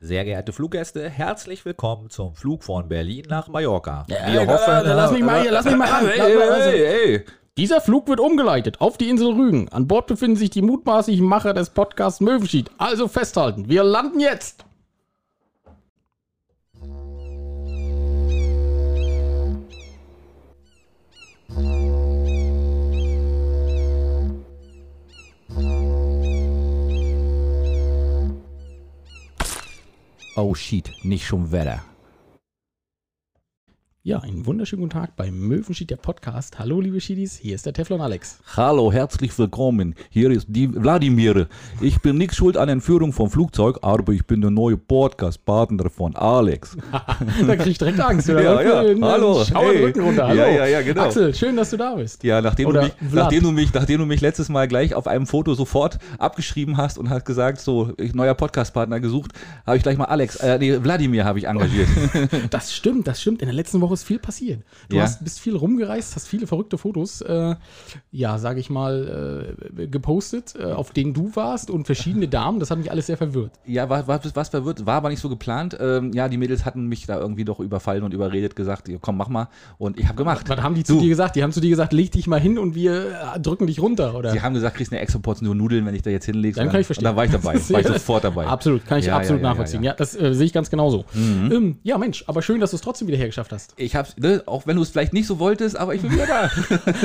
Sehr geehrte Fluggäste, herzlich willkommen zum Flug von Berlin nach Mallorca. Wir hoffen, lass mich mal hier, lass mich mal ran. Hey, hey, hey. Dieser Flug wird umgeleitet auf die Insel Rügen. An Bord befinden sich die mutmaßlichen Macher des Podcasts Möwenschied. Also festhalten, wir landen jetzt. Oh shit, nicht schon Wetter. Ja, einen wunderschönen guten Tag beim Möwenschied, der Podcast. Hallo, liebe Schiedis, hier ist der Teflon Alex. Hallo, herzlich willkommen. Hier ist die Wladimir. Ich bin nicht schuld an Entführung vom Flugzeug, aber ich bin der neue Podcast-Partner von Alex. da krieg ich direkt Angst. Oder? Ja, ja. Dann Hallo. Schau den Hey. Rücken runter. Hallo. Ja, ja, ja, genau. Axel, schön, dass du da bist. Ja, nachdem du, mich, nachdem, du mich, nachdem du mich letztes Mal gleich auf einem Foto sofort abgeschrieben hast und hast gesagt, so, ich, neuer Podcast-Partner gesucht, habe ich gleich mal Alex, äh, nee, Wladimir habe ich engagiert. Das stimmt, das stimmt. In der letzten Woche ist viel passiert. Du Ja. hast, bist viel rumgereist, hast viele verrückte Fotos, äh, ja, sage ich mal, äh, gepostet, äh, auf denen du warst und verschiedene Damen. Das hat mich alles sehr verwirrt. ja, war, war, was verwirrt, war aber nicht so geplant. Ähm, ja, die Mädels hatten mich da irgendwie doch überfallen und überredet, gesagt, komm, mach mal. Und ich habe gemacht. Was haben die zu Du. dir gesagt? Die haben zu dir gesagt, leg dich mal hin und wir äh, drücken dich runter, oder? Sie haben gesagt, kriegst eine extra Portion Nudeln, wenn ich da jetzt hinlegst. Dann Und kann ich verstehen. Und dann war ich dabei, war ich sofort dabei. Absolut, kann ich Ja, absolut ja, nachvollziehen. ja, das äh, sehe ich ganz genauso. Ähm, ja, Mensch, aber schön, dass du es trotzdem wieder hergeschafft hast. Ich hab's, ne, auch wenn du es vielleicht nicht so wolltest, aber ich bin wieder da.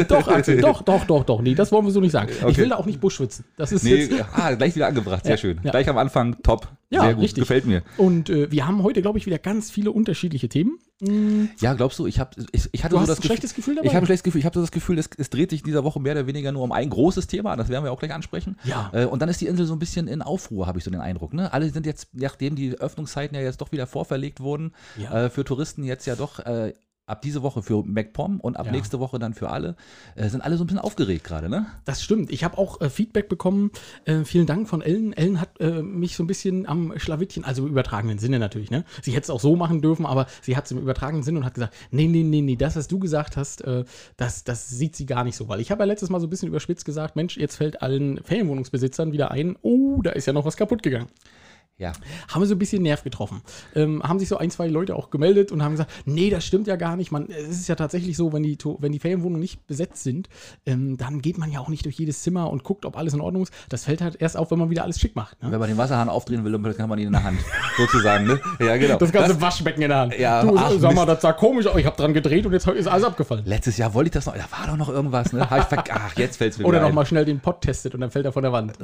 Doch, Axel, doch, doch, doch, doch. Nee, das wollen wir so nicht sagen. Ich Okay. will da auch nicht buschwitzen. Das ist Nee, jetzt. ah, gleich wieder angebracht, sehr Ja, schön. ja. Gleich am Anfang, top. Ja, sehr gut, richtig. gefällt mir. Und äh, wir haben heute, glaube ich, wieder ganz viele unterschiedliche Themen. Mm, Ja, glaubst du, ich, hab, ich, ich hatte Du so das ein Gefühl, schlechtes Gefühl dabei? Ich habe ein schlechtes Gefühl, ich habe so das Gefühl, es, es dreht sich in dieser Woche mehr oder weniger nur um ein großes Thema, das werden wir auch gleich ansprechen. Ja. Äh, und dann ist die Insel so ein bisschen in Aufruhr, habe ich so den Eindruck. Ne? Alle sind jetzt, nachdem die Öffnungszeiten ja jetzt doch wieder vorverlegt wurden, Ja. äh, für Touristen jetzt ja doch äh, ab diese Woche für MacPom und ab Ja. nächste Woche dann für alle, äh, sind alle so ein bisschen aufgeregt gerade, ne? Das stimmt. Ich habe auch äh, Feedback bekommen. Äh, vielen Dank von Ellen. Ellen hat äh, mich so ein bisschen am Schlawittchen, also im übertragenen Sinne natürlich, ne? Sie hätte es auch so machen dürfen, aber sie hat es im übertragenen Sinne und hat gesagt, nee, nee, nee, nee, das, was du gesagt hast, äh, das, das sieht sie gar nicht so. Weil ich habe ja letztes Mal so ein bisschen überspitzt gesagt, Mensch, jetzt fällt allen Ferienwohnungsbesitzern wieder ein, oh, da ist ja noch was kaputt gegangen. Ja. haben wir so ein bisschen Nerv getroffen. Ähm, haben sich so ein, zwei Leute auch gemeldet und haben gesagt, nee, das stimmt ja gar nicht. Man, es ist ja tatsächlich so, wenn die, wenn die Ferienwohnungen nicht besetzt sind, ähm, dann geht man ja auch nicht durch jedes Zimmer und guckt, ob alles in Ordnung ist. Das fällt halt erst auf, wenn man wieder alles schick macht. Ne? Wenn man den Wasserhahn aufdrehen will, dann kann man ihn in der Hand, sozusagen, ne? Ja, genau. Das ganze Waschbecken in der Hand. Ja, du, ach, sag mal, Mist. das sah komisch aus. Ich habe dran gedreht und jetzt ist alles abgefallen. Letztes Jahr wollte ich das noch, da war doch noch irgendwas, ne? Ich Ach, jetzt fällt's mir Oder nochmal schnell den Pott testet und dann fällt er von der Wand.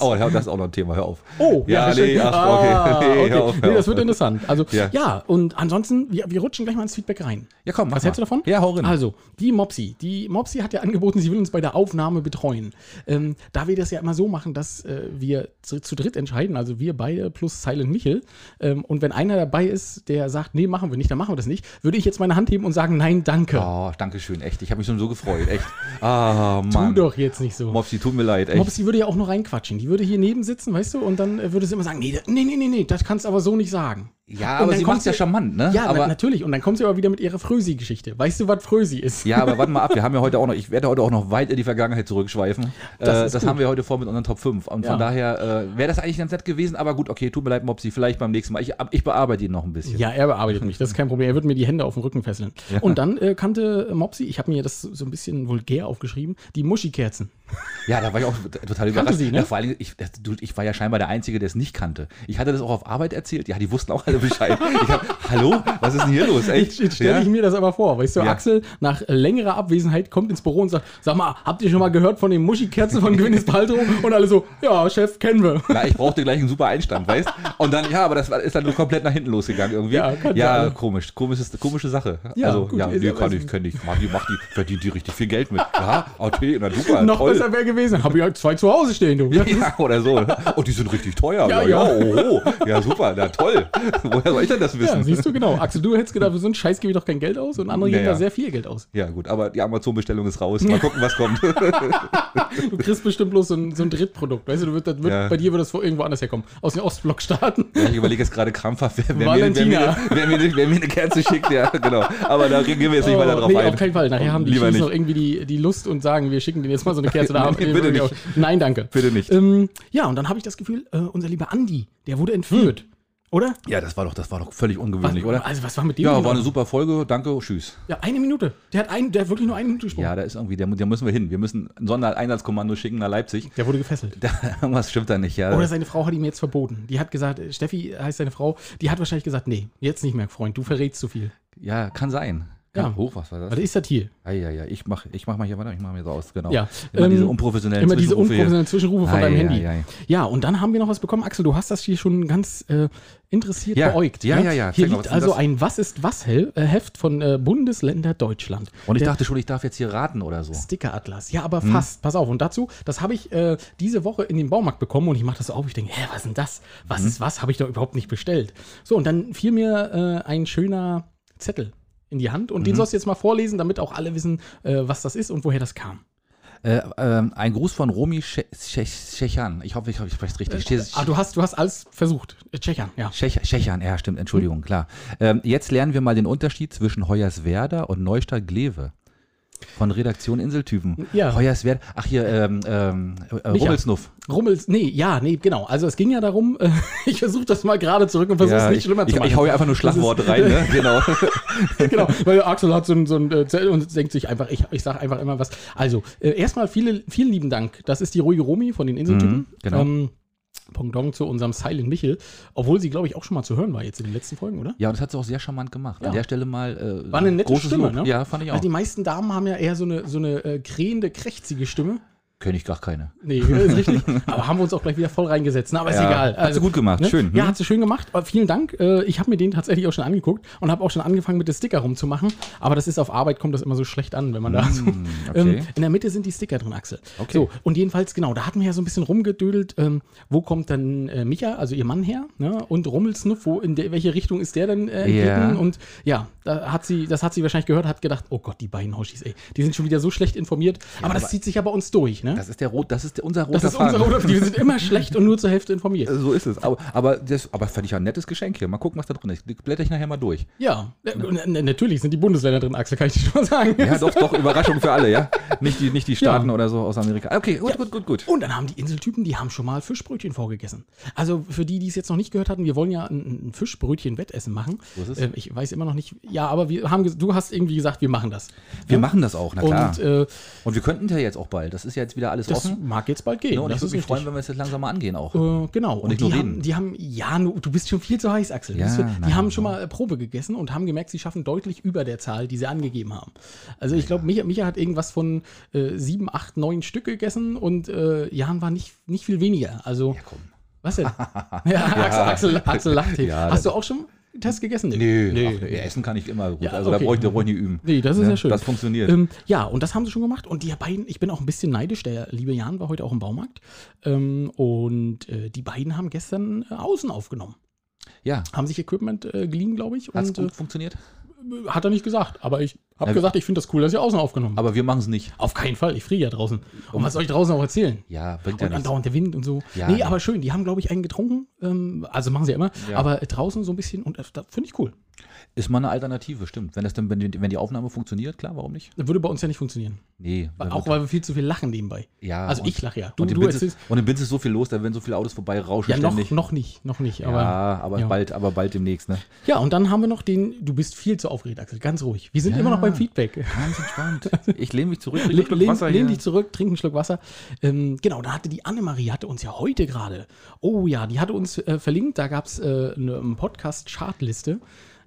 Oh, ja, das ist auch noch ein Thema, hör auf. Oh, ja, schön. nee, ach, Ah, okay. Nee, okay. hör auf, hör nee, das wird interessant. Also, ja, Ja. und ansonsten, wir, wir rutschen gleich mal ins Feedback rein. Ja, komm, Was hältst du davon? Ja, hau rein. Also, die Mopsi. Die Mopsi hat ja angeboten, sie will uns bei der Aufnahme betreuen. Ähm, da wir das ja immer so machen, dass äh, wir zu, zu dritt entscheiden, also wir beide plus Silent Michel. Ähm, und wenn einer dabei ist, der sagt, nee, machen wir nicht, dann machen wir das nicht, würde ich jetzt meine Hand heben und sagen, nein, danke. Oh, danke schön, echt. Ich habe mich schon so gefreut, echt. Ah, tu Mann. doch jetzt nicht so. Mopsi, tut mir leid, echt. Mopsi würde ja auch nur reinquatschen. Die würde hier neben sitzen, weißt du, und dann äh, würde sie immer sagen, nee, nee, nee, nee, nee, das kannst du aber so nicht sagen. Ja, aber sie kommt macht's ja charmant, ne? Ja, na, aber, natürlich. Und dann kommt sie aber wieder mit ihrer Frösi-Geschichte. Weißt du, was Frösi ist? ja, aber warte mal ab, wir haben ja heute auch noch, ich werde heute auch noch weit in die Vergangenheit zurückschweifen. Das äh, das haben wir heute vor mit unseren Top 5. Und Ja. von daher äh, wäre das eigentlich ganz nett gewesen, aber gut, okay, tut mir leid, Mopsi, vielleicht beim nächsten Mal. Ich, ich bearbeite ihn noch ein bisschen. Ja, er bearbeitet mich, das ist kein Problem. Er wird mir die Hände auf den Rücken fesseln. Und dann äh, kannte Mopsi, ich habe mir das so ein bisschen vulgär aufgeschrieben, die Muschikerzen. Ja, da war ich auch total überrascht. sie, ne? ja, vor allem, ich, ich war ja scheinbar der Einzige, der es nicht kannte. Ich hatte das auch auf Arbeit erzählt. Ja, die wussten auch alle Bescheid. Ich hab, hallo, was ist denn hier los? Echt? Jetzt, stelle ja? ich mir das aber vor. Weißt du, Ja. Axel nach längerer Abwesenheit kommt ins Büro und sagt, sag mal, habt ihr schon mal gehört von den Muschikerzen von Gwyneth Paltrow? Und alle so, ja, Chef, kennen wir. Na, ich brauchte gleich einen super Einstand, weißt Und dann, ja, aber das ist dann nur komplett nach hinten losgegangen irgendwie. Ja, kann ja sein. komisch. Komisches, komische Sache. Ja, also, gut, ja, nee, kann ich, kenn ich. Mach die, mach die, verdient die richtig viel Geld mit. Ja, okay, na super, Noch toll. besser wäre gewesen. Habe ich halt zwei zu Hause stehen, du. Ja, oder so. Und die sind richtig teuer. Ja, Ja, ja. ja, oh, oh. ja super, na toll. Woher soll ich denn das wissen? Ja, siehst du, genau. Axel, du hättest gedacht, für so einen Scheiß gebe ich doch kein Geld aus und andere geben Naja. da sehr viel Geld aus. Ja, gut, aber die Amazon-Bestellung ist raus. Mal gucken, was kommt. Du kriegst bestimmt bloß so ein, so ein Drittprodukt. Weißt du, wird, wird, Ja. bei dir wird das irgendwo anders herkommen. Aus den Ostblockstaaten. Ja, ich überlege jetzt gerade krampfhaft, wer, wer, mir, wer, mir, wer, mir, wer mir eine Kerze schickt. Ja, genau. Aber da gehen wir jetzt nicht weiter drauf Oh, nee, ein. auf keinen Fall. Nachher haben die nicht. noch irgendwie die, die Lust und sagen, wir schicken denen jetzt mal so eine Kerze da. Nee, bitte nicht. Nein, danke. Bitte nicht. Ähm, ja, und dann habe ich das Gefühl, äh, unser lieber Andi, der wurde entführt. Oder? Ja, das war doch, das war doch völlig ungewöhnlich, oder? Also was war mit dem? Ja, war eine super Folge. Danke, tschüss. Ja, eine Minute. Der hat, ein, der hat wirklich nur eine Minute gesprochen. Ja, da ist irgendwie, da, da müssen wir hin. Wir müssen ein Sondereinsatzkommando schicken nach Leipzig. Der wurde gefesselt. Da, irgendwas stimmt da nicht, ja. Oder seine Frau hat ihm jetzt verboten. Die hat gesagt, äh, Steffi heißt seine Frau, die hat wahrscheinlich gesagt, nee, jetzt nicht mehr, Freund, du verrätst zu viel. Ja, kann sein. Ja. Hoch, was war das? Was ist das hier? Ah, ja, ja, ich mach, ich mach mal hier weiter, ich mach mir so aus, genau. Ja, Immer ähm, diese unprofessionellen Immer diese unprofessionellen Zwischenrufe von Ei, deinem ei, Handy. ei. Ja, und dann haben wir noch was bekommen. Axel, du hast das hier schon ganz äh, interessiert Ja, beäugt. ja, ne? ja, ja. Hier mal, liegt ist also das? ein Was ist was äh, Heft von äh, Bundesländer Deutschland. Und ich Der dachte schon, ich darf jetzt hier raten oder so. Sticker-Atlas. Ja, aber Hm? fast. Pass auf. Und dazu, das habe ich äh, diese Woche in den Baumarkt bekommen und ich mache das so auf. Ich denke, hä, was ist denn das? Was Hm? ist was? Habe ich doch überhaupt nicht bestellt. So, und dann fiel mir äh, ein schöner Zettel in die Hand Mhm. und den sollst du jetzt mal vorlesen, damit auch alle wissen, äh, was das ist und woher das kam. Äh, ähm, ein Gruß von Romy Che- Che- Chechan. Ich hoffe, ich, ich spreche es richtig. Che- Ah, du hast, du hast alles versucht. Äh, Tschechern, ja. Chech- Chechan, ja, stimmt, Entschuldigung, klar. Ähm, jetzt lernen wir mal den Unterschied zwischen Hoyerswerda und Neustadt-Glewe. Von Redaktion Inseltypen. Ja. Hoyerswerda, ach hier, ähm, ähm, äh, Micha. Rummelsnuff. Rummels, nee, ja, nee, genau. Also es ging ja darum, äh, ich versuche das mal gerade zurück und versuche es Ja, nicht ich, schlimmer ich, zu machen. ich hau hier einfach nur Schlagworte rein, ne? Genau. genau, weil Axel hat so ein, so ein äh, Zettel und denkt sich einfach, ich, ich sage einfach immer was. Also, äh, erstmal viele, vielen lieben Dank. Das ist die ruhige Romi von den Inseltypen. Mhm, genau. Ähm, Pendant zu unserem Silent Michel. Obwohl sie, glaube ich, auch schon mal zu hören war jetzt in den letzten Folgen, oder? Ja, und das hat sie auch sehr charmant gemacht. Ja. An der Stelle mal. Äh, War eine nette Stimme, Lob. ne? Ja, fand ich auch. die meisten Damen haben ja eher so eine, so eine äh, krähende, krächzige Stimme. Kenne ich gar keine. Nee, ist richtig. Aber haben wir uns auch gleich wieder voll reingesetzt. Na, aber ist Ja, egal. Also, hat sie gut gemacht, schön, Ja, hm? hat sie schön gemacht. Vielen Dank. Äh, Ich habe mir den tatsächlich auch schon angeguckt und habe auch schon angefangen, mit den Sticker rumzumachen. Aber das ist auf Arbeit, kommt das immer so schlecht an, wenn man da so. okay. Ähm, in der Mitte sind die Sticker drin, Axel. Okay. So, und jedenfalls, genau, da hatten wir ja so ein bisschen rumgedödelt, ähm, wo kommt dann äh, Micha, also ihr Mann her, ne? Und Rummelsnuff, wo, in der, welche Richtung ist der denn äh, Ja. entglitten? Und ja, da hat sie, das hat sie wahrscheinlich gehört, hat gedacht, oh Gott, die beiden Hoshis, ey, die sind schon wieder so schlecht informiert. aber das aber- zieht sich ja bei uns durch, ne? Das ist der rot, das ist der, unser roter Das ist Faden. unser Oder, die sind immer schlecht und nur zur Hälfte informiert. So ist es. Aber, aber, das, aber fand ich ja ein nettes Geschenk hier. Mal gucken, was da drin ist. Blätter ich nachher mal durch. Ja, äh, n- natürlich sind die Bundesländer drin, Axel, kann ich dir schon mal sagen. Ja, doch, doch, Überraschung für alle, ja. Nicht die, nicht die Staaten Ja. oder so aus Amerika. Okay, gut, gut, gut, gut. Und dann haben die Inseltypen, die haben schon mal Fischbrötchen vorgegessen. Also für die, die es jetzt noch nicht gehört hatten, wir wollen ja ein, ein Fischbrötchen-Wettessen machen. Wo ist es? Ähm, ich weiß immer noch nicht. Ja, aber wir haben, du hast irgendwie gesagt, wir machen das. Wir machen das auch, na klar. Und äh, Und wir könnten ja jetzt auch bald. Das ist ja jetzt wieder alles das offen. mag jetzt bald gehen. Ne? Und ich würde mich richtig. freuen, wenn wir es jetzt langsam mal angehen auch. Äh, genau. Und, nicht die, nur haben, reden. die haben, ja, du bist schon viel zu heiß, Axel. Ja, die nein, haben schon mal äh, Probe gegessen und haben gemerkt, sie schaffen deutlich über der Zahl, die sie angegeben haben. Also ich glaube, Micha, Micha hat irgendwas von äh, sieben, acht, neun Stück gegessen und äh, Jan war nicht, nicht viel weniger. Also, komm. was denn? ja, Axel, Axel, Axel lacht hier. Ja, Hast du auch schon Test gegessen? Nö, nee. ach, essen kann ich immer gut. Ja, also da okay. brauche ich, da brauch ich nicht üben. Nee, das ist Ne? ja schön. Das funktioniert. Ähm, ja, und das haben sie schon gemacht. Und die beiden, ich bin auch ein bisschen neidisch. Der liebe Jan war heute auch im Baumarkt. Ähm, und äh, die beiden haben gestern äh, außen aufgenommen. ja. Haben sich Equipment äh, geliehen, glaube ich. Hat es Und gut funktioniert? Hat er nicht gesagt. Aber ich habe Ja, gesagt, ich finde das cool, dass ihr außen aufgenommen habt. Aber wir machen es nicht. Auf keinen Fall. Ich friere ja draußen. Und was soll ich draußen auch erzählen? Ja, bringt ja Und andauernd der Wind und so. Ja, nee, nee. aber schön. Die haben, glaube ich, einen getrunken. Ähm, also machen sie ja immer. Ja. Aber draußen so ein bisschen. Und äh, das finde ich cool. Ist mal eine Alternative, stimmt. Wenn, das dann, wenn, die, wenn die Aufnahme funktioniert, klar, warum nicht? Das würde bei uns ja nicht funktionieren. Nee. dann Auch weil wir viel zu viel lachen nebenbei. ja, also ich lache ja. Du, und, in du Binz ist, und in Binz ist so viel los, da werden so viele Autos vorbei rauschen Ja, noch, ständig. noch nicht, noch nicht. Aber, ja. ja, aber ja. bald, aber bald demnächst, ne? und dann haben wir noch den, du bist viel zu aufgeregt, Axel, ganz ruhig. Wir sind Ja. immer noch beim Feedback. Ganz entspannt. Ich lehne mich zurück, trinke lehn, Wasser lehn dich zurück, trink einen Schluck Wasser. Ähm, genau, da hatte die Annemarie, hatte uns ja heute gerade, oh ja, die hatte uns äh, verlinkt, da gab es äh, eine eine Podcast-Chartliste.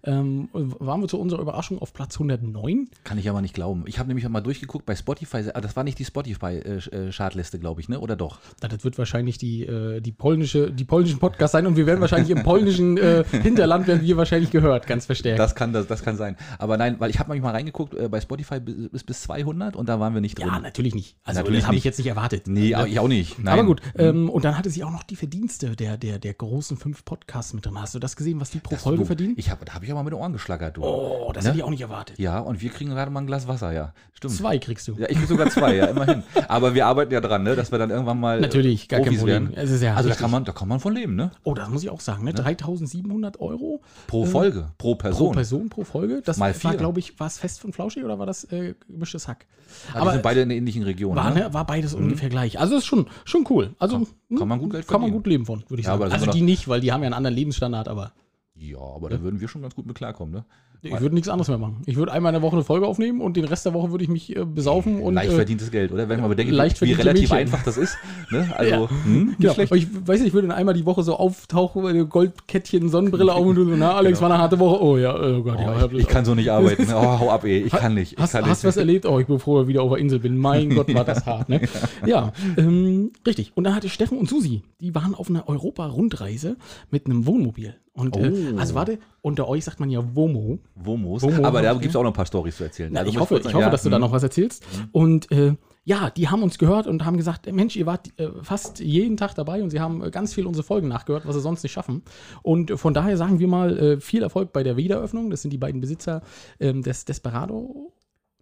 Ähm, waren wir zu unserer Überraschung auf Platz 109. Kann ich aber nicht glauben. Ich habe nämlich mal durchgeguckt bei Spotify. ah, Das war nicht die Spotify-Chartliste, glaube ich, ne? Oder doch? Na, das wird wahrscheinlich die, äh, die, polnische, die polnischen Podcasts sein und wir werden wahrscheinlich im polnischen äh, Hinterland werden wir wahrscheinlich gehört, ganz verstärkt. Das kann, das, das kann sein. Aber nein, weil ich habe manchmal reingeguckt, äh, bei Spotify bis, bis- bis 200 und da waren wir nicht drin. ja, natürlich nicht. Also Natürlich das habe ich jetzt nicht erwartet. Nee, aber ich auch nicht. Nein. Aber gut, ähm, und dann hatte sie auch noch die Verdienste der, der, der großen fünf Podcasts mit drin. Hast du das gesehen, was die pro Das- Folge wo- verdienen? Ich habe, da habe ich aber mit den Ohren geschlackert, du. Oh, das Ne? hätte ich auch nicht erwartet. Ja, und wir kriegen gerade mal ein Glas Wasser, ja. Stimmt. Zwei kriegst du. Ja, ich krieg sogar zwei, ja, immerhin. Aber wir arbeiten ja dran, ne, dass wir dann irgendwann mal Natürlich, gar kein Profis Problem. werden. Es ist ja also da kann, man, da kann man von leben, ne? Oh, das muss ich auch sagen, ne? 3700 Euro Pro Folge, pro pro Person. Person pro Folge. Das Mal war, vier. glaube ich, war es fest von Flauschig oder war das äh, gemischtes Hack? Aber die sind beide in der ähnlichen Region. war, ne? ne, war beides ungefähr gleich. Also ist schon, schon cool. Also Kann- hm, kann man gut Geld Kann man gut leben von, würde ich Ja, sagen. aber Also die nicht, weil die haben ja einen anderen Lebensstandard, aber Ja, aber da würden wir schon ganz gut mit klarkommen, ne? Ich würde nichts anderes mehr machen. Ich würde einmal in der Woche eine Folge aufnehmen und den Rest der Woche würde ich mich äh, besaufen und leicht äh, verdientes Geld, oder? Wenn man bedenkt, leicht wie, wie relativ Mädchen. einfach das ist. Ne? Also, Ja. hm, Genau. Ich weiß nicht, ich würde dann einmal die Woche so auftauchen, äh, Goldkettchen, Sonnenbrille auf und du so, na Alex, war eine harte Woche. Oh ja, oh Gott, ja. Genau. Oh, ich, ich kann so nicht arbeiten. Oh, hau ab, ey. Ich kann nicht. Ich Hast, kann hast du nicht. was erlebt? Oh, ich bin froh, dass ich wieder auf der Insel bin. Mein Gott, war das hart, ne? Ja, ähm, richtig. Und dann hatte Steffen und Susi, die waren auf einer Europa-Rundreise mit einem Wohnmobil. Und äh, Oh. also warte, unter euch sagt man ja Womo. Womos. Womo aber da gibt es auch noch ein paar Storys zu erzählen. Na, Also ich hoffe, ich sagen, hoffe, ja, dass du da hm. noch was erzählst. Und äh, ja, die haben uns gehört und haben gesagt, Mensch, ihr wart äh, fast jeden Tag dabei und sie haben äh, ganz viel unsere Folgen nachgehört, was sie sonst nicht schaffen. Und von daher sagen wir mal äh, viel Erfolg bei der Wiedereröffnung. Das sind die beiden Besitzer ähm, des Desperado.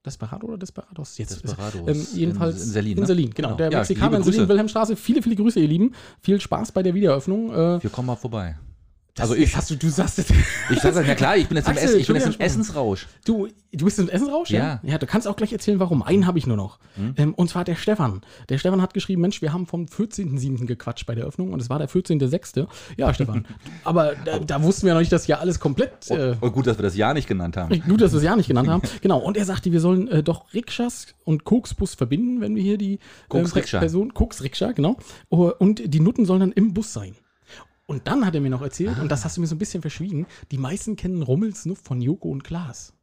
Desperado oder Desperados? Jetzt Desperados. Ähm, jedenfalls In- in Selin, In ne? Selin, genau. Genau. Der Ja, Mexikaner in Grüße. Wilhelmstraße. Viele, viele Grüße, ihr Lieben. Viel Spaß bei der Wiedereröffnung. Äh, Wir kommen mal vorbei. Das also ich, hast du, du sagst es. ich sag das ja klar, ich bin jetzt im, Axel, Essen, ich bin jetzt im Essensrausch. Du, du bist im Essensrausch, ja? Ja. Ja, du kannst auch gleich erzählen, warum. Einen habe ich nur noch. Hm? Ähm, und zwar der Stefan. Der Stefan hat geschrieben, Mensch, wir haben vom 14.07. gequatscht bei der Öffnung und es war der 14.06. Ja, Stefan. Aber da, da wussten wir noch nicht, dass ja alles komplett... Äh, Und gut, dass wir das Jahr nicht genannt haben. Gut, dass wir es ja nicht genannt haben. Genau. Und er sagte, wir sollen äh, doch Rikschas und Koksbus verbinden, wenn wir hier die Koks Per- Rikscha. Person, Koks Rikscha, genau. Oh, Und die Nutten sollen dann im Bus sein. Und dann hat er mir noch erzählt, und das hast du mir so ein bisschen verschwiegen, die meisten kennen Rummelsnuff von Joko und Klaas.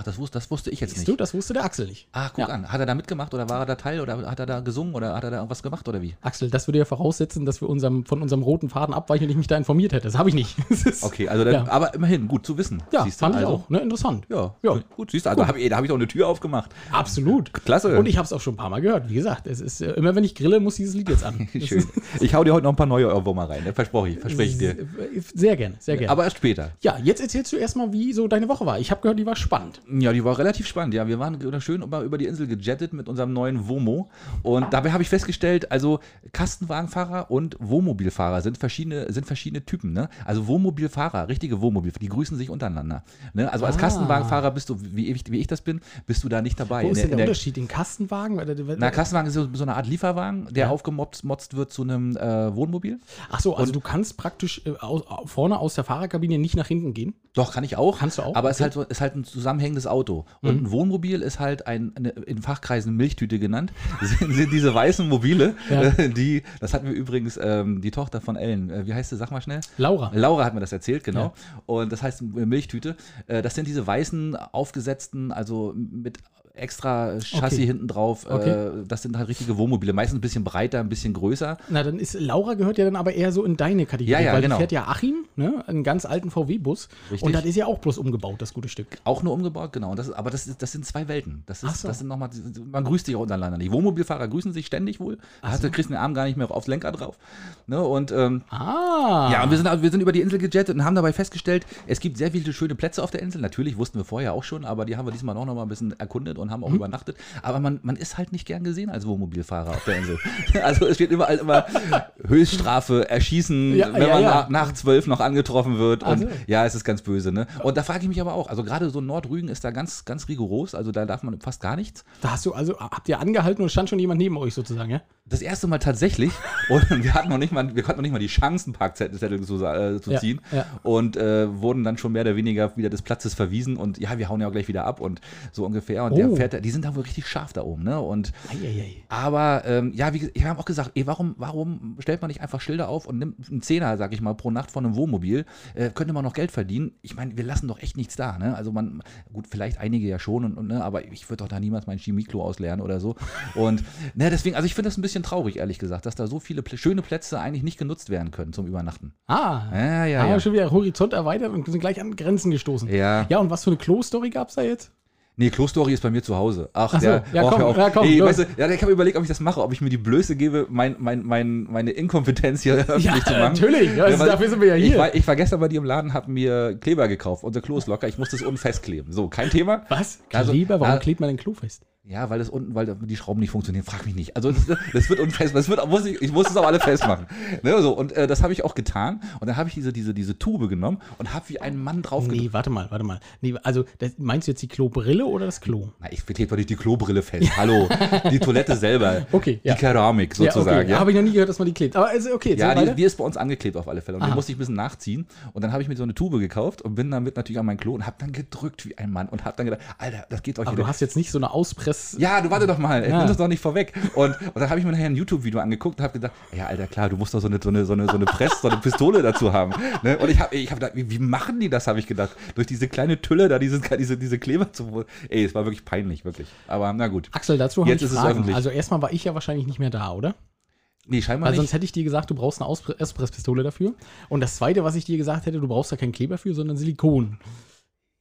Ach, das wusste, das wusste ich jetzt Siehst nicht. du, das wusste der Axel nicht. Ach, guck Ja. an. Hat er da mitgemacht oder war er da Teil oder hat er da gesungen oder hat er da irgendwas gemacht oder wie? Axel, das würde ja voraussetzen, dass wir unserem, von unserem roten Faden abweichen und ich mich da informiert hätte. Das habe ich nicht. Okay, also dann, Ja. aber immerhin, gut zu wissen. Ja, Siehst du, fand ich also, auch. Ne? Interessant. Ja, Ja. gut, siehst du, also hab ich, da habe ich doch eine Tür aufgemacht. Absolut. Klasse. Und ich habe es auch schon ein paar Mal gehört. Wie gesagt, es ist äh, immer, wenn ich grille, muss dieses Lied jetzt an. Schön. Ich hau dir heute noch ein paar neue Ohrwürmer rein, ne? versproche ich, verspreche ich dir. Sehr gerne, sehr gerne. Aber erst später. ja, jetzt erzählst du erstmal, wie so deine Woche war. Ich habe gehört, die war spannend. Ja, die war relativ spannend. Ja, wir waren schön über über die Insel gejettet mit unserem neuen Womo. Und dabei habe ich festgestellt, also Kastenwagenfahrer und Wohnmobilfahrer sind verschiedene, sind verschiedene Typen. Ne? Also Wohnmobilfahrer, richtige Wohnmobilfahrer, die grüßen sich untereinander. Ne? Also als Ah. Kastenwagenfahrer bist du, wie ich, wie ich das bin, bist du da nicht dabei. Wo ist der- denn der der- Unterschied? Den Kastenwagen? Na, Kastenwagen ist so, so eine Art Lieferwagen, der Ja. aufgemotzt motzt wird zu einem äh, Wohnmobil. Ach so, also du kannst praktisch äh, aus, vorne aus der Fahrerkabine nicht nach hinten gehen. Doch, kann ich auch. Kannst du auch? Aber es ist Okay. halt, so, ist halt ein zusammenhängendes Auto. Und ein Wohnmobil ist halt ein, eine, in Fachkreisen Milchtüte genannt. sind, sind diese weißen Mobile, Ja. äh, die, das hatten wir übrigens, ähm, die Tochter von Ellen, äh, wie heißt sie, sag mal schnell? Laura. Laura hat mir das erzählt, genau. Ja. Und das heißt Milchtüte. Äh, das sind diese weißen, aufgesetzten, also mit extra Chassis Okay. hinten drauf. Okay. Äh, das sind halt richtige Wohnmobile. Meistens ein bisschen breiter, ein bisschen größer. Na, dann ist Laura gehört ja dann aber eher so in deine Kategorie. Ja, ja, weil genau. fährt ja Achim, ne? Einen ganz alten VW-Bus. Und das ist ja auch bloß umgebaut, das gute Stück. Auch nur umgebaut, genau. Und Das ist, aber das, ist, das sind zwei Welten. Das, Ach ist, so. das sind noch mal, man grüßt sich auch untereinander nicht. Wohnmobilfahrer grüßen sich ständig wohl. Da hast du kriegst den Arm gar nicht mehr aufs Lenker drauf. Ne? Und ähm, Ah. ja, und wir sind, wir sind über die Insel gejettet und haben dabei festgestellt, es gibt sehr viele schöne Plätze auf der Insel. Natürlich wussten wir vorher auch schon, aber die haben wir diesmal auch noch mal ein bisschen erkundet und haben auch übernachtet. Aber man, man ist halt nicht gern gesehen als Wohnmobilfahrer auf der Insel. also es steht überall immer Höchststrafe, Erschießen, Ja, wenn ja, man ja. Nach, nach zwölf noch angetroffen wird. Ach Und ja, es ist ganz böse. Ne? Und da frage ich mich aber auch, also gerade so Nordrügen ist da ganz, ganz rigoros, also da darf man fast gar nichts. Da hast du also, habt ihr angehalten und stand schon jemand neben euch sozusagen, ja? Das erste Mal tatsächlich. Und wir hatten noch nicht mal, wir konnten noch nicht mal die Chancen, Parkzettel zu, äh, zu Ja, ziehen. ja. Und äh, wurden dann schon mehr oder weniger wieder des Platzes verwiesen. Und ja, wir hauen ja auch gleich wieder ab und so ungefähr. Und Oh. der fährt, die sind da wohl richtig scharf da oben, ne? Und Eieiei. aber ähm, ja, wie ich habe auch gesagt, ey, warum, warum stellt man nicht einfach Schilder auf und nimmt einen Zehner, sag ich mal, pro Nacht von einem Wohnmobil? Äh, könnte man noch Geld verdienen? Ich meine, wir lassen doch echt nichts da, ne? Also man, gut, vielleicht einige ja schon, und, und, ne? aber ich würde doch da niemals mein Chemieklo ausleeren oder so. Und ne, deswegen, also ich finde das ein bisschen traurig, ehrlich gesagt, dass da so viele Plä schöne Plätze eigentlich nicht genutzt werden können zum Übernachten. Ah. Ja, ja, haben wir ja. schon wieder Horizont erweitert und sind gleich an Grenzen gestoßen. Ja. Ja, und was für eine Klo-Story gab es da jetzt? Nee, Klostory ist bei mir zu Hause. Ach, Ach so, der, ja, oh, komm, ja, komm, los. weißt du, ja, ich habe überlegt, ob ich das mache, ob ich mir die Blöße gebe, mein, mein, mein, meine Inkompetenz hier öffentlich Ja, zu machen. natürlich. Ja, also weil dafür sind wir ja Ich hier. war, ich war gestern bei dir im Laden, habe mir Kleber gekauft. Unser Klo ist locker, ich muss das unten festkleben. So, kein Thema. Was? Also, Kleber? Warum ah, klebt man den Klo fest? Ja, weil das unten, weil die Schrauben nicht funktionieren, frag mich nicht. Also das, das wird unfest, das wird, muss ich, ich muss es auch alle festmachen. Ne, so, und äh, das habe ich auch getan. Und dann habe ich diese, diese, diese Tube genommen und habe wie ein Mann drauf Nee, warte mal, warte mal. Nee, also, das, meinst du jetzt die Klobrille oder das Klo? Na, ich klebe doch nicht die Klobrille fest. Hallo, die Toilette selber. Okay, ja. Die Keramik sozusagen. Ja, Ja, Habe ich noch nie gehört, dass man die klebt. Aber also, okay, jetzt ja die, die ist bei uns angeklebt auf alle Fälle. Und die Aha. musste ich ein bisschen nachziehen. Und dann habe ich mir so eine Tube gekauft und bin damit natürlich an mein Klo und habe dann gedrückt wie ein Mann und habe dann gedacht, Alter, das geht doch Aber hier du hast jetzt nicht so eine Auspress... Ja, du warte doch mal, ich Ja. nimm das doch nicht vorweg. Und, und dann habe ich mir nachher ein YouTube-Video angeguckt und habe gedacht, ja, Alter, klar, du musst doch so eine, so eine, so eine, so eine Press, so eine Pistole dazu haben. Ne? Und ich habe ich hab gedacht, wie, wie machen die das, habe ich gedacht. Durch diese kleine Tülle da, diese, diese, diese Kleber zu. Ey, es war wirklich peinlich, wirklich. Aber na gut. Axel, dazu habe Jetzt ich ist es Fragen. öffentlich. Also erstmal war ich ja wahrscheinlich nicht mehr da, oder? Nee, scheinbar Weil nicht. sonst hätte ich dir gesagt, du brauchst eine Auspresspistole dafür. Und das Zweite, was ich dir gesagt hätte, du brauchst da keinen Kleber für, sondern Silikon.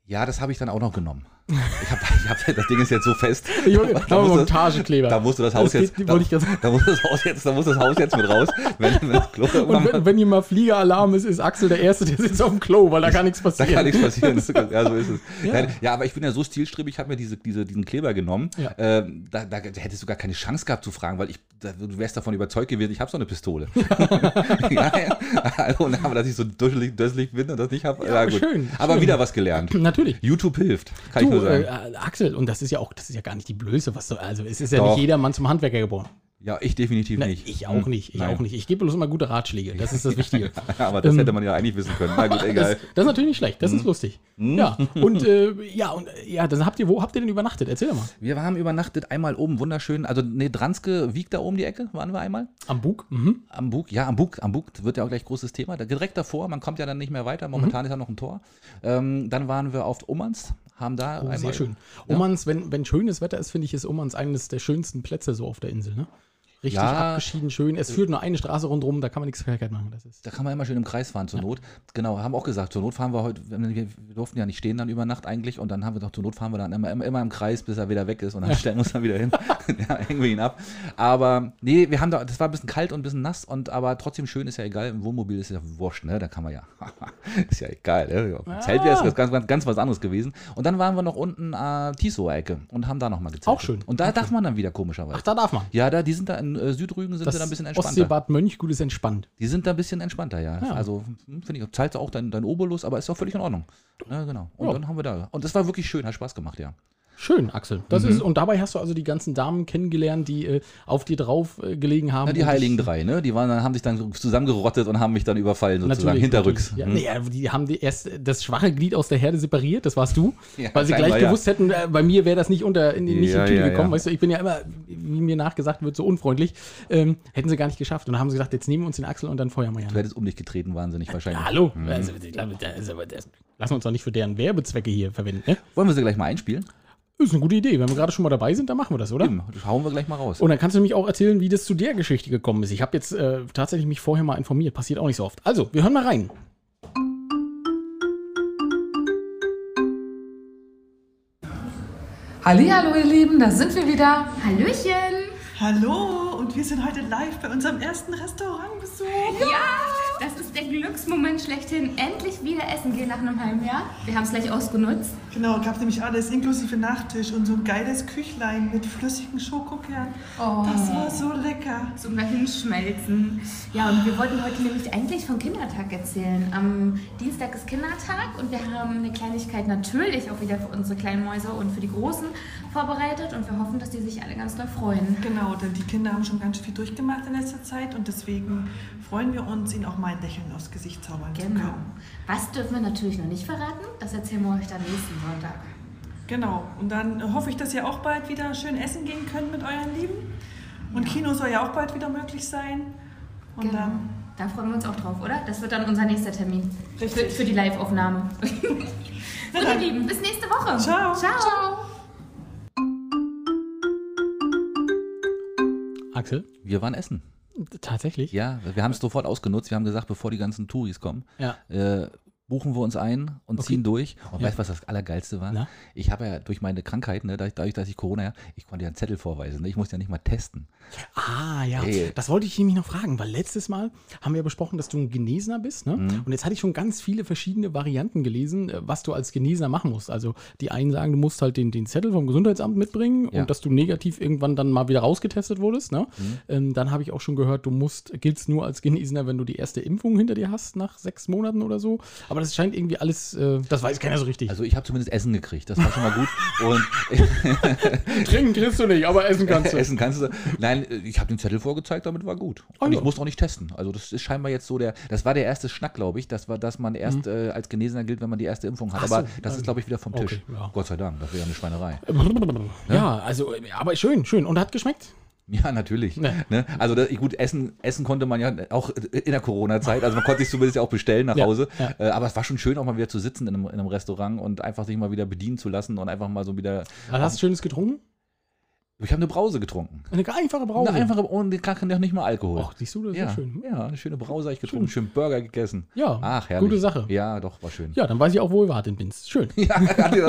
Ja, das habe ich dann auch noch genommen. Ich hab, ich hab, das Ding ist jetzt so fest. Wollte- Da aber muss das- Montagekleber. Da musst du das Haus Das jetzt. geht- Da, gerade- da muss das Haus jetzt, da muss das Haus jetzt mit raus. Wenn, wenn das Klo Und wenn, wenn hier mal Fliegeralarm ist, ist Axel der Erste, der sitzt auf dem Klo, weil da kann nichts Da passieren. kann nichts passieren. Das Ja, so ist es. Ja. Ja, ja aber ich bin ja so stilstrebig, ich habe mir diese, diese, diesen Kleber genommen. Ja. Ähm, da, da hättest du gar keine Chance gehabt zu fragen, weil ich, da, du wärst davon überzeugt gewesen, ich habe so eine Pistole. ja, ja. Also, aber dass ich so dusselig, dusselig bin und das nicht habe, Ja, gut. schön, aber schön. wieder was gelernt. Natürlich. YouTube hilft, kann ich Nur sagen. äh, Axel, und das ist ja auch, das ist ja gar nicht die Blöße, was du, also es ist ja Doch. nicht jedermann zum Handwerker geboren. ja, ich definitiv Na, nicht. ich auch Hm, nicht, ich nein. auch nicht. Ich gebe bloß immer gute Ratschläge, das ist das Wichtige. aber das Ähm, hätte man ja eigentlich wissen können. Na gut, Das, egal. das ist natürlich nicht schlecht, Hm. das ist lustig. Ja, und äh, ja, und äh, ja, dann habt ihr, wo habt ihr denn übernachtet? Erzähl doch mal. Wir haben übernachtet einmal oben wunderschön, also ne, Dranske wiegt da oben die Ecke, waren wir einmal. Am Bug? Mhm. Am Bug, ja, am Bug, am Bug wird ja auch gleich großes Thema. Direkt davor, man kommt ja dann nicht mehr weiter. Momentan ist ja noch ein Tor. Ähm, dann waren wir auf Ummanns, haben da Oh, sehr schön. Ja. Ummanns, wenn, wenn schönes Wetter ist, finde ich, ist Ummanns eines der schönsten Plätze so auf der Insel, ne? Richtig Ja. abgeschieden, schön. Es führt nur eine Straße rundherum, da kann man nichts verkehrt machen. Das ist Da kann man immer schön im Kreis fahren zur Not. Genau, haben auch gesagt, zur Not fahren wir heute, wir, durften ja nicht stehen dann über Nacht eigentlich und dann haben wir doch, zur Not fahren wir dann immer, immer, immer im Kreis, bis er wieder weg ist und dann stellen wir uns dann wieder hin. ja, hängen wir ihn ab. Aber nee, wir haben da, das war ein bisschen kalt und ein bisschen nass und aber trotzdem schön, ist ja egal. Im Wohnmobil ist ja wurscht, ne? Da kann man ja, ist ja egal, ne? Dem Zelt wäre es ganz, ganz, ganz was anderes gewesen. Und dann waren wir noch unten äh, Tisoer Ecke und haben da nochmal gezeltet. Auch schön. Und da darf man dann wieder komischerweise. Ach, da darf man. ja, da, die sind da in äh, Südrügen, sind Das sie da ein bisschen entspannter. Ostseebad Mönch, gut ist entspannt. Die sind da ein bisschen entspannter, ja. Ja. Also hm, finde ich, zahlst du auch dein, dein Obolus, aber ist auch völlig in Ordnung. Ja, genau. Und Ja. dann haben wir da. Und das war wirklich schön, hat Spaß gemacht, ja. Schön, Axel. Das Mhm. ist, und dabei hast du also die ganzen Damen kennengelernt, die äh, auf dir drauf äh, gelegen haben. Na, die Heiligen drei, ne? Die waren, haben sich dann zusammengerottet und haben mich dann überfallen, sozusagen, Natürlich, hinterrücks. natürlich. Ja, Hm. nee, die haben die erst das schwache Glied aus der Herde separiert, das warst du, Ja, weil sie gleich ja. gewusst hätten, äh, bei mir wäre das nicht unter in, nicht Ja, in die Tüte ja, gekommen. ja. Weißt du, ich bin ja immer, wie mir nachgesagt wird, so unfreundlich. Ähm, hätten sie gar nicht geschafft. Und dann haben sie gesagt, jetzt nehmen wir uns den Axel und dann feuern wir ja. Du hättest um dich getreten, wahnsinnig wahrscheinlich. Ja, hallo. Also, das- aber das- lassen wir uns doch nicht für deren Werbezwecke hier verwenden. Ne? Wollen wir sie gleich mal einspielen? Ist eine gute Idee. Wenn wir gerade schon mal dabei sind, dann machen wir das, oder? Eben, das hauen wir gleich mal raus. Und dann kannst du nämlich auch erzählen, wie das zu der Geschichte gekommen ist. Ich habe jetzt äh, tatsächlich mich vorher mal informiert. Passiert auch nicht so oft. Also, wir hören mal rein. Hallo, ihr Lieben, da sind wir wieder. Hallöchen! Hallo und wir sind heute live bei unserem ersten Restaurantbesuch. Ja, ist der Glücksmoment schlechthin. Endlich wieder essen gehen nach einem halben Jahr. Wir haben es gleich ausgenutzt. Genau, gab nämlich alles inklusive Nachtisch und so ein geiles Küchlein mit flüssigen Schokokernen. Oh. Das war so lecker. Zum Dahinschmelzen. Ja, und wir wollten heute nämlich eigentlich vom Kindertag erzählen. Am Dienstag ist Kindertag und wir haben eine Kleinigkeit natürlich auch wieder für unsere kleinen Mäuse und für die Großen vorbereitet und wir hoffen, dass die sich alle ganz doll freuen. Genau, denn die Kinder haben schon ganz viel durchgemacht in letzter Zeit und deswegen freuen wir uns, ihnen auch mal ein Lächeln aufs Gesicht zaubern zu Genau. können. Was dürfen wir natürlich noch nicht verraten? Das erzählen wir euch dann nächsten Sonntag. Genau, und dann hoffe ich, dass ihr auch bald wieder schön essen gehen könnt mit euren Lieben. Und Kino soll ja auch bald wieder möglich sein. Und Genau. dann Da freuen wir uns auch drauf, oder? Das wird dann unser nächster Termin. Für, Richtig. für die Live-Aufnahme. so, ihr Lieben, bis nächste Woche. Ciao. Ciao. Axel? Wir waren essen. Tatsächlich? Ja, wir haben es sofort ausgenutzt. Wir haben gesagt, bevor die ganzen Touris kommen, Ja. äh, buchen wir uns ein und ziehen durch. Und Ja. weißt du, was das Allergeilste war? Na? Ich habe ja durch meine Krankheit, ne, dadurch, dass ich Corona, ja, ich konnte ja einen Zettel vorweisen. Ne? Ich musste ja nicht mal testen. Ah, ja. Ey. Das wollte ich nämlich noch fragen, weil letztes Mal haben wir besprochen, dass du ein Genesener bist. Ne? Mhm. Und jetzt hatte ich schon ganz viele verschiedene Varianten gelesen, äh, was du als Genesener machen musst. Also die einen sagen, du musst halt den, den Zettel vom Gesundheitsamt mitbringen Ja. und dass du negativ irgendwann dann mal wieder rausgetestet wurdest. Ne? Mhm. Ähm, dann habe ich auch schon gehört, du musst, giltst nur als Genesener, wenn du die erste Impfung hinter dir hast, nach sechs Monaten oder so. Aber das scheint irgendwie alles, äh, das weiß keiner so richtig. Also ich habe zumindest Essen gekriegt. Das war schon mal gut. Und trinken kriegst du nicht, aber essen kannst du. Essen kannst du. Nein, ich habe den Zettel vorgezeigt, damit war gut. Ah, Und ja. ich musste auch nicht testen. Also das ist scheinbar jetzt so der, das war der erste Schnack, glaube ich. Das war, dass man erst äh, als Genesener gilt, wenn man die erste Impfung hat. Mhm. So, Aber das ist, glaube ich, wieder vom Okay, Tisch. ja. Gott sei Dank, das wäre ja eine Schweinerei. Ja, also, äh, aber schön, schön. Und hat geschmeckt? Ja, natürlich. Ne. Ne? Also das, gut, essen, essen konnte man ja auch in der Corona-Zeit. Also man konnte sich zumindest ja auch bestellen nach Ja, Hause. ja. Äh, aber es war schon schön, auch mal wieder zu sitzen in einem, in einem Restaurant und einfach sich mal wieder bedienen zu lassen und einfach mal so wieder. Was hast du Schönes getrunken? Ich habe eine Brause getrunken. Eine einfache Brause. Eine einfache, ohne gar noch nicht mal Alkohol. Ach, siehst du, das ist ja, ja schön. ja, eine schöne Brause habe ich getrunken, einen schönen Burger gegessen. Ja, Ach, herrlich. gute Sache. Ja, doch, war schön. Ja, dann weiß ich auch, wo du warten binst. Schön. Ja,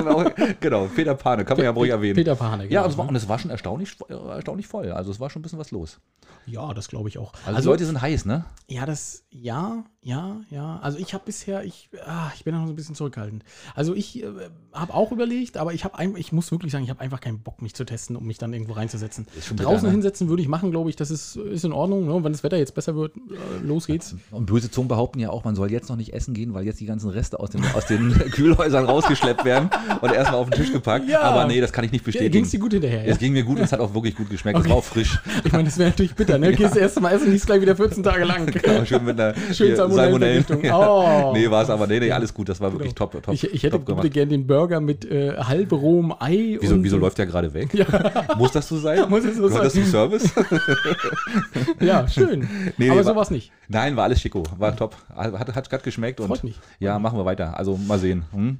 auch, genau, Peter Pane, kann man ja ruhig erwähnen. Peter Pane, ja, genau. und es, war, und es war schon erstaunlich, erstaunlich voll. Also es war schon ein bisschen was los. Ja, das glaube ich auch. Also, die Leute sind heiß, ne? ja, das, ja, ja, ja. Also ich habe bisher, ich, ah, ich bin noch so ein bisschen zurückhaltend. Also ich äh, habe auch überlegt, aber ich habe, ich muss wirklich sagen, ich habe einfach keinen Bock, mich zu testen, um mich dann irgendwo reinzusetzen. Draußen ne? hinsetzen würde ich machen, glaube ich, das ist, ist in Ordnung. Ne? Wenn das Wetter jetzt besser wird, äh, los geht's. Und böse Zungen behaupten ja auch, man soll jetzt noch nicht essen gehen, weil jetzt die ganzen Reste aus, dem, aus den Kühlhäusern rausgeschleppt werden und erstmal auf den Tisch gepackt. Ja. Aber nee, das kann ich nicht bestätigen. es dir gut hinterher? Ja? Es ging mir gut und es hat auch wirklich gut geschmeckt. Es Okay. war auch frisch. Ich meine, das wäre natürlich bitter, ne? Gehst das erste Mal essen, liest gleich wieder 14 Tage lang. Genau, schön mit einer Schön hier, Ja. Oh. Nee, war es aber. Nee, nee, alles gut. Das war wirklich top, top, Ich, ich hätte top bitte gerne den Burger mit äh, halb rohem Ei. Wieso, und, wieso läuft der gerade weg? Muss das so sein? Muss es so Gehört das sein? zum Service? Ja, schön. Nee, Aber war- sowas nicht. Nein, war alles schicko. War top. Hat, hat, grad geschmeckt und Freut mich. ja, machen wir weiter. Also mal sehen. Hm?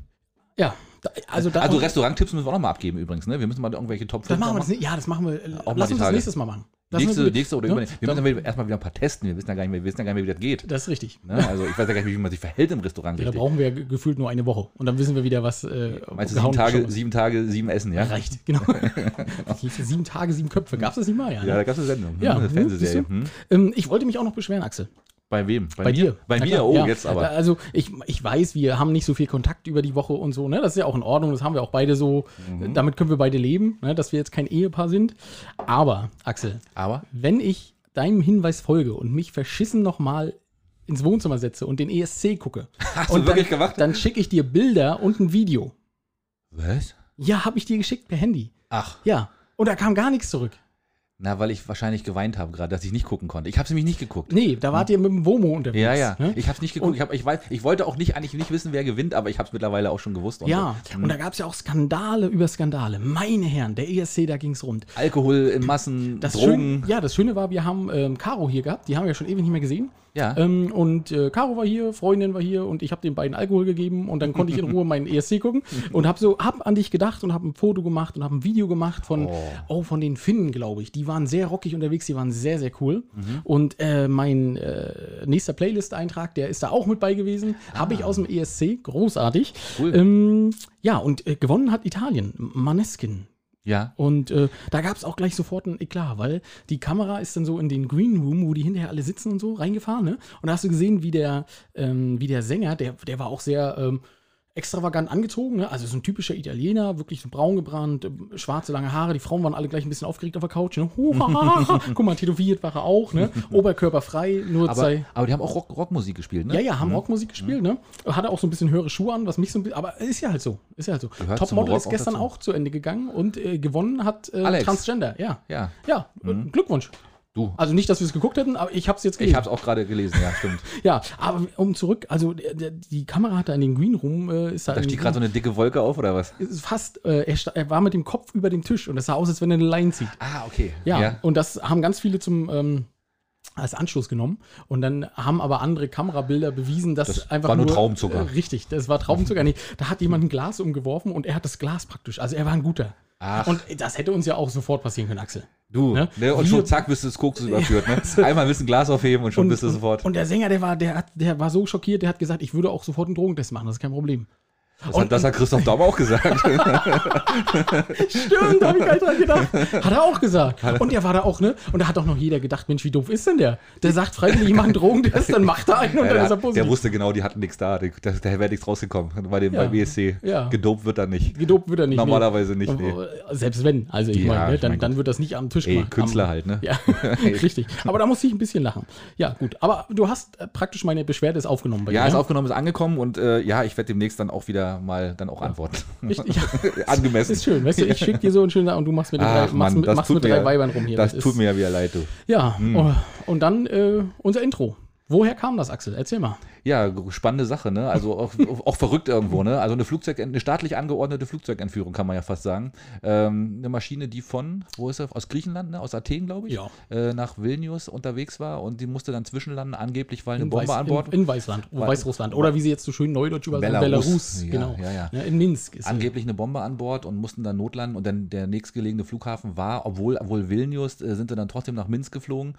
Ja, also. Also Restauranttipps müssen wir auch noch mal abgeben übrigens. Ne? Wir müssen mal irgendwelche Top das 5 machen wir das. Ja, das machen wir. Auch Lass uns das nächstes Mal machen. Lass Nächste, nächste oder ne? übernächste. Wir Dann- müssen ja erstmal wieder ein paar testen. Wir wissen ja gar nicht mehr, wir wissen ja gar nicht mehr, wie das geht. Das ist richtig. Ne? Also ich weiß ja gar nicht, wie man sich verhält im Restaurant. Ja, da brauchen wir gefühlt nur eine Woche. Und dann wissen wir wieder, was. Äh, Meinst du sieben Tage, sieben Tage, sieben Essen, ja? Reicht, genau. Sieben Tage, sieben Köpfe. Gab es das nicht mal? Ja. Ja, da ne? gab es eine Sendung. Ja, eine Fernsehserie. Hm? Ähm, ich wollte mich auch noch beschweren, Axel. Bei wem? Bei, mir? dir. Bei Na mir? klar, Oh, ja. jetzt aber. Also ich, ich weiß, wir haben nicht so viel Kontakt über die Woche und so, ne? Das ist ja auch in Ordnung, das haben wir auch beide so. Mhm. Damit können wir beide leben, ne? dass wir jetzt kein Ehepaar sind. Aber, Axel, Aber wenn ich deinem Hinweis folge und mich verschissen nochmal ins Wohnzimmer setze und den ESC gucke. Hast und du wirklich dann, gemacht? Dann schicke ich dir Bilder und ein Video. Was? Ja, habe ich dir geschickt per Handy. Ach, Ja. Und da kam gar nichts zurück. Na, weil ich wahrscheinlich geweint habe gerade, dass ich nicht gucken konnte. Ich habe es nämlich nicht geguckt. Nee, da wart ihr mit dem Womo unterwegs. Ja, ja. Ne? Ich habe es nicht geguckt. Ich, hab, ich, weiß, ich wollte auch nicht eigentlich nicht wissen, wer gewinnt, aber ich habe es mittlerweile auch schon gewusst. Und Ja, so. und da gab es ja auch Skandale über Skandale. Meine Herren, der ESC, da ging es rund. Alkohol in Massen, Das Drogen. Schöne, ja, das Schöne war, wir haben ähm, Caro hier gehabt, die haben wir schon ewig nicht mehr gesehen. Ja. Ähm, und äh, Caro war hier, Freundin war hier und ich habe den beiden Alkohol gegeben und dann konnte ich in Ruhe meinen ESC gucken und habe so, hab an dich gedacht und habe ein Foto gemacht und habe ein Video gemacht von, oh. von den Finnen, glaube ich. Die waren sehr rockig unterwegs, die waren sehr, sehr cool. Mhm. Und äh, mein äh, nächster Playlist-Eintrag, der ist da auch mit bei gewesen, habe ich aus dem ESC, großartig. Ah. Cool. Ähm, ja, und äh, gewonnen hat Italien, Maneskin. Ja. Und äh, da gab es auch gleich sofort ein Eklat, weil die Kamera ist dann so in den Green Room, wo die hinterher alle sitzen und so, reingefahren. Ne? Und da hast du gesehen, wie der, ähm, wie der Sänger, der, der war auch sehr ähm, extravagant angezogen. Ne? Also so ein typischer Italiener, wirklich so braun gebrannt, äh, schwarze lange Haare. Die Frauen waren alle gleich ein bisschen aufgeregt auf der Couch. Ne? Guck mal, tätowiert war er auch. Ne? Oberkörper frei, nur Aber, zwei. aber die haben auch Rock, Rockmusik gespielt, ne? Ja, ja, haben Rockmusik gespielt, ne? Hatte auch so ein bisschen höhere Schuhe an, was mich so ein bisschen. Aber ist ja halt so. Ist ja halt so. Topmodel ist auch gestern dazu. auch zu Ende gegangen und äh, gewonnen hat äh. Transgender, ja. Ja. Ja, äh, Glückwunsch. Du. Also nicht, dass wir es geguckt hätten, aber ich habe es jetzt Ich gelesen. habe es auch gerade gelesen, ja, stimmt. Ja, aber um zurück, also der, der, die Kamera hat da in den Green Room, äh, ist da, Da stieg gerade so eine dicke Wolke auf, oder was? ist fast, äh, er, er war mit dem Kopf über dem Tisch und es sah aus, als wenn er eine Line zieht. Ah, okay. Ja, und das haben ganz viele zum ähm, als Anschluss genommen. Und dann haben aber andere Kamerabilder bewiesen, dass Das einfach war nur Traubenzucker. Äh, richtig, das war Traubenzucker. nee, da hat jemand ein Glas umgeworfen und er hat das Glas praktisch. Also er war ein guter. Ach. Und das hätte uns ja auch sofort passieren können, Axel. Du, Ne? ne? und Wir- schon zack, bist du des Kokses überführt. Ne? Einmal du ein Glas aufheben und schon bist du sofort. Und der Sänger, der war, der, hat, der war so schockiert, der hat gesagt, ich würde auch sofort einen Drogentest machen, das ist kein Problem. Das, hat, das hat Christoph Daum auch gesagt. Stimmt, da habe ich gar nicht dran gedacht. Hat er auch gesagt. Und der war da auch, ne? Und da hat auch noch jeder gedacht, Mensch, wie doof ist denn der? Der sagt freiwillig, ich mache einen Drogentest, dann macht er einen und Ja, dann der, ist er positiv. der wusste genau, die hatten nichts da. Der, der, der wäre nichts rausgekommen bei dem Ja. beim ESC. Ja. Gedopt wird er nicht. Gedopt wird er nicht. Normalerweise nicht. Nee. Nee. Selbst wenn, also ich Ja, meine, ne, ich dann, mein dann wird das nicht am Tisch Ey, gemacht. Künstler am, halt, ne? Ja, richtig. Aber da musste ich ein bisschen lachen. Ja, gut. Aber du hast äh, praktisch meine Beschwerde ist aufgenommen bei Ja, dir. ist ne? aufgenommen, ist angekommen und äh, ja, ich werde demnächst dann auch wieder mal dann auch antworten. Richtig, ja. Angemessen. Ist schön, weißt du, ich schicke dir so einen schönen und du machst mit, drei, Ach machst, Mann, mit, das machst tut mit drei Weibern rum hier. Das, ist- tut mir ja wieder leid, du. Ja, oh, und dann äh, unser Intro. Woher kam das, Axel? Erzähl mal. Ja, spannende Sache, ne? Also auch, auch verrückt irgendwo, ne? Also eine Flugzeug, eine staatlich angeordnete Flugzeugentführung, kann man ja fast sagen. Ähm, eine Maschine, die von, wo ist er? Aus Griechenland, ne? Aus Athen, glaube ich, Ja. äh, nach Vilnius unterwegs war und die musste dann zwischenlanden, angeblich, weil eine In Bombe Weiß- an Bord. In, in Weißland, Weil- Weißrussland. Oder wie sie jetzt so schön neudeutsch übersetzen, Belarus. Belarus. Ja, genau. ja, ja. In Minsk ist sie. angeblich eine Bombe an Bord und mussten dann notlanden und dann der nächstgelegene Flughafen war, obwohl, obwohl Vilnius, äh, sind sie dann trotzdem nach Minsk geflogen.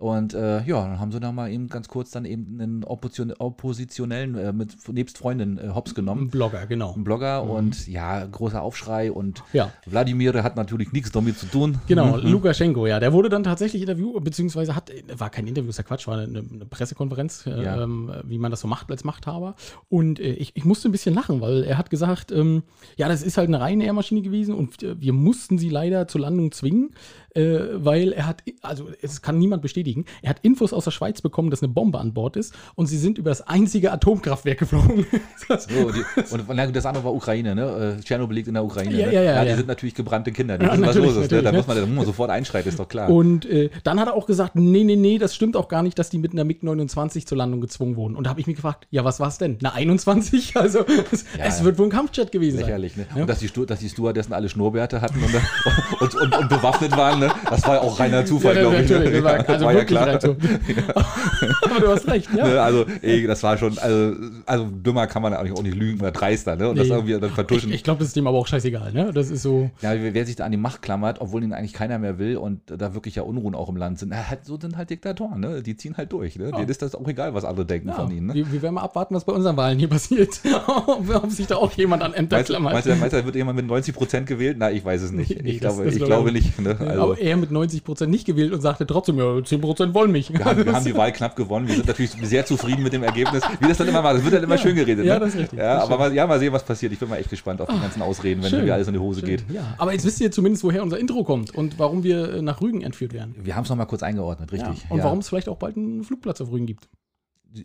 Und äh, ja, dann haben sie da mal eben ganz kurz dann eben einen Opposition Oppositionellen äh, mit nebst Freundin äh, Hops genommen. Ein Blogger, genau. Ein Blogger und ja, großer Aufschrei und Ja. Wladimir hat natürlich nichts damit zu tun. Genau, Mhm. Lukaschenko, ja. Der wurde dann tatsächlich interviewt, beziehungsweise hat, war kein Interview, ist ja Quatsch, war eine, eine Pressekonferenz, äh, Ja. ähm, wie man das so macht als Machthaber. Und äh, ich, ich musste ein bisschen lachen, weil er hat gesagt, ähm, ja, das ist halt eine Ryanair-Maschine gewesen und äh, wir mussten sie leider zur Landung zwingen, äh, weil er hat, also es kann niemand bestätigen, er hat Infos aus der Schweiz bekommen, dass eine Bombe an Bord ist und sie sind über das einzige Atomkraftwerk geflogen. Das- So, die, und das andere war Ukraine, ne? Äh, Tschernobyl liegt in der Ukraine. Ja, ne? ja, ja, die ja. sind natürlich gebrannte Kinder. Die Ja, wissen, was los ist. Ne? Da natürlich, muss man, da muss man sofort einschreiten, ist doch klar. Und äh, dann hat er auch gesagt, nee, nee, nee, das stimmt auch gar nicht, dass die mit einer MiG-29 zur Landung gezwungen wurden. Und da habe ich mich gefragt, ja, was war es denn? Eine 21? Also es, es wird wohl ein Kampfjet gewesen Lächerlich, ne? Ja. Und dass die, dass die Stewardessen alle Schnurrbärte hatten und, und, und, und bewaffnet waren, ne? Das war ja auch reiner Zufall, sein. glaube ich. Ne? das war, also War ja klar. Aber du hast recht, ja. Ne? Also, ey, das war schon, also, also dümmer kann man eigentlich auch nicht lügen oder dreister, ne? Und das Nee. irgendwie dann Ich, vertuschen. ich glaube, das ist dem aber auch scheißegal, ne? Das ist so. ja, wer sich da an die Macht klammert, obwohl ihn eigentlich keiner mehr will und da wirklich ja Unruhen auch im Land sind, halt, so sind halt Diktatoren, ne? Die ziehen halt durch, ne? Denen ist das auch egal, was andere denken Ja, von ihnen, ne? wir, wir werden mal abwarten, was bei unseren Wahlen hier passiert. ob, sich da auch jemand an Ämter klammert. meinst, du, meinst du, da wird jemand mit 90 Prozent gewählt? Na, ich weiß es nicht. Nee, ich das- glaube, das ich glaube ich nicht. Ne? Also, aber er mit 90 Prozent nicht gewählt und sagte trotzdem, ja, 10 Prozent wollen mich. wir, haben, wir haben die Wahl knapp gewonnen. Wir sind natürlich sehr zufrieden mit dem Ergebnis. Wie das dann immer war, das wird dann immer schön geredet. ja, ne? das ist richtig, Ja, aber mal, ja, mal sehen, was passiert. Ich bin mal echt gespannt auf die ganzen Ausreden, wenn schön. irgendwie alles in die Hose geht. Ja, aber jetzt wisst ihr zumindest, woher unser Intro kommt und warum wir äh, nach Rügen entführt werden. Wir haben es nochmal kurz eingeordnet, richtig. Ja. Und Ja. warum es vielleicht auch bald einen Flugplatz auf Rügen gibt.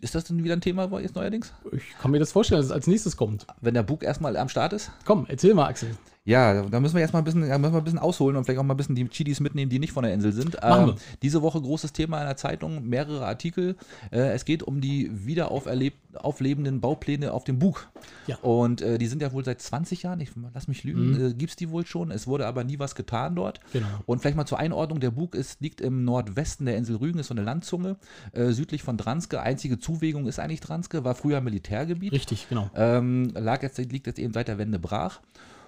Ist das denn wieder ein Thema jetzt neuerdings? Ich kann mir das vorstellen, dass es als nächstes kommt. Wenn der Bug erstmal am Start ist? Komm, erzähl mal, Axel. Ja, da müssen wir erstmal ein bisschen, da müssen wir ein bisschen ausholen und vielleicht auch mal ein bisschen die Chidis mitnehmen, die nicht von der Insel sind. Machen wir. diese Woche großes Thema in der Zeitung, mehrere Artikel. Äh, es geht um die wieder auferleb- auflebenden Baupläne auf dem Bug. Ja. Und äh, die sind ja wohl seit 20 Jahren, ich lass mich lügen, Mhm. äh, gibt es die wohl schon. Es wurde aber nie was getan dort. Genau. Und vielleicht mal zur Einordnung, der Bug ist, liegt im Nordwesten der Insel Rügen, ist so eine Landzunge, äh, südlich von Dranske. Einzige Zuwegung ist eigentlich Dranske, war früher Militärgebiet. Richtig, genau. Ähm, lag jetzt, liegt jetzt eben seit der Wende brach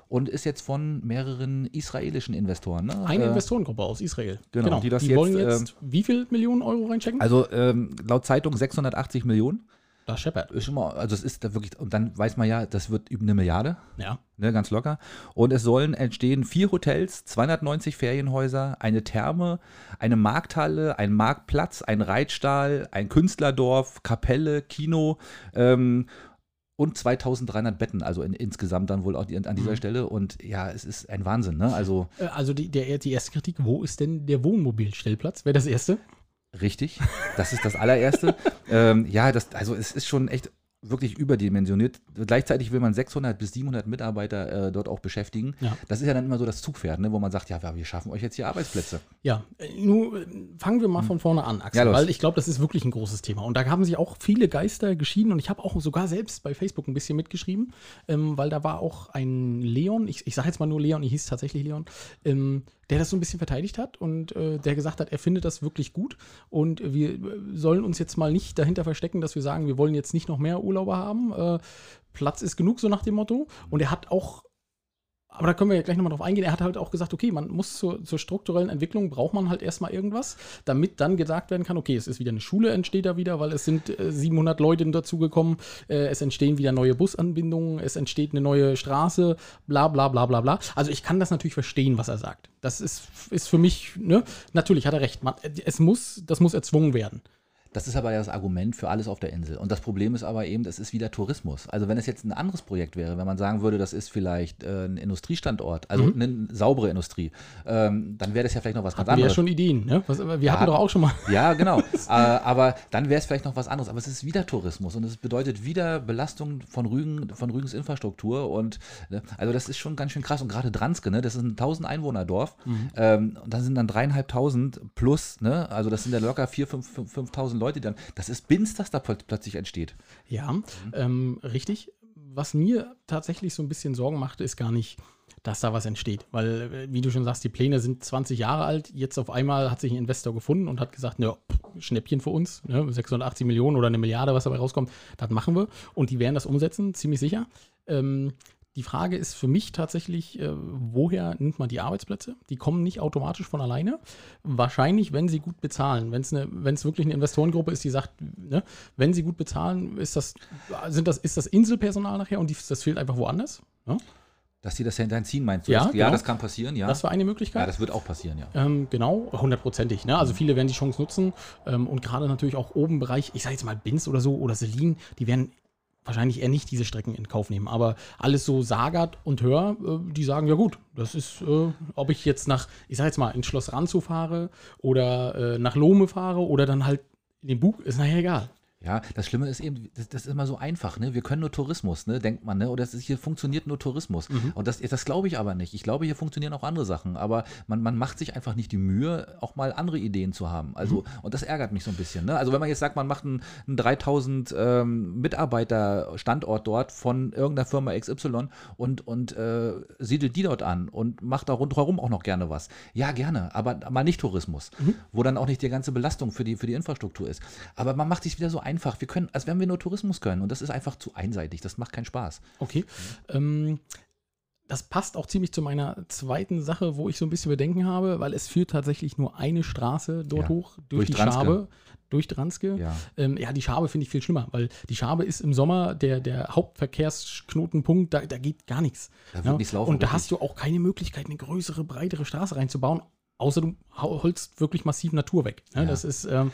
und ist jetzt von mehreren israelischen Investoren. Ne? Eine Äh, Investorengruppe aus Israel. genau, die das wollen jetzt, jetzt wie viel Millionen Euro reinchecken? Also ähm, laut Zeitung 680 Millionen. da scheppert. Ist mal, also es ist da wirklich, und dann weiß man ja, das wird über eine Milliarde, Ja. ne, ganz locker. Und es sollen entstehen vier Hotels, 290 Ferienhäuser, eine Therme, eine Markthalle, ein Marktplatz, ein Reitstall, ein Künstlerdorf, Kapelle, Kino, ähm, und 2300 Betten, also in, insgesamt dann wohl auch die, an dieser Mhm. Stelle. Und ja, es ist ein Wahnsinn, ne? Also Äh, Also die, der, die erste Kritik, wo ist denn der Wohnmobilstellplatz? Wäre das erste? richtig, das ist das allererste. ähm, ja, das, also es ist schon echt wirklich überdimensioniert. Gleichzeitig will man 600 bis 700 Mitarbeiter äh, dort auch beschäftigen. Ja. Das ist ja dann immer so das Zugpferd, ne? wo man sagt, ja, wir schaffen euch jetzt hier Arbeitsplätze. Ja, äh, nun äh, fangen wir mal von vorne an, Axel, Ja, weil ich glaube, das ist wirklich ein großes Thema. Und da haben sich auch viele Geister geschieden und ich habe auch sogar selbst bei Facebook ein bisschen mitgeschrieben, ähm, weil da war auch ein Leon, ich, ich sage jetzt mal nur Leon, ich hieß tatsächlich Leon, ähm, der das so ein bisschen verteidigt hat und äh, der gesagt hat, er findet das wirklich gut und wir äh, sollen uns jetzt mal nicht dahinter verstecken, dass wir sagen, wir wollen jetzt nicht noch mehr Urlauber haben. Äh, Platz ist genug, so nach dem Motto. Und er hat auch aber da können wir ja gleich nochmal drauf eingehen. Er hat halt auch gesagt, okay, man muss zur, zur strukturellen Entwicklung braucht man halt erstmal irgendwas, damit dann gesagt werden kann, okay, es ist wieder eine Schule, entsteht da wieder, weil es sind äh, 700 Leute dazugekommen, äh, es entstehen wieder neue Busanbindungen, es entsteht eine neue Straße, bla bla bla bla bla. Also ich kann das natürlich verstehen, was er sagt. Das ist, ist für mich, ne, natürlich hat er recht. Man, es muss, das muss erzwungen werden. Das ist aber ja das Argument für alles auf der Insel. Und das Problem ist aber eben, das ist wieder Tourismus. Also wenn es jetzt ein anderes Projekt wäre, wenn man sagen würde, das ist vielleicht äh, ein Industriestandort, also Mhm. eine saubere Industrie, ähm, dann wäre das ja vielleicht noch was ganz Hatten wir ja anderes. schon Ideen, ne? Was, wir Ja. hatten doch auch schon mal. Ja, genau. äh, aber dann wäre es vielleicht noch was anderes. Aber es ist wieder Tourismus und es bedeutet wieder Belastung von Rügen, von Rügens Infrastruktur. Und ne, also das ist schon ganz schön krass. Und gerade Dranske, ne, das ist ein 1000 Einwohner-Dorf. Ähm, und da sind dann dreieinhalbtausend plus, ne? Also das sind ja locker 4.000, 5.000 5.000 Leute, dann. Das ist Binz, das da plöt- plötzlich entsteht. Ja, ähm, richtig. Was mir tatsächlich so ein bisschen Sorgen macht, ist gar nicht, dass da was entsteht. Weil, äh, wie du schon sagst, die Pläne sind 20 Jahre alt. Jetzt auf einmal hat sich ein Investor gefunden und hat gesagt, ja, Schnäppchen für uns, ne, 680 Millionen oder eine Milliarde, was dabei rauskommt, das machen wir. Und die werden das umsetzen, ziemlich sicher. Ähm, die Frage ist für mich tatsächlich, äh, woher nimmt man die Arbeitsplätze? Die kommen nicht automatisch von alleine. Wahrscheinlich, wenn sie gut bezahlen. Wenn es es wirklich eine Investorengruppe ist, die sagt, ne, wenn sie gut bezahlen, ist das, sind das, ist das Inselpersonal nachher und die, das fehlt einfach woanders. Ne? Dass die das hinterziehen, meinst du? Ja, das, ja genau. das kann passieren, ja. Das war eine Möglichkeit. ja, das wird auch passieren, ja. Ähm, genau, hundertprozentig. Ne? Also viele werden die Chance nutzen ähm, und gerade natürlich auch oben im Bereich, ich sage jetzt mal Binz oder so oder Selin, die werden wahrscheinlich eher nicht diese Strecken in Kauf nehmen. Aber alles so Sagat und Hör, äh, die sagen, ja gut, das ist, äh, ob ich jetzt nach, ich sage jetzt mal, ins Schloss Ranzow fahre oder äh, nach Lohme fahre oder dann halt in den Bug, ist nachher egal. Ja, das Schlimme ist eben, das, das ist immer so einfach, ne? Wir können nur Tourismus, ne? Denkt man, ne? Oder ist, hier funktioniert nur Tourismus. Und das, das glaube ich aber nicht. Ich glaube, hier funktionieren auch andere Sachen. Aber man, man macht sich einfach nicht die Mühe, auch mal andere Ideen zu haben. Also, und das ärgert mich so ein bisschen. Ne? Also, wenn man jetzt sagt, man macht einen, einen 3000 ähm, Mitarbeiter-Standort dort von irgendeiner Firma XY und, und äh, siedelt die dort an und macht da rundherum auch noch gerne was. Ja, gerne, aber mal nicht Tourismus, wo dann auch nicht die ganze Belastung für die, für die Infrastruktur ist. Aber man macht sich wieder so einfach. Wir können, als wenn wir nur Tourismus können. Und das ist einfach zu einseitig. Das macht keinen Spaß. Okay. Ähm, das passt auch ziemlich zu meiner zweiten Sache, wo ich so ein bisschen Bedenken habe, weil es führt tatsächlich nur eine Straße dort Ja, hoch, durch, durch die Dranske. Schabe, durch Dranske. Ja. Ähm, ja, die Schabe finde ich viel schlimmer, weil die Schabe ist im Sommer der, der Hauptverkehrsknotenpunkt, da, da geht gar nichts. Da wird nichts laufen, Und da wirklich. hast du auch keine Möglichkeit, eine größere, breitere Straße reinzubauen, außer du holst wirklich massiv Natur weg. Ne? Ja. Das ist, ähm,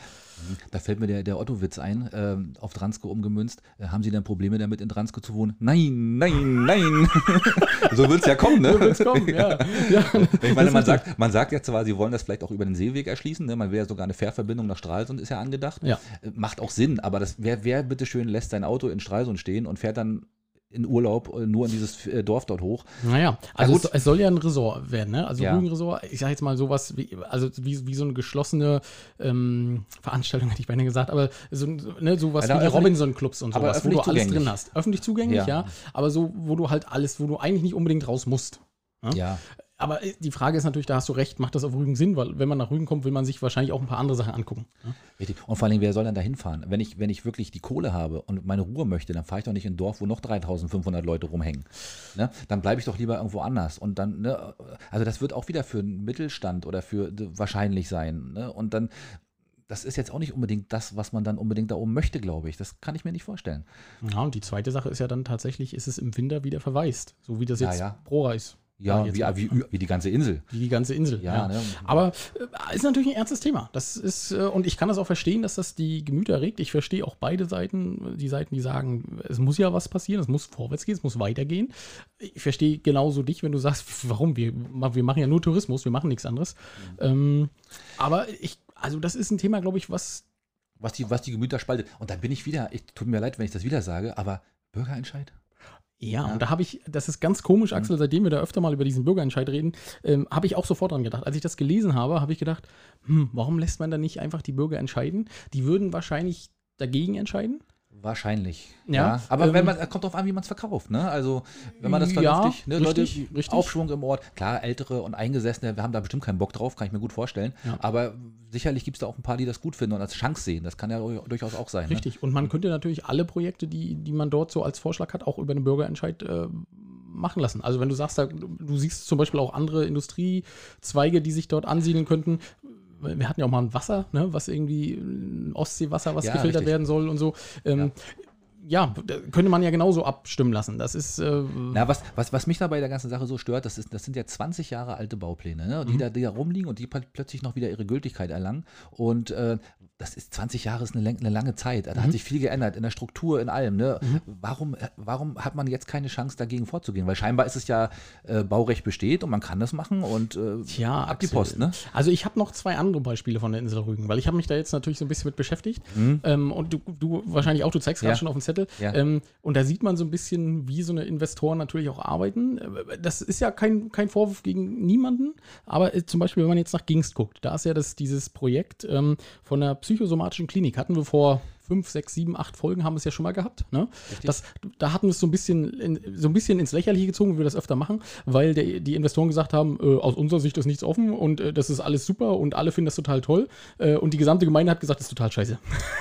Da fällt mir der, der Otto-Witz ein, ähm, auf Dranske umgemünzt. Äh, haben Sie denn Probleme damit, in Dranske zu wohnen? Nein, nein, nein. so wird es ja kommen, ne? so wird's kommen, ja. ja. Ich meine, man sagt, man sagt ja zwar, sie wollen das vielleicht auch über den Seeweg erschließen, ne? man will ja sogar eine Fährverbindung nach Stralsund, ist ja angedacht. Ja. Äh, Macht auch Sinn, aber das, wer, wer bitteschön lässt sein Auto in Stralsund stehen und fährt dann in Urlaub äh, nur in dieses äh, Dorf dort hoch? Naja, also gut. es, es soll ja ein Resort werden, ne? Also Ja. Rügenresort, ich sage jetzt mal sowas wie, also wie, wie so eine geschlossene ähm, Veranstaltung, hätte ich beinahe gesagt, aber so, ne, sowas Ja, wie Robinson-Clubs und sowas, wo du alles drin hast. Öffentlich zugänglich, ja. Ja. aber so, wo du halt alles, wo du eigentlich nicht unbedingt raus musst. Ja. Aber äh, die Frage ist natürlich, da hast du recht, macht das auf Rügen Sinn, weil wenn man nach Rügen kommt, will man sich wahrscheinlich auch ein paar andere Sachen angucken. ne? Richtig. Und vor allem, wer soll dann da hinfahren? Wenn ich, wenn ich wirklich die Kohle habe und meine Ruhe möchte, dann fahre ich doch nicht in ein Dorf, wo noch 3500 Leute rumhängen. Ne? Dann bleibe ich doch lieber irgendwo anders. Und dann, ne, also das wird auch wieder für einen Mittelstand oder für wahrscheinlich sein. Ne? Und dann, das ist jetzt auch nicht unbedingt das, was man dann unbedingt da oben möchte, glaube ich. Das kann ich mir nicht vorstellen. Ja, und die zweite Sache ist ja dann tatsächlich, ist es im Winter wieder verwaist, so wie das Ja, jetzt ja. Prora ist. Ja, wie, wie, wie die ganze Insel. Wie die ganze Insel. Ja, Ja, ne? Aber äh, ist natürlich ein ernstes Thema. Das ist, äh, und ich kann das auch verstehen, dass das die Gemüter regt. Ich verstehe auch beide Seiten. Die Seiten, die sagen, es muss ja was passieren, es muss vorwärts gehen, es muss weitergehen. Ich verstehe genauso dich, wenn du sagst, warum? Wir, wir machen ja nur Tourismus, wir machen nichts anderes. Ähm, aber ich, also das ist ein Thema, glaube ich, was Was die, was die Gemüter spaltet. Und da bin ich wieder, ich tut mir leid, wenn ich das wieder sage, aber Bürgerentscheid? Ja, und da habe ich, das ist ganz komisch, Axel, seitdem wir da öfter mal über diesen Bürgerentscheid reden, ähm, habe ich auch sofort dran gedacht. Als ich das gelesen habe, habe ich gedacht, hm, warum lässt man da nicht einfach die Bürger entscheiden? Die würden wahrscheinlich dagegen entscheiden. Wahrscheinlich. Ja, aber ähm, wenn man, kommt drauf an, wie man es verkauft, ne? Also, wenn man das Ja, vernünftig, ne? richtig, Leute, richtig. Aufschwung im Ort. Klar, ältere und Eingesessene, wir haben da bestimmt keinen Bock drauf, kann ich mir gut vorstellen. Ja. Aber sicherlich gibt es da auch ein paar, die das gut finden und als Chance sehen. Das kann ja durchaus auch sein. Ne? Richtig. Und man könnte natürlich alle Projekte, die, die man dort so als Vorschlag hat, auch über einen Bürgerentscheid äh, machen lassen. Also wenn du sagst, du siehst zum Beispiel auch andere Industriezweige, die sich dort ansiedeln könnten. Wir hatten ja auch mal ein Wasser, ne, was irgendwie ein Ostseewasser, was Ja, gefiltert richtig. werden soll und so. Ähm, ja. da könnte man ja genauso abstimmen lassen. Das ist äh, Na, was, was, was mich da bei der ganzen Sache so stört, das, ist, das sind ja 20 Jahre alte Baupläne, ne? die, da, die da rumliegen und die pl- plötzlich noch wieder ihre Gültigkeit erlangen. Und äh, das ist 20 Jahre ist eine, eine lange Zeit. Da hat sich viel geändert in der Struktur, in allem. Ne? Warum, äh, warum hat man jetzt keine Chance, dagegen vorzugehen? Weil scheinbar ist es ja, äh, Baurecht besteht und man kann das machen und äh, Tja, ab die. Post, ne? Also ich habe noch zwei andere Beispiele von der Insel Rügen, weil ich habe mich da jetzt natürlich so ein bisschen mit beschäftigt. Ähm, und du, du wahrscheinlich auch, du zeigst gerade Mhm. Ja. schon auf dem Zettel. Ja. Ähm, und da sieht man so ein bisschen, wie so eine Investoren natürlich auch arbeiten. Das ist ja kein, kein Vorwurf gegen niemanden, aber äh, zum Beispiel, wenn man jetzt nach Gingst guckt, da ist ja das, dieses Projekt ähm, von der psychosomatischen Klinik, hatten wir vor fünf, sechs, sieben, acht Folgen haben wir es ja schon mal gehabt. Ne? Das, da hatten wir es so ein bisschen, in, so ein bisschen ins Lächerliche gezogen, wie wir das öfter machen, weil der, die Investoren gesagt haben, äh, aus unserer Sicht ist nichts offen und äh, das ist alles super und alle finden das total toll. Äh, und die gesamte Gemeinde hat gesagt, das ist total scheiße.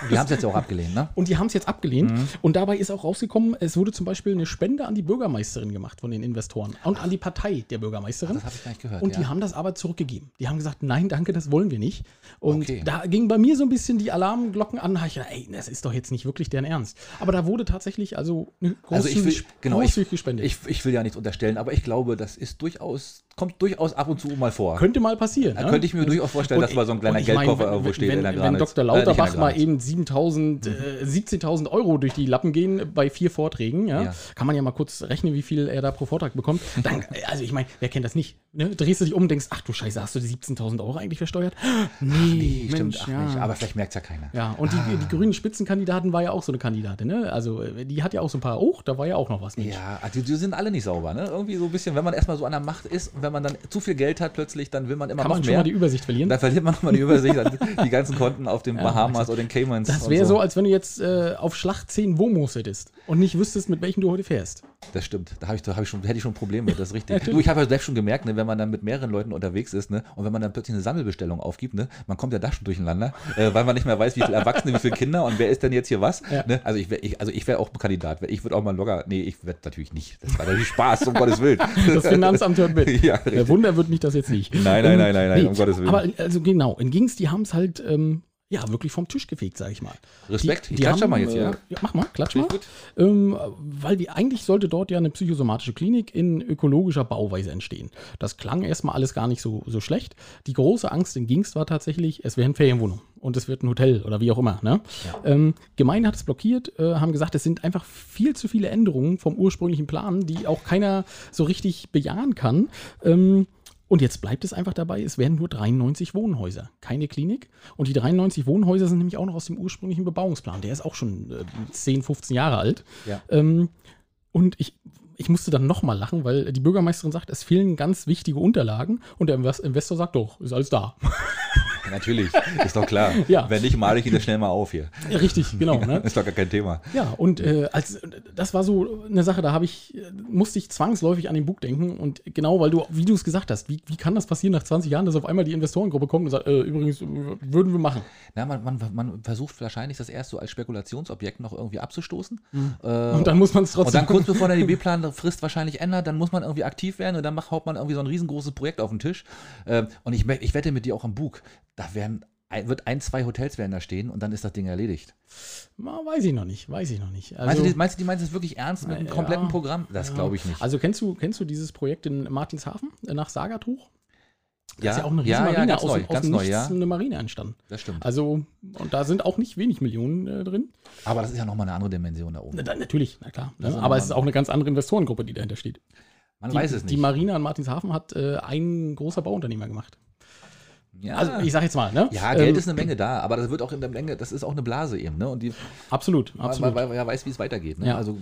Die haben es jetzt auch abgelehnt, ne? Und die haben es jetzt abgelehnt. Mhm. Und dabei ist auch rausgekommen, es wurde zum Beispiel eine Spende an die Bürgermeisterin gemacht von den Investoren und an die Partei der Bürgermeisterin. Das habe ich gar nicht gehört. Und die ja. haben das aber zurückgegeben. Die haben gesagt, nein, danke, das wollen wir nicht. Und Okay. da ging bei mir so ein bisschen die Alarmglocken an. Da ich gedacht, ey, das ist doch jetzt nicht wirklich deren Ernst. Aber da wurde tatsächlich also eine Also ich will, großzügig, genau, großzügig gespendet. ich, ich will ja nichts unterstellen, aber ich glaube, das ist durchaus, kommt durchaus ab und zu mal vor. könnte mal passieren. Da ne? könnte ich mir durchaus vorstellen, dass mal so ein kleiner mein, Geldkoffer wenn- irgendwo steht wenn, in der Wenn. Dr. Äh, Lauterbach mal Granitz. eben 7000, äh, 17.000 Euro durch die Lappen gehen bei vier Vorträgen, ja, Ja. kann man ja mal kurz rechnen, wie viel er da pro Vortrag bekommt. Dann, also ich meine, wer kennt das nicht? Ne? Drehst du dich um und denkst, ach du Scheiße, hast du die 17.000 Euro eigentlich versteuert? Nee, Nee, stimmt, Mensch, ach ja. nicht. Aber vielleicht merkt es ja keiner. Ja, und die, die grünen Spitzenkandidaten war ja auch so eine Kandidatin, ne? Also äh, die hat ja auch so ein paar, oh, da war ja auch noch was. Mensch. Ja, also die, die sind alle nicht sauber, ne? Irgendwie so ein bisschen, wenn man erstmal so an der Macht ist und wenn man dann zu viel Geld hat plötzlich, dann will man immer Kann noch man schon mehr. mal die Übersicht verlieren? dann verliert man nochmal die Übersicht, die ganzen Konten auf den Bahamas oder den Caymans. Das und wäre so, als wenn du jetzt äh, auf Schlag 10 Womos hättest und nicht wüsstest, mit welchem du heute fährst. Das stimmt. Da, ich, da ich schon, hätte ich schon Probleme mit, das ist richtig. Du, ich habe ja selbst schon gemerkt, ne, wenn man dann mit mehreren Leuten unterwegs ist, ne, und wenn man dann plötzlich eine Sammelbestellung aufgibt, ne, man kommt ja da schon durcheinander, äh, weil man nicht mehr weiß, wie viele Erwachsene, wie viele Kinder und wer ist denn jetzt hier was. Ja. Ne? Also ich wäre also ich wär auch ein Kandidat. Ich würde auch mal locker. Nee, ich werde natürlich nicht. Das war natürlich Spaß, um Gottes Willen. Das Finanzamt hört mit. Ja, Der. Wunder wird mich das jetzt nicht. Nein, nein, nein, nein, nein, um Gottes Willen. Aber also genau, in Gings, die haben es halt ähm, ja wirklich vom Tisch gefegt, sag ich mal. Respekt. Die, Ich die klatsche haben, mal jetzt, äh, ja. ja. Mach mal, klatsch mal. Ähm, weil die eigentlich sollte dort ja eine psychosomatische Klinik in ökologischer Bauweise entstehen. Das klang erstmal alles gar nicht so, so schlecht. Die große Angst in Gingst war tatsächlich, es wären Ferienwohnungen und es wird ein Hotel oder wie auch immer. Ne? Ähm, Gemeinde hat es blockiert, äh, haben gesagt, es sind einfach viel zu viele Änderungen vom ursprünglichen Plan, die auch keiner so richtig bejahen kann. Ähm, und jetzt bleibt es einfach dabei, es werden nur 93 Wohnhäuser, keine Klinik. Und die 93 Wohnhäuser sind nämlich auch noch aus dem ursprünglichen Bebauungsplan. Der ist auch schon äh, 10, 15 Jahre alt. Ja. Ähm, und ich, ich musste dann nochmal lachen, weil die Bürgermeisterin sagt, es fehlen ganz wichtige Unterlagen. Und der Invest- Investor sagt, doch, ist alles da. Natürlich, ist doch klar. Ja. Wenn nicht, male ich ihn das schnell mal auf hier. Richtig, genau. Ne? Ist doch gar kein Thema. Ja, und äh, als das war so eine Sache, da habe ich, musste ich zwangsläufig an den Bug denken. Und genau, weil du, wie du es gesagt hast, wie, wie kann das passieren nach 20 Jahren, dass auf einmal die Investorengruppe kommt und sagt, äh, übrigens, würden wir machen. Na, man, man, man versucht wahrscheinlich das erst so als Spekulationsobjekt noch irgendwie abzustoßen. Äh, Und dann muss man es und trotzdem. dann kurz bevor der DB-Plan Frist wahrscheinlich ändert, dann muss man irgendwie aktiv werden und dann macht, haut man irgendwie so ein riesengroßes Projekt auf den Tisch. Ähm, und ich, ich wette mit dir auch am Bug, da werden, ein, wird ein, zwei Hotels werden da stehen und dann ist das Ding erledigt. Na, weiß ich noch nicht, weiß ich noch nicht. Also, meinst, du, die- meinst du, die meinst es wirklich ernst mit einem Ja. kompletten Programm? Das ja. glaube ich nicht. Also kennst du, kennst du dieses Projekt in Martinshafen äh, nach Sagertuch? Da ja, ist ja auch eine riesen ja, ja, Marine ganz aus, neu, aus neu, Nichts ja. eine Marine entstanden. Das stimmt. Also, und da sind auch nicht wenig Millionen äh, drin. Aber das ist ja nochmal eine andere Dimension da oben. Na, natürlich, na klar. Ne? Das Aber es ist auch eine ganz andere Investorengruppe, die dahinter steht. Man Die, weiß es nicht. die Marine an Martinshafen hat äh, ein großer Bauunternehmer gemacht. Ja. Also, ich sag jetzt mal, ne? ja, Geld Ähm, ist eine Menge da, aber das wird auch in der Menge, das ist auch eine Blase eben, ne? Und die, Absolut, weil, absolut. weil, weil er weiß, wie es weitergeht. Ne? Ja. Also,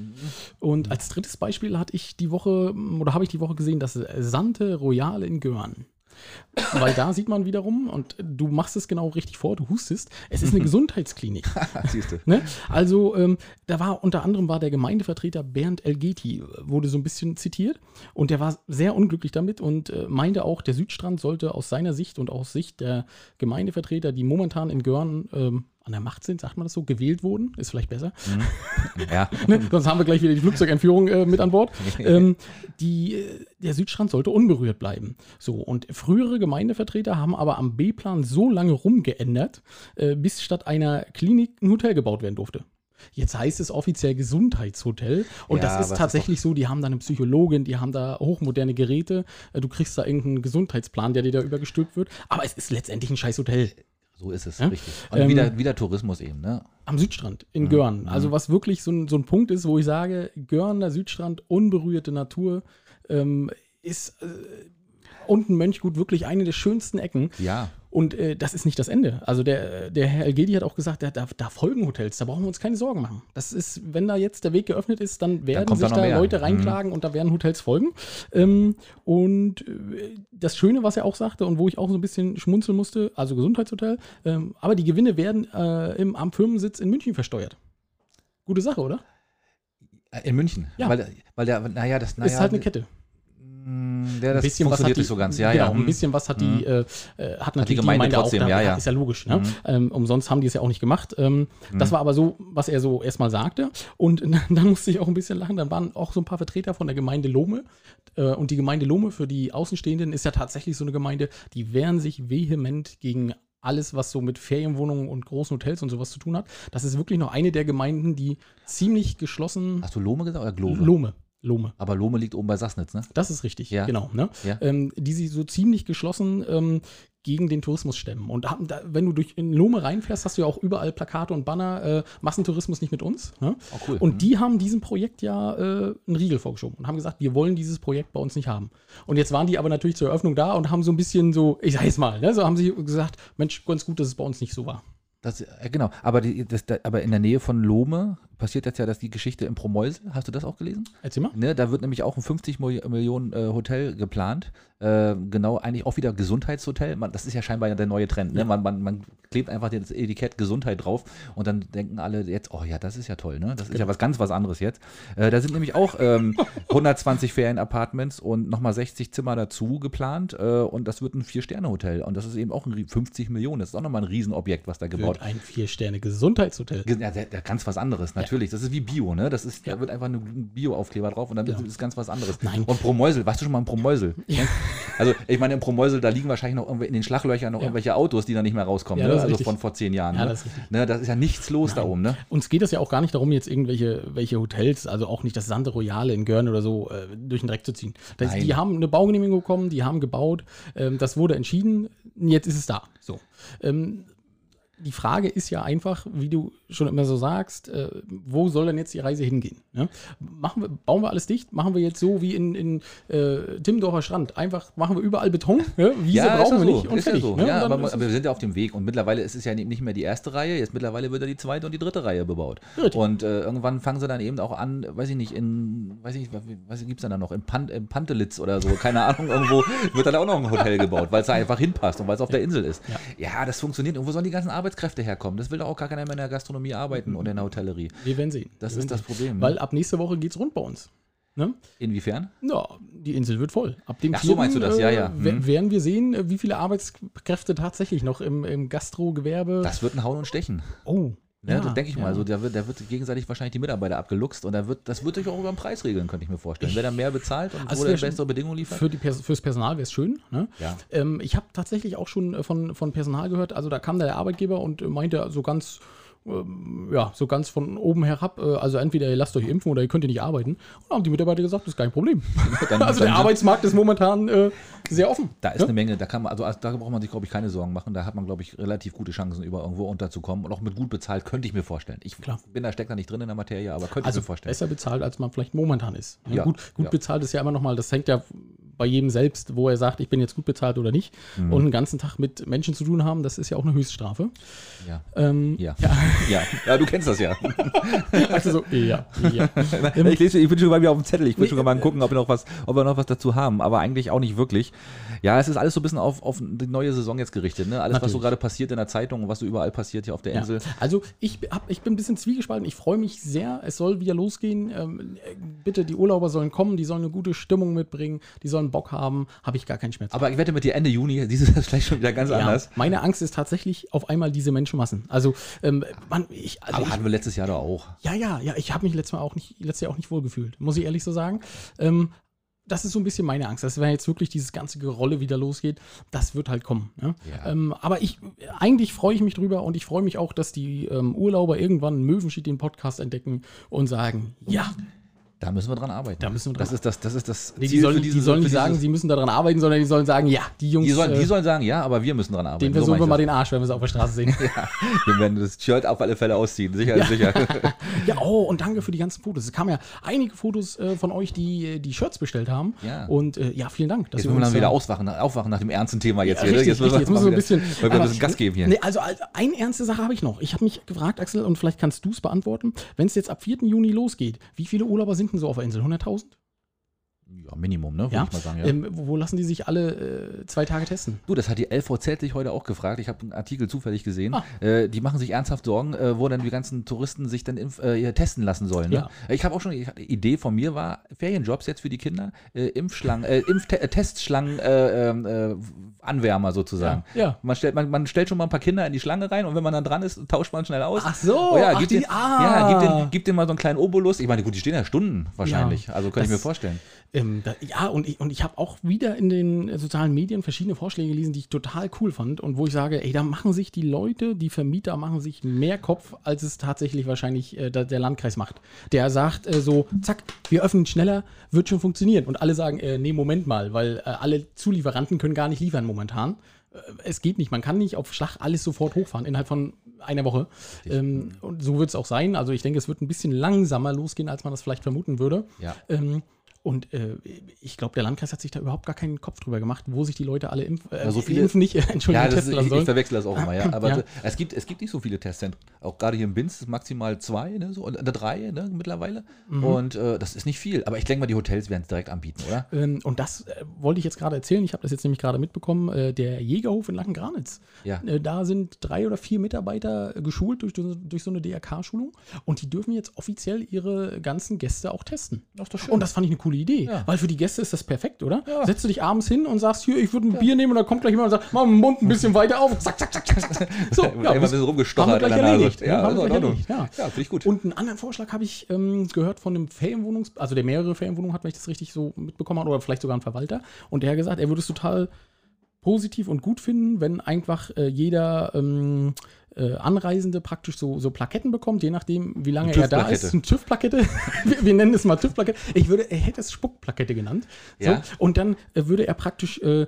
Und als drittes Beispiel hatte ich die Woche, oder habe ich die Woche gesehen, das Sante Royal in Görn. Weil da sieht man wiederum, und du machst es genau richtig vor, du hustest, es ist eine Gesundheitsklinik. siehst du. Ne? Also, ähm, da war unter anderem war der Gemeindevertreter Bernd Elgeti, wurde so ein bisschen zitiert und der war sehr unglücklich damit und äh, meinte auch, der Südstrand sollte aus seiner Sicht und aus Sicht der Gemeindevertreter, die momentan in Görn ähm, an der Macht sind, sagt man das so, gewählt wurden, ist vielleicht besser. Ja. Ne? Sonst haben wir gleich wieder die Flugzeugentführung äh, mit an Bord. ähm, die, äh, der Südstrand sollte unberührt bleiben. So, und frühere Gemeindevertreter haben aber am B-Plan so lange rumgeändert, äh, bis statt einer Klinik ein Hotel gebaut werden durfte. Jetzt heißt es offiziell Gesundheitshotel. Und Ja, das ist tatsächlich so, die haben da eine Psychologin, die haben da hochmoderne Geräte. Äh, Du kriegst da irgendeinen Gesundheitsplan, der dir da übergestülpt wird. Aber es ist letztendlich ein scheiß Hotel. So ist es, Ja? richtig. Und Ähm, wieder, wieder Tourismus eben, ne? Am Südstrand in Görn. Also was wirklich so ein, so ein Punkt ist, wo ich sage, Görner Südstrand, unberührte Natur, ähm, ist äh, unten Mönchgut wirklich eine der schönsten Ecken. Ja. Und äh, das ist nicht das Ende. Also der, der Herr Elgedi hat auch gesagt, da, da, da folgen Hotels, da brauchen wir uns keine Sorgen machen. Das ist, wenn da jetzt der Weg geöffnet ist, dann werden kommt da sich da mehr. Leute Mhm. reinklagen und da werden Hotels folgen. Ähm, und äh, das Schöne, was er auch sagte und wo ich auch so ein bisschen schmunzeln musste, also Gesundheitshotel, ähm, aber die Gewinne werden äh, im, am Firmensitz in München versteuert. Gute Sache, oder? In München. Ja. Weil, weil der, naja, das, naja, ist halt eine Kette. Mh, Der, das ein bisschen was hat die, nicht so ganz. Ja, genau, ja. ein bisschen was hat die, äh, hat natürlich die Gemeinde Gemeinde, trotzdem, auch, da, ja, ja. ist ja logisch. Ne? Mhm. Ähm, umsonst haben die es ja auch nicht gemacht. Ähm, Das war aber so, was er so erstmal sagte. Und dann musste ich auch ein bisschen lachen. Dann waren auch so ein paar Vertreter von der Gemeinde Lohme. Äh, und die Gemeinde Lohme für die Außenstehenden ist ja tatsächlich so eine Gemeinde, die wehren sich vehement gegen alles, was so mit Ferienwohnungen und großen Hotels und sowas zu tun hat. Das ist wirklich noch eine der Gemeinden, die ziemlich geschlossen. Hast du Lohme gesagt oder Glove? Lohme. Lohme. Aber Lohme liegt oben bei Sassnitz, ne? Das ist richtig, Ja. genau. Ne? Ja. Ähm, die sich so ziemlich geschlossen ähm, gegen den Tourismus stemmen. Und haben da, wenn du durch in Lome reinfährst, hast du ja auch überall Plakate und Banner, äh, Massentourismus nicht mit uns. Ne? Oh, cool. Und die haben diesem Projekt ja äh, einen Riegel vorgeschoben und haben gesagt, wir wollen dieses Projekt bei uns nicht haben. Und jetzt waren die aber natürlich zur Eröffnung da und haben so ein bisschen so, ich sag jetzt mal, ne, so haben sie gesagt, Mensch, ganz gut, dass es bei uns nicht so war. Das, äh, genau, aber, die, das, da, aber in der Nähe von Lohme passiert jetzt ja dass die Geschichte im Promeusel. Hast du das auch gelesen? Erzähl mal. Ne, da wird nämlich auch ein 50 Mil- Millionen äh, Hotel geplant. Äh, genau, eigentlich auch wieder Gesundheitshotel. Man, das ist ja scheinbar der neue Trend. Ne? Man, man, man klebt einfach das Etikett Gesundheit drauf und dann denken alle jetzt, oh ja, das ist ja toll. Ne? Das ist ja was ganz was anderes jetzt. Äh, da sind nämlich auch ähm, 120 Ferienapartments und nochmal 60 Zimmer dazu geplant. Äh, und das wird ein Vier-Sterne-Hotel. Und das ist eben auch ein rie- 50 Millionen. Das ist auch nochmal ein Riesenobjekt, was da gebaut Wird ein Vier-Sterne-Gesundheitshotel. ja, ganz was anderes, natürlich. Das ist wie Bio, ne? Das ist, da wird einfach ein Bio-Aufkleber drauf und dann ist es ganz was anderes. Nein. Und Promeusel, warst du schon mal im Promeusel? Also, ich meine, im Promeusel, da liegen wahrscheinlich noch in den Schlaglöchern noch irgendwelche Autos, die da nicht mehr rauskommen, Ja, ne? Also richtig. von vor zehn Jahren. Ja, ne? das. Ne? Das ist ja nichts los da oben, ne? Uns geht es ja auch gar nicht darum, jetzt irgendwelche welche Hotels, also auch nicht das Sante Royale in Görn oder so, äh, durch den Dreck zu ziehen. Das, Nein. die haben eine Baugenehmigung bekommen, die haben gebaut, ähm, das wurde entschieden, jetzt ist es da. So. Ähm, die Frage ist ja einfach, wie du schon immer so sagst, äh, wo soll denn jetzt die Reise hingehen? Ne? Machen wir, bauen wir alles dicht? Machen wir jetzt so wie in, in äh, Timmendorfer Strand? Einfach machen wir überall Beton? Ne? Wiese ist brauchen ja wir so, nicht und ist fertig. Ja, so. ne? ja dann aber, ist aber wir sind ja auf dem Weg und mittlerweile ist es ja nicht mehr die erste Reihe, jetzt mittlerweile wird ja die zweite und die dritte Reihe bebaut. Richtig. Und äh, irgendwann fangen sie dann eben auch an, weiß ich nicht, in, weiß ich nicht, was, gibt es da noch, in, Pan, in Pantelitz oder so, keine Ahnung, irgendwo wird dann auch noch ein Hotel gebaut, weil es da einfach hinpasst und weil es auf der Insel ist. Ja. das funktioniert. Und wo sollen die ganzen Arbeitskräfte herkommen? Das will doch auch gar keiner mehr in der Gastronomie arbeiten und in der Hotellerie. wir werden sehen. Das wir ist das Problem, ne? Weil ab nächste Woche geht es rund bei uns. Ne? Inwiefern? Ja, die Insel wird voll. Ab dem Ach so, meinst du das? Ja, ja. Äh, Mhm. werden wir sehen, äh, wie viele Arbeitskräfte tatsächlich noch im, im Gastrogewerbe. Das wird ein Hauen und Stechen. oh. Ne, ja, das denke ich ja. mal. So, da, wird, da wird gegenseitig wahrscheinlich die Mitarbeiter abgeluchst und da wird, das wird sich auch über den Preis regeln, könnte ich mir vorstellen. Wer da mehr bezahlt und Also wo der bessere Bedingungen liefert. Für die Pers fürs Personal wäre es schön. Ne? Ja. Ähm, ich habe tatsächlich auch schon äh, von, von Personal gehört, also da kam da der Arbeitgeber und äh, meinte so ganz, ähm, ja, so ganz von oben herab, äh, also entweder ihr lasst euch impfen oder ihr könnt hier nicht arbeiten. Und dann haben die Mitarbeiter gesagt, das ist kein Problem. Dann- also der dann- Arbeitsmarkt ist momentan äh, sehr offen. Da ist Ja? eine Menge, da kann man, also da braucht man sich, glaube ich, keine Sorgen machen. Da hat man, glaube ich, relativ gute Chancen, über irgendwo unterzukommen. Und auch mit gut bezahlt könnte ich mir vorstellen. Ich Klar. bin da, steckt da nicht drin in der Materie, aber könnte Also ich mir vorstellen. besser bezahlt, als man vielleicht momentan ist. Ja, Ja, gut gut ja. bezahlt ist ja immer nochmal, das hängt ja bei jedem selbst, wo er sagt, ich bin jetzt gut bezahlt oder nicht. Mhm. Und einen ganzen Tag mit Menschen zu tun haben, das ist ja auch eine Höchststrafe. Ja. Ähm, Ja. ja. Ja, du kennst das ja. Also so, ja, ja. ich, lese, ich bin schon bei mir auf dem Zettel. Ich will Nee, schon mal gucken, ob wir, noch was, ob wir noch was dazu haben. Aber eigentlich auch nicht wirklich. Ja, es ist alles so ein bisschen auf, auf die neue Saison jetzt gerichtet. Ne? Alles, was so Natürlich. gerade passiert in der Zeitung und was so überall passiert hier auf der Ja. Insel. Also ich, hab, ich bin ein bisschen zwiegespalten. Ich freue mich sehr. Es soll wieder losgehen. Ähm, äh, bitte, die Urlauber sollen kommen. Die sollen eine gute Stimmung mitbringen. Die sollen Bock haben, habe ich gar keinen Schmerz. Aber ich wette mit dir, Ende Juni, dieses ist vielleicht schon wieder ganz anders. Meine Angst ist tatsächlich auf einmal diese Menschenmassen. Also, ähm, man, ich, also Aber ich, hatten wir letztes Jahr doch auch. ja, ja, ja, ich habe mich letztes Mal auch nicht, letztes Jahr auch nicht wohl gefühlt, muss ich ehrlich so sagen. Ähm, das ist so ein bisschen meine Angst, dass wenn jetzt wirklich dieses ganze Gerolle wieder losgeht, das wird halt kommen. Ja? Ja. Ähm, aber ich, eigentlich freue ich mich drüber und ich freue mich auch, dass die ähm, Urlauber irgendwann Möwenschied den Podcast entdecken und sagen, ja, Da müssen wir dran arbeiten. Da müssen wir dran das ist das, das ist das nee, die sollen, die sollen nicht sagen, sie müssen daran arbeiten, sondern die sollen sagen, ja, die Jungs, die sollen, die äh, sollen sagen, ja, aber wir müssen dran arbeiten. den So versuchen wir meine mal den Arsch, wenn wir sie auf der Straße sehen. das. Wir werden das Shirt auf alle Fälle ausziehen, sicher, ist sicher. Ja, oh, und danke für die ganzen Fotos. Es kamen ja einige Fotos äh, von euch, die die Shirts bestellt haben. Ja. Und äh, ja, vielen Dank. dass Jetzt müssen wir dann wieder äh, aufwachen, aufwachen nach dem ernsten Thema jetzt Ja, wieder. richtig, richtig. Jetzt müssen wir ein bisschen, wir ein bisschen Gas geben hier. Nee, also, also eine ernste Sache habe ich noch. Ich habe mich gefragt, Axel, und vielleicht kannst du es beantworten. Wenn es jetzt ab 4. Juni losgeht, wie viele Urlauber sind denn so auf der Insel? 100.000? Ja, Minimum, ne? Würde Ja. ich mal sagen, ja. Ähm, wo lassen die sich alle äh, zwei Tage testen? Du, das hat die LVZ sich heute auch gefragt. Ich habe einen Artikel zufällig gesehen. Ah. Äh, die machen sich ernsthaft Sorgen, äh, wo dann die ganzen Touristen sich dann impf, äh, testen lassen sollen. Ne? Ja. Ich habe auch schon, ich, die Idee von mir war, Ferienjobs jetzt für die Kinder, äh, Impfschlangen, äh, Impfte äh, Testschlangen, äh, ähm, äh, Anwärmer sozusagen. Ja, ja. Man, stellt, man, man stellt schon mal ein paar Kinder in die Schlange rein und wenn man dann dran ist, tauscht man schnell aus. Ach so, Oh ja, ach, gib, die- den, ah. ja gib, den, gib den mal so einen kleinen Obolus. Ich meine, gut, die stehen ja Stunden wahrscheinlich. also könnte ich mir vorstellen. Ähm, da, ja, und ich, und ich habe auch wieder in den äh, sozialen Medien verschiedene Vorschläge gelesen, die ich total cool fand und wo ich sage, ey, da machen sich die Leute, die Vermieter machen sich mehr Kopf, als es tatsächlich wahrscheinlich äh, da, der Landkreis macht. Der sagt äh, so, zack, wir öffnen schneller, wird schon funktionieren. Und alle sagen, äh, nee, Moment mal, weil äh, alle Zulieferanten können gar nicht liefern momentan. Äh, Es geht nicht, man kann nicht auf Schlag alles sofort hochfahren innerhalb von einer Woche. Ähm, und so wird es auch sein. Also ich denke, es wird ein bisschen langsamer losgehen, als man das vielleicht vermuten würde. Ja. Ähm, und äh, ich glaube, der Landkreis hat sich da überhaupt gar keinen Kopf drüber gemacht, wo sich die Leute alle impf äh, Ja, so viele- impfen nicht, äh, Entschuldigung, Ja, das ist, testen ich, lassen ich verwechsel das auch immer, ja. Aber Ja. es, gibt, es gibt nicht so viele Testzentren. Auch gerade hier in Binz ist maximal zwei, ne, so, oder drei ne, mittlerweile. Mhm. Und äh, das ist nicht viel. Aber ich denke mal, die Hotels werden es direkt anbieten, oder? Ähm, und das äh, wollte ich jetzt gerade erzählen. Ich habe das jetzt nämlich gerade mitbekommen. Äh, der Jägerhof in Lackengranitz. Ja. Äh, da sind drei oder vier Mitarbeiter geschult durch, durch so eine DRK-Schulung. Und die dürfen jetzt offiziell ihre ganzen Gäste auch testen. Das ist doch schön. Und das fand ich eine coole Idee. Ja. Weil für die Gäste ist das perfekt, oder? Ja. Setzt du dich abends hin und sagst, hier, ich würde ein Bier nehmen und dann kommt gleich jemand und sagt, mach den Mund ein bisschen weiter auf. Zack, zack, zack, zack, zack. So, Einmal ein bis- bisschen rumgestochert haben wir gleich erledigt. Ja, Ja, haben ist wir gleich erledigt. Ja. Ja, finde ich gut. Und einen anderen Vorschlag habe ich ähm, gehört von einem Ferienwohnungs-, also der mehrere Ferienwohnungen hat, wenn ich das richtig so mitbekommen habe, oder vielleicht sogar ein Verwalter. Und der hat gesagt, er würde es total positiv und gut finden, wenn einfach äh, jeder ähm, äh, Anreisende praktisch so, so Plaketten bekommt, je nachdem, wie lange er da ist. Eine TÜV-Plakette. wir, wir nennen es mal TÜV-Plakette. Ich würde, er hätte es Spuckplakette genannt. So, Ja. Und dann äh, würde er praktisch äh,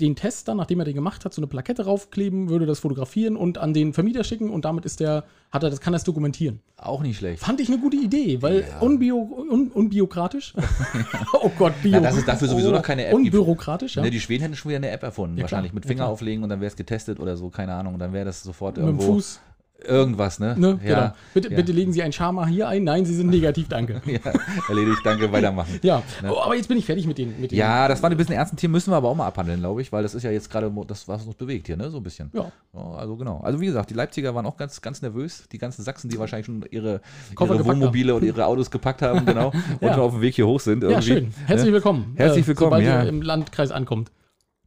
den Test dann, nachdem er den gemacht hat, so eine Plakette raufkleben, würde das fotografieren und an den Vermieter schicken und damit ist der, hat er das, kann er es dokumentieren. Auch nicht schlecht. Fand ich eine gute Idee, weil Ja. unbio, un, unbiokratisch. oh Gott, bio. Ja, dass es dafür sowieso noch keine App. Unbürokratisch, ja. Ne, die Schweden hätten schon wieder eine App erfunden, Ja, wahrscheinlich klar. mit Ja, Finger klar. auflegen und dann wäre es getestet oder so, keine Ahnung. Und dann wäre das sofort Mit dem irgendwo Fuß. Irgendwas, ne? Ne? Ja, Genau. Bitte, ja. bitte legen Sie ein Schama hier ein. Nein, Sie sind negativ, danke. Ja, erledigt, danke, weitermachen. Ja, Ne? oh, aber jetzt bin ich fertig mit den. Mit den Ja, das war ein bisschen ernsten Themen, müssen wir aber auch mal abhandeln, glaube ich, weil das ist ja jetzt gerade das, was uns bewegt hier, ne? So ein bisschen. Ja. Ja, also genau. Also wie gesagt, die Leipziger waren auch ganz, ganz nervös. Die ganzen Sachsen, die wahrscheinlich schon ihre, Koffer ihre Wohnmobile und ihre Autos gepackt haben, genau, und Ja. schon auf dem Weg hier hoch sind. Ja, irgendwie. schön. Herzlich Ne? willkommen. Herzlich äh, willkommen, Sobald ja. ihr im Landkreis ankommt.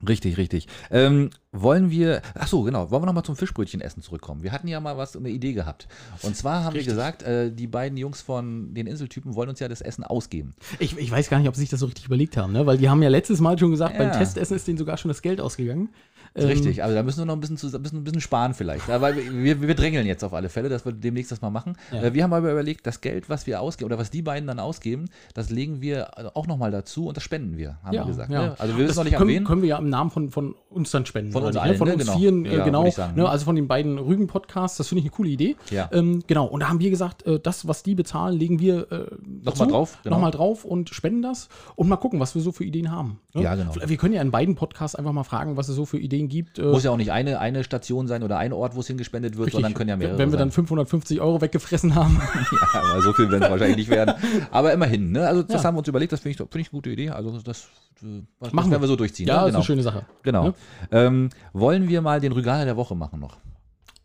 Richtig, richtig. Ähm, wollen wir, ach so, genau, wollen wir nochmal zum Fischbrötchen essen zurückkommen? Wir hatten ja mal was, eine Idee gehabt. Und zwar haben Richtig. wir gesagt, äh, die beiden Jungs von den Inseltypen wollen uns ja das Essen ausgeben. Ich, ich weiß gar nicht, ob sie sich das so richtig überlegt haben, ne? weil die haben ja letztes Mal schon gesagt, Ja. beim Testessen ist denen sogar schon das Geld ausgegangen. Ähm, Richtig, also da müssen wir noch ein bisschen, zu, ein bisschen, ein bisschen sparen vielleicht. Weil wir, wir drängeln jetzt auf alle Fälle, dass wir demnächst das mal machen. Ja. Äh, Wir haben aber überlegt, das Geld, was wir ausgeben, oder was die beiden dann ausgeben, das legen wir auch nochmal dazu und das spenden wir, haben Ja, wir gesagt. ja. Ne? Also wir wissen Das noch nicht können, an wen. können wir ja im Namen von, von uns dann spenden. Von uns nicht, allen, ne? Von ne? uns Genau. vieren, äh, genau. sagen, ne? ne? Also von den beiden Rügen-Podcasts, das finde ich eine coole Idee. Ähm, genau, und da haben wir gesagt, äh, das, was die bezahlen, legen wir äh, dazu, drauf, genau. Nochmal drauf und spenden das und mal gucken, was wir so für Ideen haben. ne? Ja, genau. Wir können ja in beiden Podcasts einfach mal fragen, was es so für Ideen gibt. äh, Muss ja auch nicht eine, eine Station sein oder ein Ort, wo es hingespendet wird, richtig. sondern können ja mehrere Wenn wir dann sein. 550 Euro weggefressen haben. Ja, aber so viel werden es wahrscheinlich nicht werden. Aber immerhin, ne? Also das Ja. haben wir uns überlegt, das finde ich, finde ich eine gute Idee. Also das, äh, das Machen werden wir. wir so durchziehen. ja, ne? ist eine schöne Sache. Genau. Ne? Ähm, wollen wir mal den Rügaler der Woche machen noch?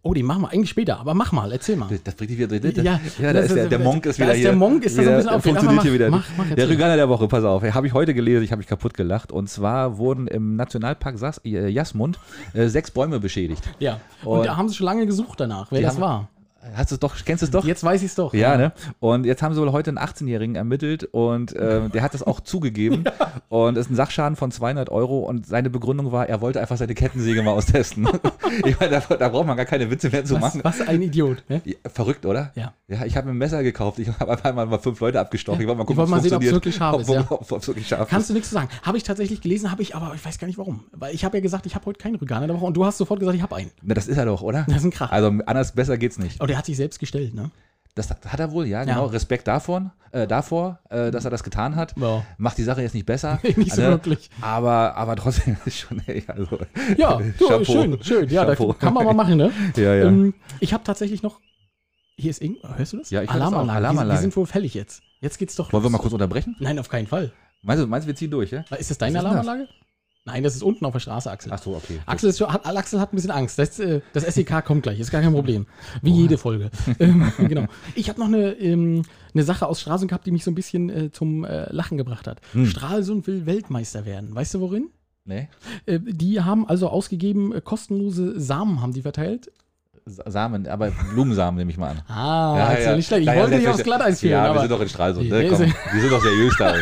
Oh, den machen wir eigentlich später, aber mach mal, erzähl mal. Das bringt dich wieder drin. Ja, ja da ist der, der Monk ist da wieder ist hier. der Monk, ist da so ein bisschen der aufgeregt. funktioniert Aber hier wieder. mach- mach, der. Rüganer der Woche, pass auf. Habe ich heute gelesen, ich habe mich kaputt gelacht. Und zwar wurden im Nationalpark Sas, äh, Jasmund äh, sechs Bäume beschädigt. Ja. Und, Und- da haben sie schon lange gesucht danach, wer Die das haben- war. Hast du es doch, kennst du es doch? Jetzt weiß ich es doch. Ja, ne? Und jetzt haben sie wohl heute einen 18-Jährigen ermittelt und äh, der hat das auch zugegeben. Und es ist ein Sachschaden von 200 Euro und seine Begründung war, er wollte einfach seine Kettensäge mal austesten. ich meine, da, da braucht man gar keine Witze mehr zu Was, machen. was ein Idiot. Ne? Ja, verrückt, oder? Ja. Ja, ich habe mir ein Messer gekauft. Ich habe einmal mal fünf Leute abgestochen. Ich wollte mal gucken, mal sehen, ob's funktioniert. wirklich scharf ist, Ob- ja. ob- ob- wirklich scharf Kannst ist. du nichts zu sagen. Habe ich tatsächlich gelesen, habe ich, aber ich weiß gar nicht warum. Weil ich habe ja gesagt, ich habe heute keinen Rüganer der Woche und du hast sofort gesagt, ich habe einen. Na, das ist er doch, oder? Das ist ein Krach. Also anders besser geht's nicht. Aber der hat sich selbst gestellt, ne? Das hat er wohl, ja, genau. Ja. Respekt davon, äh, davor, äh, dass er das getan hat. Ja. Macht die Sache jetzt nicht besser. Nicht so wirklich. Aber, aber trotzdem ist schon, ey, also. Ja, du, Chapeau. schön, schön. Ja, da kann man mal machen, ne? Ja, ja. Ähm, ich habe tatsächlich noch. Hier ist irgend. Hörst du das? Ja, ich höre das auch. Alarmanlage. Die, Alarmanlage. die sind wohl fällig jetzt. Jetzt geht's doch. Wollen wir los. mal kurz unterbrechen? Nein, auf keinen Fall. Meinst du, meinst du wir ziehen durch, ja? Ist das deine Was Alarmanlage? Nein, das ist unten auf der Straße, Axel. Ach so, okay. Axel, ist schon, hat, Axel hat ein bisschen Angst. Das, äh, das SEK kommt gleich, ist gar kein Problem. Wie jede Folge. ähm, genau. Ich habe noch eine, ähm, eine Sache aus Stralsund gehabt, die mich so ein bisschen äh, zum äh, Lachen gebracht hat. Hm. Stralsund will Weltmeister werden. Weißt du worin? Nee? Äh, die haben also ausgegeben, äh, kostenlose Samen haben die verteilt. Sa- Samen, aber Blumensamen nehme ich mal an. Ah, Axel, nicht schlecht. Ich Ja, ja, wollte dich aufs. Glatteis führen. Ja, wir sind doch in Stralsund. Ja, Ne? Komm, ist- wir sind doch seriös da.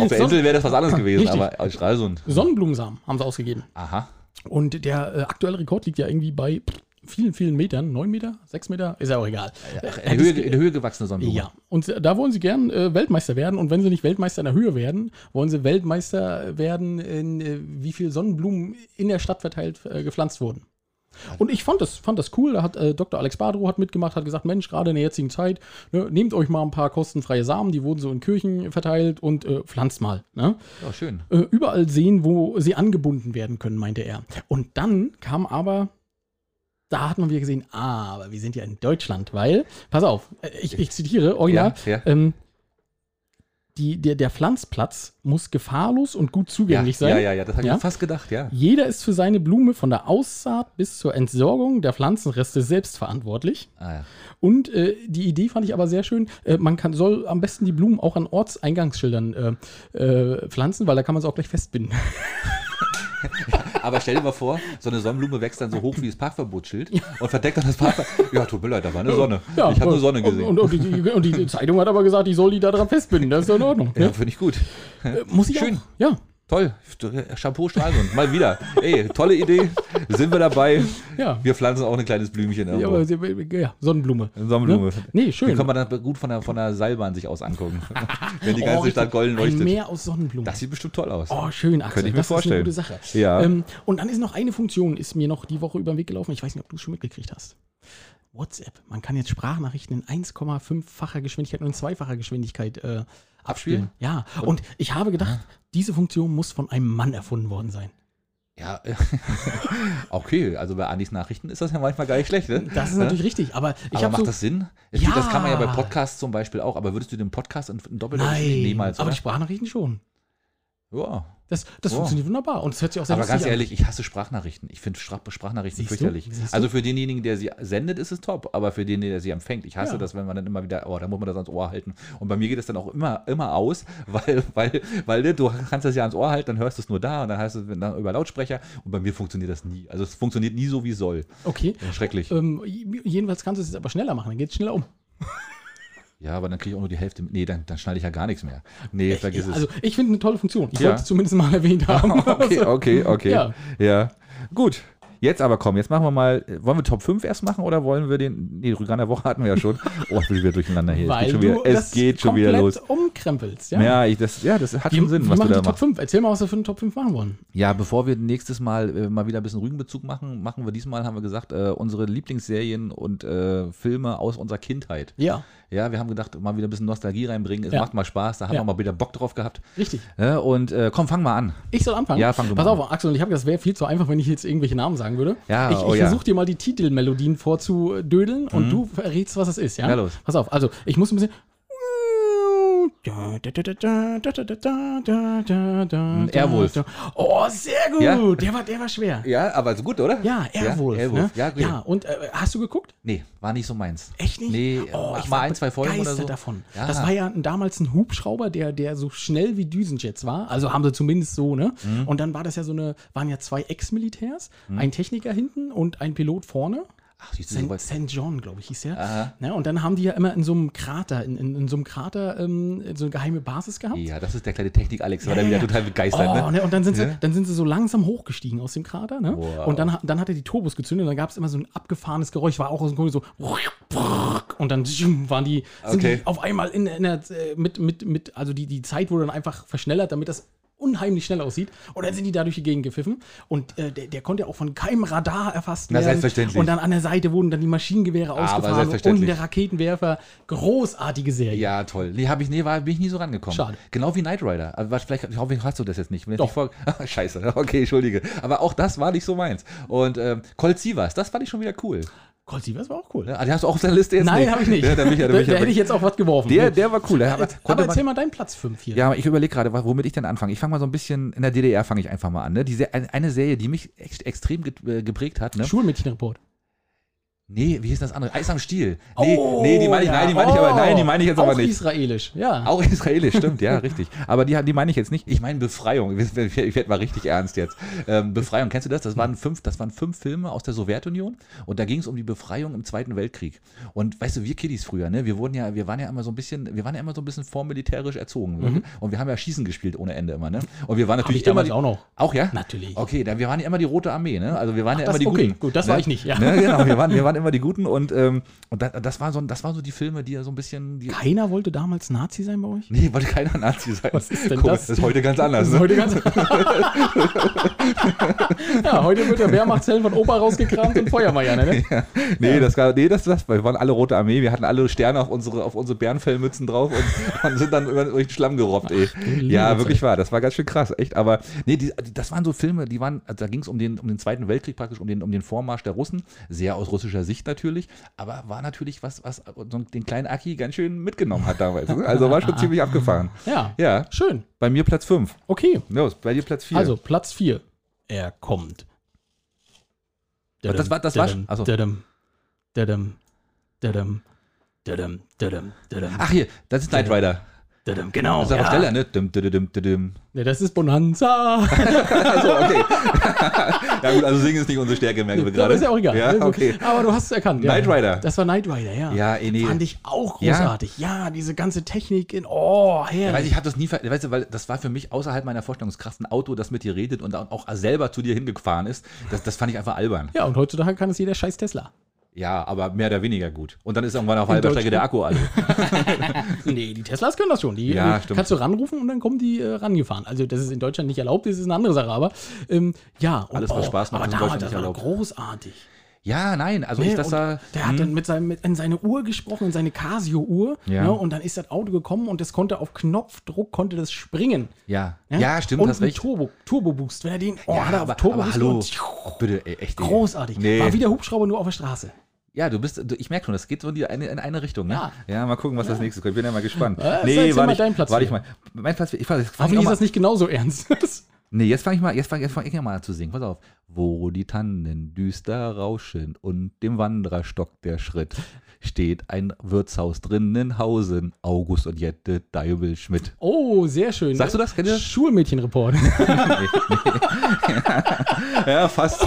Auf der Insel wäre das was anderes gewesen, Richtig. aber in Stralsund. Sonnenblumensamen haben sie ausgegeben. Aha. Und der äh, aktuelle Rekord liegt ja irgendwie bei vielen, vielen Metern. Neun Meter? Sechs Meter? Ist ja auch egal. Ach, Äh, in, der Höhe, in der Höhe gewachsene Sonnenblume. Ja, und da wollen sie gern äh, Weltmeister werden. Und wenn sie nicht Weltmeister in der Höhe werden, wollen sie Weltmeister werden, in äh, wie viel Sonnenblumen in der Stadt verteilt äh, gepflanzt wurden. Und ich fand das, fand das cool. Da hat äh, Dr. Alex Badrow hat mitgemacht, hat gesagt, Mensch, gerade in der jetzigen Zeit, ne, nehmt euch mal ein paar kostenfreie Samen, die wurden so in Kirchen verteilt und äh, pflanzt mal. Ne? Ja, schön. äh, überall sehen, wo sie angebunden werden können, meinte er. Und dann kam aber, da hat man wieder gesehen, ah, aber wir sind ja in Deutschland, weil, pass auf, äh, ich, ich zitiere, original, Ja, ja. Ähm, die, der, der Pflanzplatz muss gefahrlos und gut zugänglich ja, sein. Ja, ja, ja, das habe Ja? ich fast gedacht, ja. Jeder ist für seine Blume von der Aussaat bis zur Entsorgung der Pflanzenreste selbst verantwortlich. Ah, ja. Und äh, die Idee fand ich aber sehr schön. Äh, man kann, soll am besten die Blumen auch an Ortseingangsschildern äh, äh, pflanzen, weil da kann man sie auch gleich festbinden. Aber stell dir mal vor, so eine Sonnenblume wächst dann so hoch wie das Parkverbotsschild und verdeckt dann das Parkverbot. Ja, tut mir leid, da war eine Sonne. ich habe eine Sonne gesehen. Und, und, die, und die Zeitung hat aber gesagt, ich soll die da dran festbinden. Das ist doch in Ordnung. ja, ne? finde ich gut. Äh, Muss ich Schön. auch. Ja, Toll. Chapeau Stralsund. Mal wieder. Ey, tolle Idee. Sind wir dabei? ja. Wir pflanzen auch ein kleines Blümchen Ja, irgendwo. aber, sie- ja, Sonnenblume. Sonnenblume. Ne? Nee, Die schön. kann man dann gut von der, von der Seilbahn sich aus angucken. Wenn die ganze richtig. Stadt golden Ein leuchtet. Meer aus Sonnenblumen. Das sieht bestimmt toll aus. Oh, schön, Axel. Könnte ich mir das vorstellen. ist eine gute Sache. Ja. Ähm, und dann ist noch eine Funktion, ist mir noch die Woche über den Weg gelaufen. Ich weiß nicht, ob du es schon mitgekriegt hast. WhatsApp. Man kann jetzt Sprachnachrichten in 1,5-facher Geschwindigkeit und in zweifacher Geschwindigkeit äh, abspielen. Ja. Und ich habe gedacht, diese Funktion muss von einem Mann erfunden worden sein. Ja, okay, also bei Andis Nachrichten ist das ja manchmal gar nicht schlecht, ne? Das ist Ne? natürlich richtig, aber ich aber habe macht so. das Sinn? Es Ja. Das kann man ja bei Podcasts zum Beispiel auch, aber würdest du den Podcast in, in doppelter Geschwindigkeit niemals, aber oder? die Sprachnachrichten schon. Ja. Das, das Oh. funktioniert wunderbar und es hört sich auch sehr Aber ganz an. ehrlich, ich hasse Sprachnachrichten. Ich finde Sprach Sprachnachrichten Siehst fürchterlich. Also für denjenigen, der sie sendet, ist es top, aber für den, der sie empfängt, ich hasse Ja. das, wenn man dann immer wieder, oh, da muss man das ans Ohr halten. Und bei mir geht es dann auch immer, immer aus, weil, weil, weil ne, du kannst das ja ans Ohr halten, dann hörst du es nur da und dann heißt es dann über Lautsprecher und bei mir funktioniert das nie. Also es funktioniert nie so, wie es soll. Okay. Schrecklich. Ähm, jedenfalls kannst du es jetzt aber schneller machen, dann geht es schneller um. Ja, aber dann kriege ich auch nur die Hälfte. Nee, dann, dann schneide ich ja gar nichts mehr. Nee, vergiss Also es. ich finde eine tolle Funktion. Ich Ja. wollte es zumindest mal erwähnt haben. Okay, okay, okay. Ja. ja. Gut. Jetzt aber komm, jetzt machen wir mal, äh, wollen wir Top 5 erst machen oder wollen wir den, nee, Rügan der Woche hatten wir ja schon. Oh, ich bin wieder durcheinander hier. Weil es geht schon wieder, es das geht schon wieder los. umkrempelst. Ja, Ja, ich, das, ja, das hat Wie, schon Sinn, was du machen da die Top machst. 5? Erzähl mal, was wir für einen Top 5 machen wollen. Ja, bevor wir nächstes Mal äh, mal wieder ein bisschen Rügenbezug machen, machen wir diesmal, haben wir gesagt, äh, unsere Lieblingsserien und äh, Filme aus unserer Kindheit. Ja, Ja, wir haben gedacht, mal wieder ein bisschen Nostalgie reinbringen. Es Ja. macht mal Spaß, da haben Ja. wir mal wieder Bock drauf gehabt. richtig. Ja, und äh, komm, fang mal an. Ich soll anfangen? Ja, fang du Pass mal auf, Axel, und ich habe das wäre viel zu einfach, wenn ich jetzt irgendwelche Namen sagen würde. Ja, ich oh ich versuche dir mal die Titelmelodien vorzudödeln und du verrätst, was es ist, ja? Ja, los. Pass auf, also ich muss ein bisschen. Airwolf. Oh, sehr gut. Ja. Der, war, der war schwer. Ja, aber so gut, oder? Ja, Airwolf. Airwolf. Ne? Ja, ja, und äh, hast du geguckt? Nee, war nicht so meins. Echt nicht? Nee, oh, ich war ein, zwei Folgen oder so. davon. Ja. Das war ja damals ein Hubschrauber, der, der so schnell wie Düsenjets war. Also haben sie zumindest so, ne? Mhm. Und dann war das ja so eine, waren ja zwei Ex-Militärs, ein Techniker hinten und ein Pilot vorne. Ach, St. St. John, glaube ich, hieß der. Aha. Ne? Und dann haben die ja immer in so einem Krater, in, in, in so einem Krater ähm, so eine geheime Basis gehabt. Ja, das ist der kleine Technik-Alex, war Ja, da wieder ja. total begeistert. Oh, ne? ne? Und dann sind, sie, Ja. dann sind sie so langsam hochgestiegen aus dem Krater. Ne? Wow. Und dann, dann hat er die Turbos gezündet und dann gab es immer so ein abgefahrenes Geräusch, war auch aus dem Grund so. Und dann waren die, sind Okay. die auf einmal in, in der, äh, mit, mit, mit, also die, die Zeit wurde dann einfach verschnellert, damit das unheimlich schnell aussieht. Und dann sind die da durch die Gegend gepfiffen. Und äh, der, der konnte ja auch von keinem Radar erfasst Na, werden. selbstverständlich. Und dann an der Seite wurden dann die Maschinengewehre ausgefahren und der Raketenwerfer. Großartige Serie. Ja, toll. Nee, hab ich, nee, war, bin ich nie so rangekommen. Schade. Genau wie Knight Rider. Aber was, vielleicht, ich hoffe, hast du das jetzt nicht. Wenn Doch. nicht vor, Ah, Scheiße, okay, entschuldige. Aber auch das war nicht so meins. Und ähm, Colt Sievers, das fand ich schon wieder cool. Colt Sievers war auch cool. Ja, den hast du auch auf deiner Liste jetzt Nein, habe ich nicht. Ja, da, bin ich, ja, da, da, da hätte ich jetzt auch was geworfen. der, der war cool. Der, aber, aber erzähl mal deinen Platz 5 hier. Ja, aber ich überlege gerade, womit ich denn anfange. Ich fange mal so ein bisschen, in der DDR fange ich einfach mal an. Ne? Die, Se- eine, Serie, die mich ex extrem äh, geprägt hat. Ne? Schulmädchenreport. Nee, wie hieß das andere? Eis am Stiel. Nee, Oh, nee die meine ich, ja. nein, die meine ich aber, nein, die meine ich jetzt auch aber nicht. israelisch, ja. Auch israelisch, stimmt, ja, richtig. Aber die, die meine ich jetzt nicht. Ich meine Befreiung. Ich, werde mal richtig ernst jetzt. Ähm, Befreiung, kennst du das? Das waren, fünf, das waren fünf Filme aus der Sowjetunion und da ging es um die Befreiung im Zweiten Weltkrieg. Und weißt du, wir Kiddies früher, ne, wir wurden ja, wir waren ja immer so ein bisschen, wir waren ja immer so ein bisschen vormilitärisch erzogen. Und wir haben ja Schießen gespielt ohne Ende immer, ne? Und wir waren Hab natürlich ich damals immer. auch noch. Auch ja? Natürlich. Okay, dann, wir waren ja immer die Rote Armee, ne? Also wir waren ja das- immer die okay, Guten. gut, das ne? war ich nicht, ja. Ne, genau, wir waren, wir waren immer die Guten und, ähm, und das, das, war so, das waren so die Filme, die ja so ein bisschen. Die, Keiner wollte damals Nazi sein bei euch? Nee, wollte keiner Nazi sein. Was ist denn Komisch, das? Das ist heute ganz anders. Ne? heute ganz. ja, heute wird der Wehrmachtszellen von Opa rausgekramt und Feuermeier, ne? Nee, das war, nee, das, das, wir waren alle Rote Armee, wir hatten alle Sterne auf unsere, auf unsere Bärenfellmützen drauf und, und sind dann über, durch den Schlamm gerobbt, ey. liebe Ja, wirklich wahr, das war ganz schön krass, echt. Aber nee, die, das waren so Filme, die waren, also da ging es um den, um den Zweiten Weltkrieg praktisch, um den, um den Vormarsch der Russen, sehr aus russischer Sicht natürlich, aber war natürlich was, was den kleinen Aki ganz schön mitgenommen hat damals. ne? Also war schon ziemlich abgefahren. Ja. Ja, Schön. bei mir Platz 5. Okay. Los, bei dir Platz 4. Also, Platz 4. Er kommt. das war- das war- also- dadum, dadum, dadum, dadum, dadum, dadum, Ach hier, das ist Knight Rider. Genau. Das ist aber ja. schneller, ne? Dum, dum, dum, dum, dum. Ja, das ist Bonanza. Also, okay. ja gut, also singen ist nicht unsere Stärke, merken wir Das gerade. ist ja auch egal. Ja, okay. Aber du hast es erkannt. Ja. Knight Rider. Das war Knight Rider, ja. Ja, eh, nee. Fand ich auch Ja. großartig. Ja, diese ganze Technik in, oh, Ja, herrlich. weiß ich habe das nie, weißt du, weil das war für mich außerhalb meiner Vorstellungskraft ein Auto, das mit dir redet und auch selber zu dir hingefahren ist. Das, das fand ich einfach albern. Ja, und heutzutage kann es jeder scheiß Tesla. Ja, aber mehr oder weniger gut. Und dann ist irgendwann auf halber Strecke der Akku alle. Nee, die Teslas können das schon. Die Ja, äh, kannst du ranrufen und dann kommen die äh, rangefahren. Also das ist in Deutschland nicht erlaubt, das ist eine andere Sache, aber ähm, ja. Und, Alles, was Spaß macht, ist in Deutschland nicht erlaubt. großartig. Ja, nein, also Ne? ich das da. der hat dann mit, seinem, mit in seine Uhr gesprochen, in seine Casio-Uhr. Ja. Ne? Und dann ist das Auto gekommen und das konnte auf Knopfdruck konnte das springen. Ja, Ne? ja, stimmt, und hast recht. Turbo, Turbo-Boost. Wenn er den, oh, Ja, hat er aber, Turbo aber Boost hallo. und- Oh, bitte, ey, echt. Großartig. Nee. War wie der Hubschrauber nur auf der Straße. Ja, du bist, du, ich merke schon, das geht so in, die eine, in eine Richtung, ne? Ja. Ja, mal gucken, was das nächste kommt. Ich bin ja mal gespannt. Äh, erzähl war mal nicht, deinen Platz warte ich mal. Mein Platz, ich, ich, ich Hoffentlich ist das nicht genauso ernst. Nee, jetzt fange ich mal, jetzt fange fang ich mal an zu singen. Pass auf. Wo die Tannen düster rauschen und dem Wandererstock der Schritt steht ein Wirtshaus drinnen Hausen, August und Jette Deibel Schmidt. oh, sehr schön. Sagst du das? Ihr das? Schulmädchenreport. Ja, fast.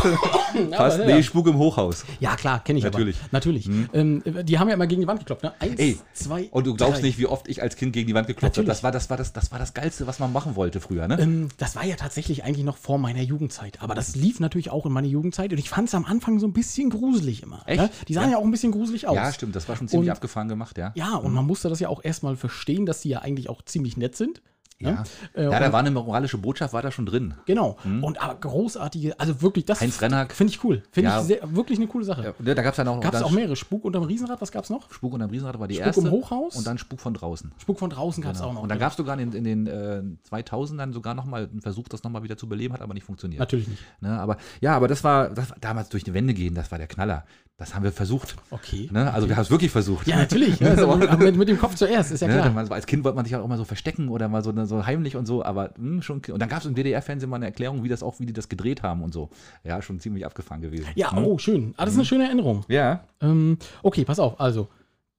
fast. ja. Nee, Spuk im Hochhaus. Ja, klar, kenne ich Natürlich. aber. Natürlich. Ähm, die haben ja immer gegen die Wand geklopft, ne? Eins, Ey, zwei, Und du glaubst drei. nicht, wie oft ich als Kind gegen die Wand geklopft habe. Das war das, war, das, das war das Geilste, was man machen wollte früher, ne? Ähm, das war ja tatsächlich eigentlich noch vor meiner Jugendzeit. Aber das lief natürlich auch in meiner Jugendzeit und ich fand es am Anfang so ein bisschen gruselig immer. Echt? Ne? Die sahen ja. auch ein bisschen gruselig aus. Ja, stimmt, das war schon ziemlich Und- abgefahren gemacht, ja. Ja, und man musste das ja auch erstmal verstehen, dass die ja eigentlich auch ziemlich nett sind. Ja, Ne? Äh, ja da und- war eine moralische Botschaft, war da schon drin. Genau. Und aber großartige, also wirklich, das finde ich cool. Finde Ja. ich sehr, wirklich eine coole Sache. Ja, ne, da gab es dann auch Gab es dann auch mehrere. Spuk unterm Riesenrad, was gab es noch? Spuk unterm Riesenrad war die Spuk erste. im Hochhaus? Und dann Spuk von draußen. Spuk von draußen gab es auch noch. Und dann gab es sogar in, in den äh, 2000ern sogar nochmal einen Versuch, das nochmal wieder zu beleben, hat aber nicht funktioniert. Natürlich nicht. Ne, aber ja, aber das war, das war damals durch die Wände gehen, das war der Knaller. Das haben wir versucht. Okay. Ne? Also wir haben es wirklich versucht. Ja, natürlich. Ja, also mit, mit dem Kopf zuerst, ist ja Ne, klar. mal so als Kind wollte man sich auch immer so verstecken oder mal so, so heimlich und so, aber mh, schon. Und dann gab es im DDR-Fernsehen mal eine Erklärung, wie das auch, wie die das gedreht haben und so. Ja, schon ziemlich abgefahren gewesen. Ja, mhm. oh, schön. Ah, das ist eine hm. schöne Erinnerung. Ja. Ähm, okay, pass auf, also.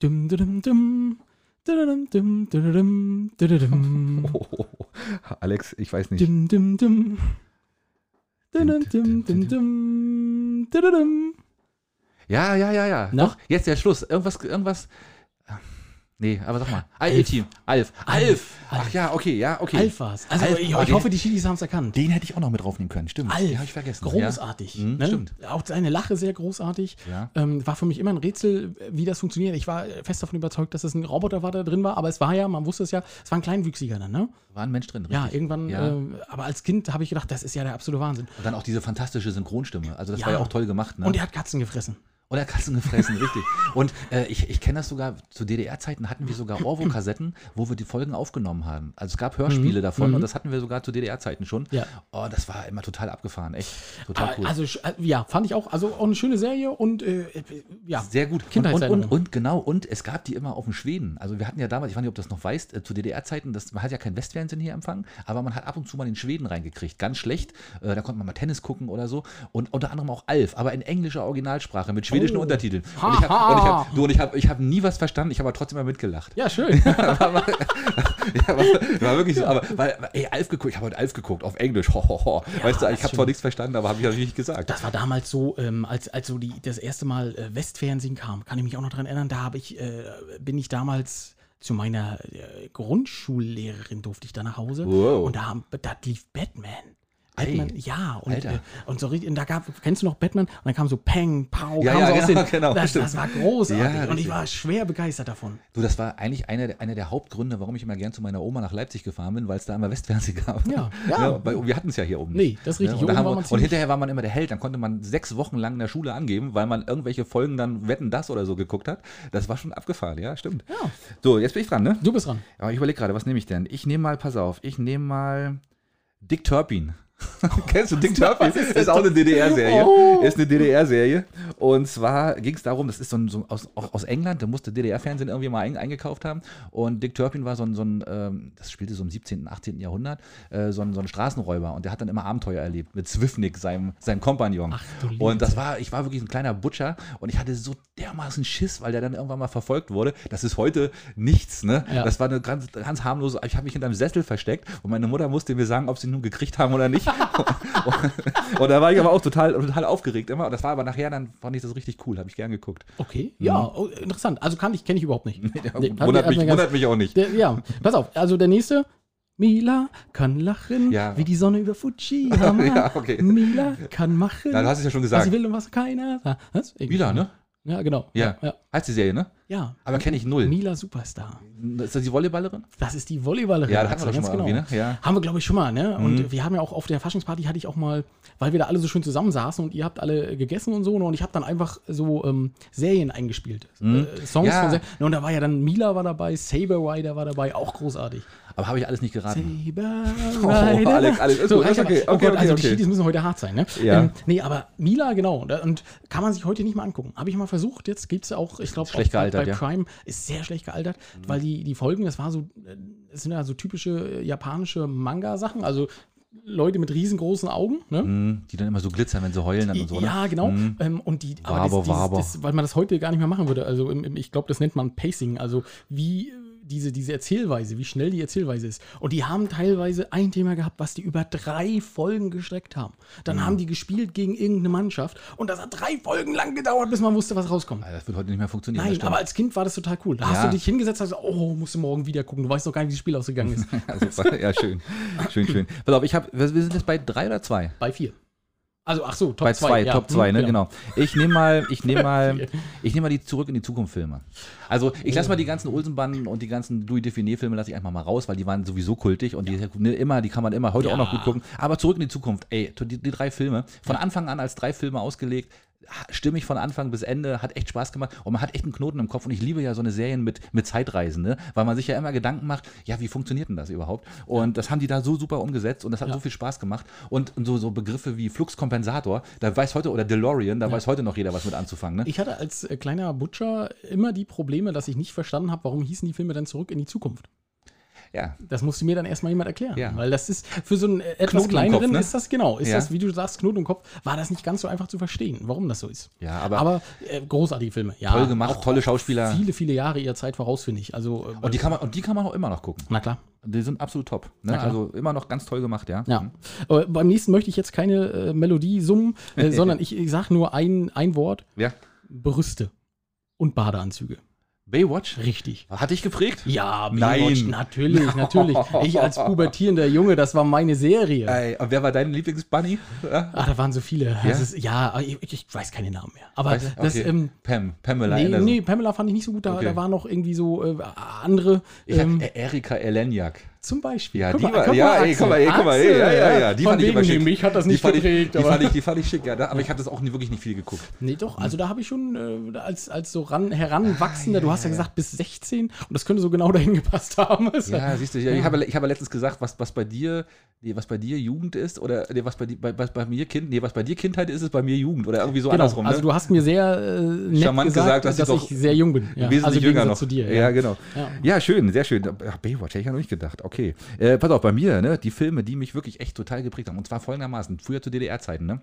Dum, dum, dum, oh. Alex, ich weiß nicht. Ja, ja, ja, ja. Noch? Jetzt der Schluss. Irgendwas, irgendwas. Nee, aber sag mal. Alf. Alf. Alf. Ach ja, okay, ja, okay. Alf war's. Also Alf, ich, ich hoffe, die Schiedis haben es erkannt. Den hätte ich auch noch mit draufnehmen können, stimmt. Alf. Den habe ich vergessen. Großartig. Ja. Mhm, ne? Stimmt. Auch seine Lache sehr großartig. Ja. Ähm, war für mich immer ein Rätsel, wie das funktioniert. Ich war fest davon überzeugt, dass es ein Roboter war, der drin war, aber es war ja, man wusste es ja, es war ein Kleinwüchsiger dann, ne? War ein Mensch drin. Ja, richtig. irgendwann, Ja. Äh, aber als Kind habe ich gedacht, das ist ja der absolute Wahnsinn. Und dann auch diese fantastische Synchronstimme. Also das Ja. war ja auch toll gemacht. Ne? Und er hat Katzen gefressen. Und er hat Katzen gefressen, richtig. Und äh, ich, ich kenne das sogar, zu DDR-Zeiten hatten wir sogar Orwo-Kassetten, wo wir die Folgen aufgenommen haben. Also es gab Hörspiele davon und das hatten wir sogar zu DDR-Zeiten schon. Mhm. Ja. Oh, das war immer total abgefahren, echt. Total cool. Also, äh, ja, fand ich auch, also auch eine schöne Serie und äh, äh, ja. Sehr gut. Und, und, und, Kindheitserinnerung. und genau, und es gab die immer auf dem Schweden. Also wir hatten ja damals, ich weiß nicht, ob du das noch weißt, äh, zu DDR-Zeiten, man hat ja kein Westfernsehen hier empfangen, aber man hat ab und zu mal den Schweden reingekriegt. Ganz schlecht. Äh, da konnte man mal Tennis gucken oder so. Und unter anderem auch Alf, aber in englischer Originalsprache mit schwedischen Oh. Untertiteln. Und ich habe hab, du, und ich hab, ich hab nie was verstanden, ich habe aber trotzdem mal mitgelacht. Ja, schön. Ja, war, war wirklich so. Aber weil, ey, Alf geguckt, ich habe heute Alf geguckt, auf Englisch. Ho, ho, ho. weißt du, ich habe zwar nichts verstanden, aber habe ich natürlich nicht gesagt. Das war damals so, ähm, als, als so die, das erste Mal äh, Westfernsehen kam, kann ich mich auch noch dran erinnern, da habe ich, äh, bin ich damals zu meiner äh, Grundschullehrerin durfte ich da nach Hause Wow. und da, haben- da lief Batman. Batman, ja, und, äh, und so richtig, und da gab, kennst du noch Batman? Und dann kam so Peng, Pow, Ja, kam ja, so genau, den, genau, das, das war großartig Ja, und ich war schwer begeistert davon. Du, das war eigentlich einer der, einer der Hauptgründe, warum ich immer gern zu meiner Oma nach Leipzig gefahren bin, weil es da immer Westfernsehen gab. Ja, ja. weil wir hatten es ja hier oben. Nee, das ist richtig. und, wir, und hinterher war man immer der Held. Dann konnte man sechs Wochen lang in der Schule angeben, weil man irgendwelche Folgen dann Wetten das oder so geguckt hat. Das war schon abgefahren, ja, stimmt. Ja. So, jetzt bin ich dran, ne? Du bist dran. Aber ich überlege gerade, was nehme ich denn? Ich nehme mal, pass auf, ich nehme mal Dick Turpin. Kennst du Dick Turpin? ist ist auch eine DDR-Serie. Oh. Ist eine DDR-Serie. Und zwar ging es darum, das ist so ein, so aus, auch aus England, da musste DDR-Fernsehen irgendwie mal ein, eingekauft haben. Und Dick Turpin war so ein, so ein ähm, das spielte so im 17., 18. Jahrhundert, äh, so, ein, so ein Straßenräuber. Und der hat dann immer Abenteuer erlebt mit Zwiffnick, seinem, seinem Kompagnon. Ach, und das war, ich war wirklich ein kleiner Butcher und ich hatte so dermaßen Schiss, weil der dann irgendwann mal verfolgt wurde. Das ist heute nichts, ne? Ja. Das war eine ganz, ganz harmlose, ich habe mich in einem Sessel versteckt und meine Mutter musste mir sagen, ob sie ihn nun gekriegt haben oder nicht. und, da war ich aber auch total, total aufgeregt immer. Und das war aber nachher, dann fand ich das richtig cool, habe ich gern geguckt. Okay, ja, oh, interessant. Also kann ich, kenne ich überhaupt nicht. Nee, hat mir- wundert, mich, ganz- wundert mich auch nicht. Der, ja, pass auf. Also der nächste. Mila kann lachen, Ja. wie die Sonne über Fujiyama. Ja, okay. Mila kann machen. Na, du hast es ja schon Was gesagt. sie will und was keiner. Was? Mila, ne? Ja, genau. Ja. ja. Heißt die Serie, ne? ja. Aber kenne ich null. Mila Superstar. Ist das die Volleyballerin? Das ist die Volleyballerin. Ja, da hatten wir doch schon mal irgendwie, ne? Ja. Mhm. Haben wir, glaube ich, schon mal, ne? Und wir haben ja auch auf der Faschingsparty hatte ich auch mal, weil wir da alle so schön zusammensaßen und ihr habt alle gegessen und so, ne? und ich habe dann einfach so ähm, Serien eingespielt. Äh, Songs Mhm. Ja. von Serien. Ne, Und da war ja dann Mila war dabei, Saber Rider war dabei, auch großartig. Aber habe ich alles nicht geraten. Saber Oh, Rider. Alex, Alex, ist gut, reicht okay. Oh okay, Gott, okay, also die. Schiedis müssen heute hart sein, ne? Ja. Ähm, nee, aber Mila, genau. Und kann man sich heute nicht mal angucken. Habe ich mal versucht, jetzt gibt es auch, ich glaube, Schlecht bei, gealtert, bei ja. Prime ist sehr schlecht gealtert, weil die, die Folgen, das war so, äh, es sind ja so typische äh, japanische Manga-Sachen, also Leute mit riesengroßen Augen, ne? Hm, Die dann immer so glitzern, wenn sie heulen dann und so, ne? Ja, genau. Hm. Ähm, und die, aber Waber, das, dieses. Das, weil man das heute gar nicht mehr machen würde. Also im, im, ich glaube, das nennt man Pacing. Also wie diese, diese Erzählweise, wie schnell die Erzählweise ist. Und die haben teilweise ein Thema gehabt, was die über drei Folgen gestreckt haben. Dann Hm. haben die gespielt gegen irgendeine Mannschaft und das hat drei Folgen lang gedauert, bis man wusste, was rauskommt. Das wird heute nicht mehr funktionieren. Nein, aber als Kind war das total cool. Da hast Ja. du dich hingesetzt und hast gesagt, oh, musst du morgen wieder gucken. Du weißt doch gar nicht, wie das Spiel ausgegangen ist. ja, super. ja, schön. Schön, schön. Pass auf, ich habe, wir wir sind jetzt bei drei oder zwei? Bei vier. Also, ach so, Top Bei 2. zwei, ja. Top 2, Hm, ne, genau. Ich nehme mal, ich nehme mal, ich nehme mal die Zurück in die Zukunft Filme. Also ich lasse mal die ganzen Olsenbanden und die ganzen Louis Define Filme lasse ich einfach mal raus, weil die waren sowieso kultig und die ne, immer, die kann man immer heute Ja. auch noch gut gucken. Aber Zurück in die Zukunft, ey, die, die drei Filme, von Anfang an als drei Filme ausgelegt, stimmig von Anfang bis Ende, hat echt Spaß gemacht und man hat echt einen Knoten im Kopf und ich liebe ja so eine Serien mit, mit Zeitreisen, ne? weil man sich ja immer Gedanken macht, ja, wie funktioniert denn das überhaupt? Und das haben die da so super umgesetzt und das hat Ja. so viel Spaß gemacht und, so, so Begriffe wie Fluxkompensator, da weiß heute, oder DeLorean, da weiß heute noch jeder was mit anzufangen. Ne? Ich hatte als äh, kleiner Butcher immer die Probleme, dass ich nicht verstanden habe, warum hießen die Filme dann zurück in die Zukunft. Ja, Das musste mir dann erstmal jemand erklären. Ja. Weil das ist für so einen äh, etwas kleineren ne? ist das genau, ist Ja. das, wie du sagst, Knoten im Kopf, war das nicht ganz so einfach zu verstehen, warum das so ist. ja aber, Aber äh, großartige Filme, ja. toll gemacht, tolle Schauspieler. Viele, viele Jahre ihrer Zeit voraus, finde ich. Also, äh, Und die, kann man, und die kann man auch immer noch gucken. na klar. Die sind absolut top. Ne? Also immer noch ganz toll gemacht, ja. Ja. Aber beim nächsten möchte ich jetzt keine äh, Melodie summen, äh, sondern ich, ich sage nur ein, ein Wort: Ja. Brüste und Badeanzüge. Baywatch? Richtig. Hat dich geprägt? Ja, Nein. Baywatch, natürlich, natürlich. Ich als pubertierender Junge, das war meine Serie. Ey, und wer war dein Lieblingsbunny? Ja? Ah, da waren so viele. Ja? Ist, ja, ich, ich weiß keine Namen mehr. Aber Weißt das, Okay. ähm, Pam, Pamela nee, Anderson. nee, Pamela fand ich nicht so gut. Da, Okay. da waren noch irgendwie so äh, andere. Ich Ähm, hab, äh, Erika Elenjak. Zum Beispiel. Ja, Guck die mal, war, guck ja, mal, ey, guck mal, ey, guck mal, ey, ja, ja, ja, die Von fand ich aber schick. mich hat das Die nicht ich, geprägt. die, aber- fand ich, die fand ich schick, ja, da, aber ich habe das auch nie, wirklich nicht viel geguckt. Nee, doch, also da habe ich schon äh, als, als so ran, heranwachsender, du hast ja gesagt bis 16 und das könnte so genau dahin gepasst haben. Ist Ja, siehst du, ja, ich habe ich habe letztens gesagt, was, was bei dir, nee, was bei dir Jugend ist oder nee, was bei dir bei, was bei mir Kind, nee, was bei dir Kindheit ist, ist bei mir Jugend oder irgendwie so Genau, andersrum, ne? also du hast mir sehr äh, nett Charmant gesagt, gesagt, dass dass, ich ich sehr jung bin. Ja. wesentlich also jünger noch. zu dir. Ja, genau. Ja. Ja. schön, sehr schön. Ja, Baywatch hätte ich ja noch nicht gedacht. Okay. Äh, pass auf, bei mir, ne, die Filme, die mich wirklich echt total geprägt haben. Und zwar folgendermaßen: Früher zu DDR-Zeiten, ne?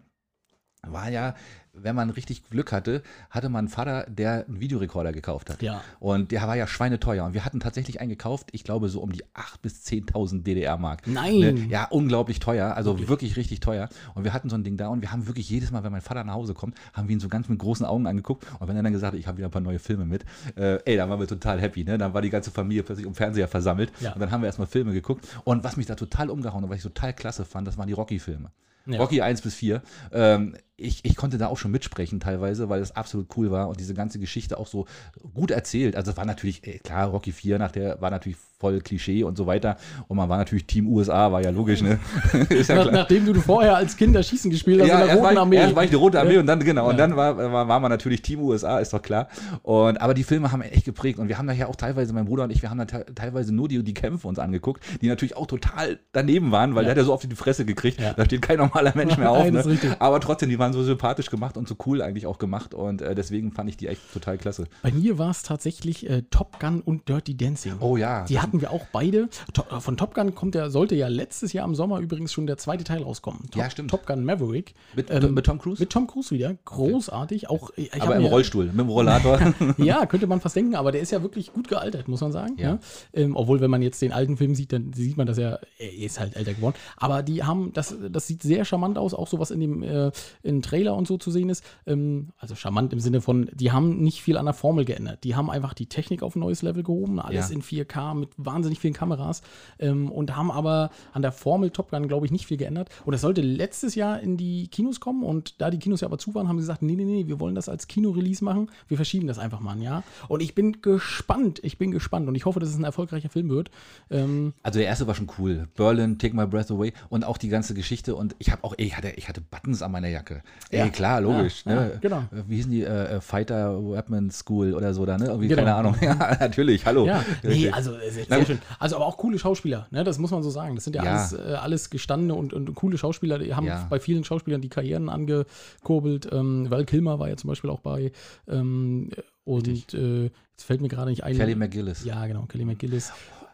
War ja, wenn man richtig Glück hatte, hatte man einen Vater, der einen Videorekorder gekauft hat. Ja. Und der war ja schweineteuer. Und wir hatten tatsächlich einen gekauft, ich glaube, so um die 8.000 bis 10.000 DDR-Mark. Nein. Ne? Ja, unglaublich teuer. Also wirklich. richtig teuer. Und wir hatten so ein Ding da und wir haben wirklich jedes Mal, wenn mein Vater nach Hause kommt, haben wir ihn so ganz mit großen Augen angeguckt. Und wenn er dann gesagt hat, ich habe wieder ein paar neue Filme mit, äh, ey, dann waren wir total happy. Ne? Dann war die ganze Familie plötzlich um Fernseher versammelt. Ja. Und dann haben wir erstmal Filme geguckt. Und was mich da total umgehauen und was ich total klasse fand, das waren die Rocky-Filme. Ja. Rocky 1 bis 4. Ähm, ich, ich konnte da auch schon mitsprechen teilweise, weil es absolut cool war und diese ganze Geschichte auch so gut erzählt. Also es war natürlich, ey, klar, Rocky 4 nach der war natürlich voll Klischee und so weiter. Und man war natürlich Team USA, war ja logisch, ne? Ja Nach, nachdem du vorher als Kind das Schießen gespielt hast Ja, in der Roten ich, Armee. erst war ich die Rote Armee und dann, genau, und Ja. dann war, war, war man natürlich Team USA, ist doch klar. Und, aber die Filme haben echt geprägt und wir haben daher auch teilweise, mein Bruder und ich, wir haben da te teilweise nur die, die Kämpfe uns angeguckt, die natürlich auch total daneben waren, weil Ja. der hat ja so oft in die Fresse gekriegt, Ja. da steht kein normaler Mensch mehr auf. Ne? Aber trotzdem, die waren so sympathisch gemacht und so cool eigentlich auch gemacht und äh, deswegen fand ich die echt total klasse. Bei mir war es tatsächlich äh, Top Gun und Dirty Dancing. Oh ja. Die hatten wir auch beide. To äh, von Top Gun kommt ja, sollte ja letztes Jahr im Sommer übrigens schon der zweite Teil rauskommen. Top, Ja, stimmt. Top Gun Maverick. Mit, Ähm, mit Tom Cruise? Mit Tom Cruise wieder. Großartig. Auch, ich hab aber im mir- Rollstuhl, mit dem Rollator. Ja, könnte man fast denken, aber der ist ja wirklich gut gealtert, muss man sagen. Ja. Ja. Ähm, obwohl, wenn man jetzt den alten Film sieht, dann sieht man, dass er, er ist halt älter geworden. Aber die haben, das, das sieht sehr charmant aus, auch so was in dem äh, in Trailer und so zu sehen ist. Ähm, also charmant im Sinne von, die haben nicht viel an der Formel geändert. Die haben einfach die Technik auf ein neues Level gehoben, alles Ja. in 4K mit wahnsinnig vielen Kameras ähm, und haben aber an der Formel Top Gun, glaube ich, nicht viel geändert. Und das sollte letztes Jahr in die Kinos kommen und da die Kinos ja aber zu waren, haben sie gesagt, nee, nee, nee, wir wollen das als Kino-Release machen. Wir verschieben das einfach mal ein Jahr. Und ich bin gespannt, ich bin gespannt und ich hoffe, dass es ein erfolgreicher Film wird. Ähm, Also der erste war schon cool. Berlin, Take My Breath Away und auch die ganze Geschichte. Und ich habe auch, ich hatte, ich hatte Buttons an meiner Jacke. Ja. Ey, klar, logisch. Ja, ne? ja, genau. Wie hießen die? Äh, äh, Fighter Weapon School oder so da, ne? Irgendwie, Genau. keine Ahnung. Ja, natürlich, hallo. ja, nee, also äh, sehr, sehr schön. Also aber auch coole Schauspieler, ne? das muss man so sagen. Das sind ja. Alles, äh, alles gestandene und, und coole Schauspieler. Die haben bei vielen Schauspielern die Karrieren angekurbelt. Ähm, Val Kilmer war ja zum Beispiel auch bei. Ähm, und äh, jetzt fällt mir gerade nicht ein. Kelly McGillis. Ja, genau, Kelly McGillis.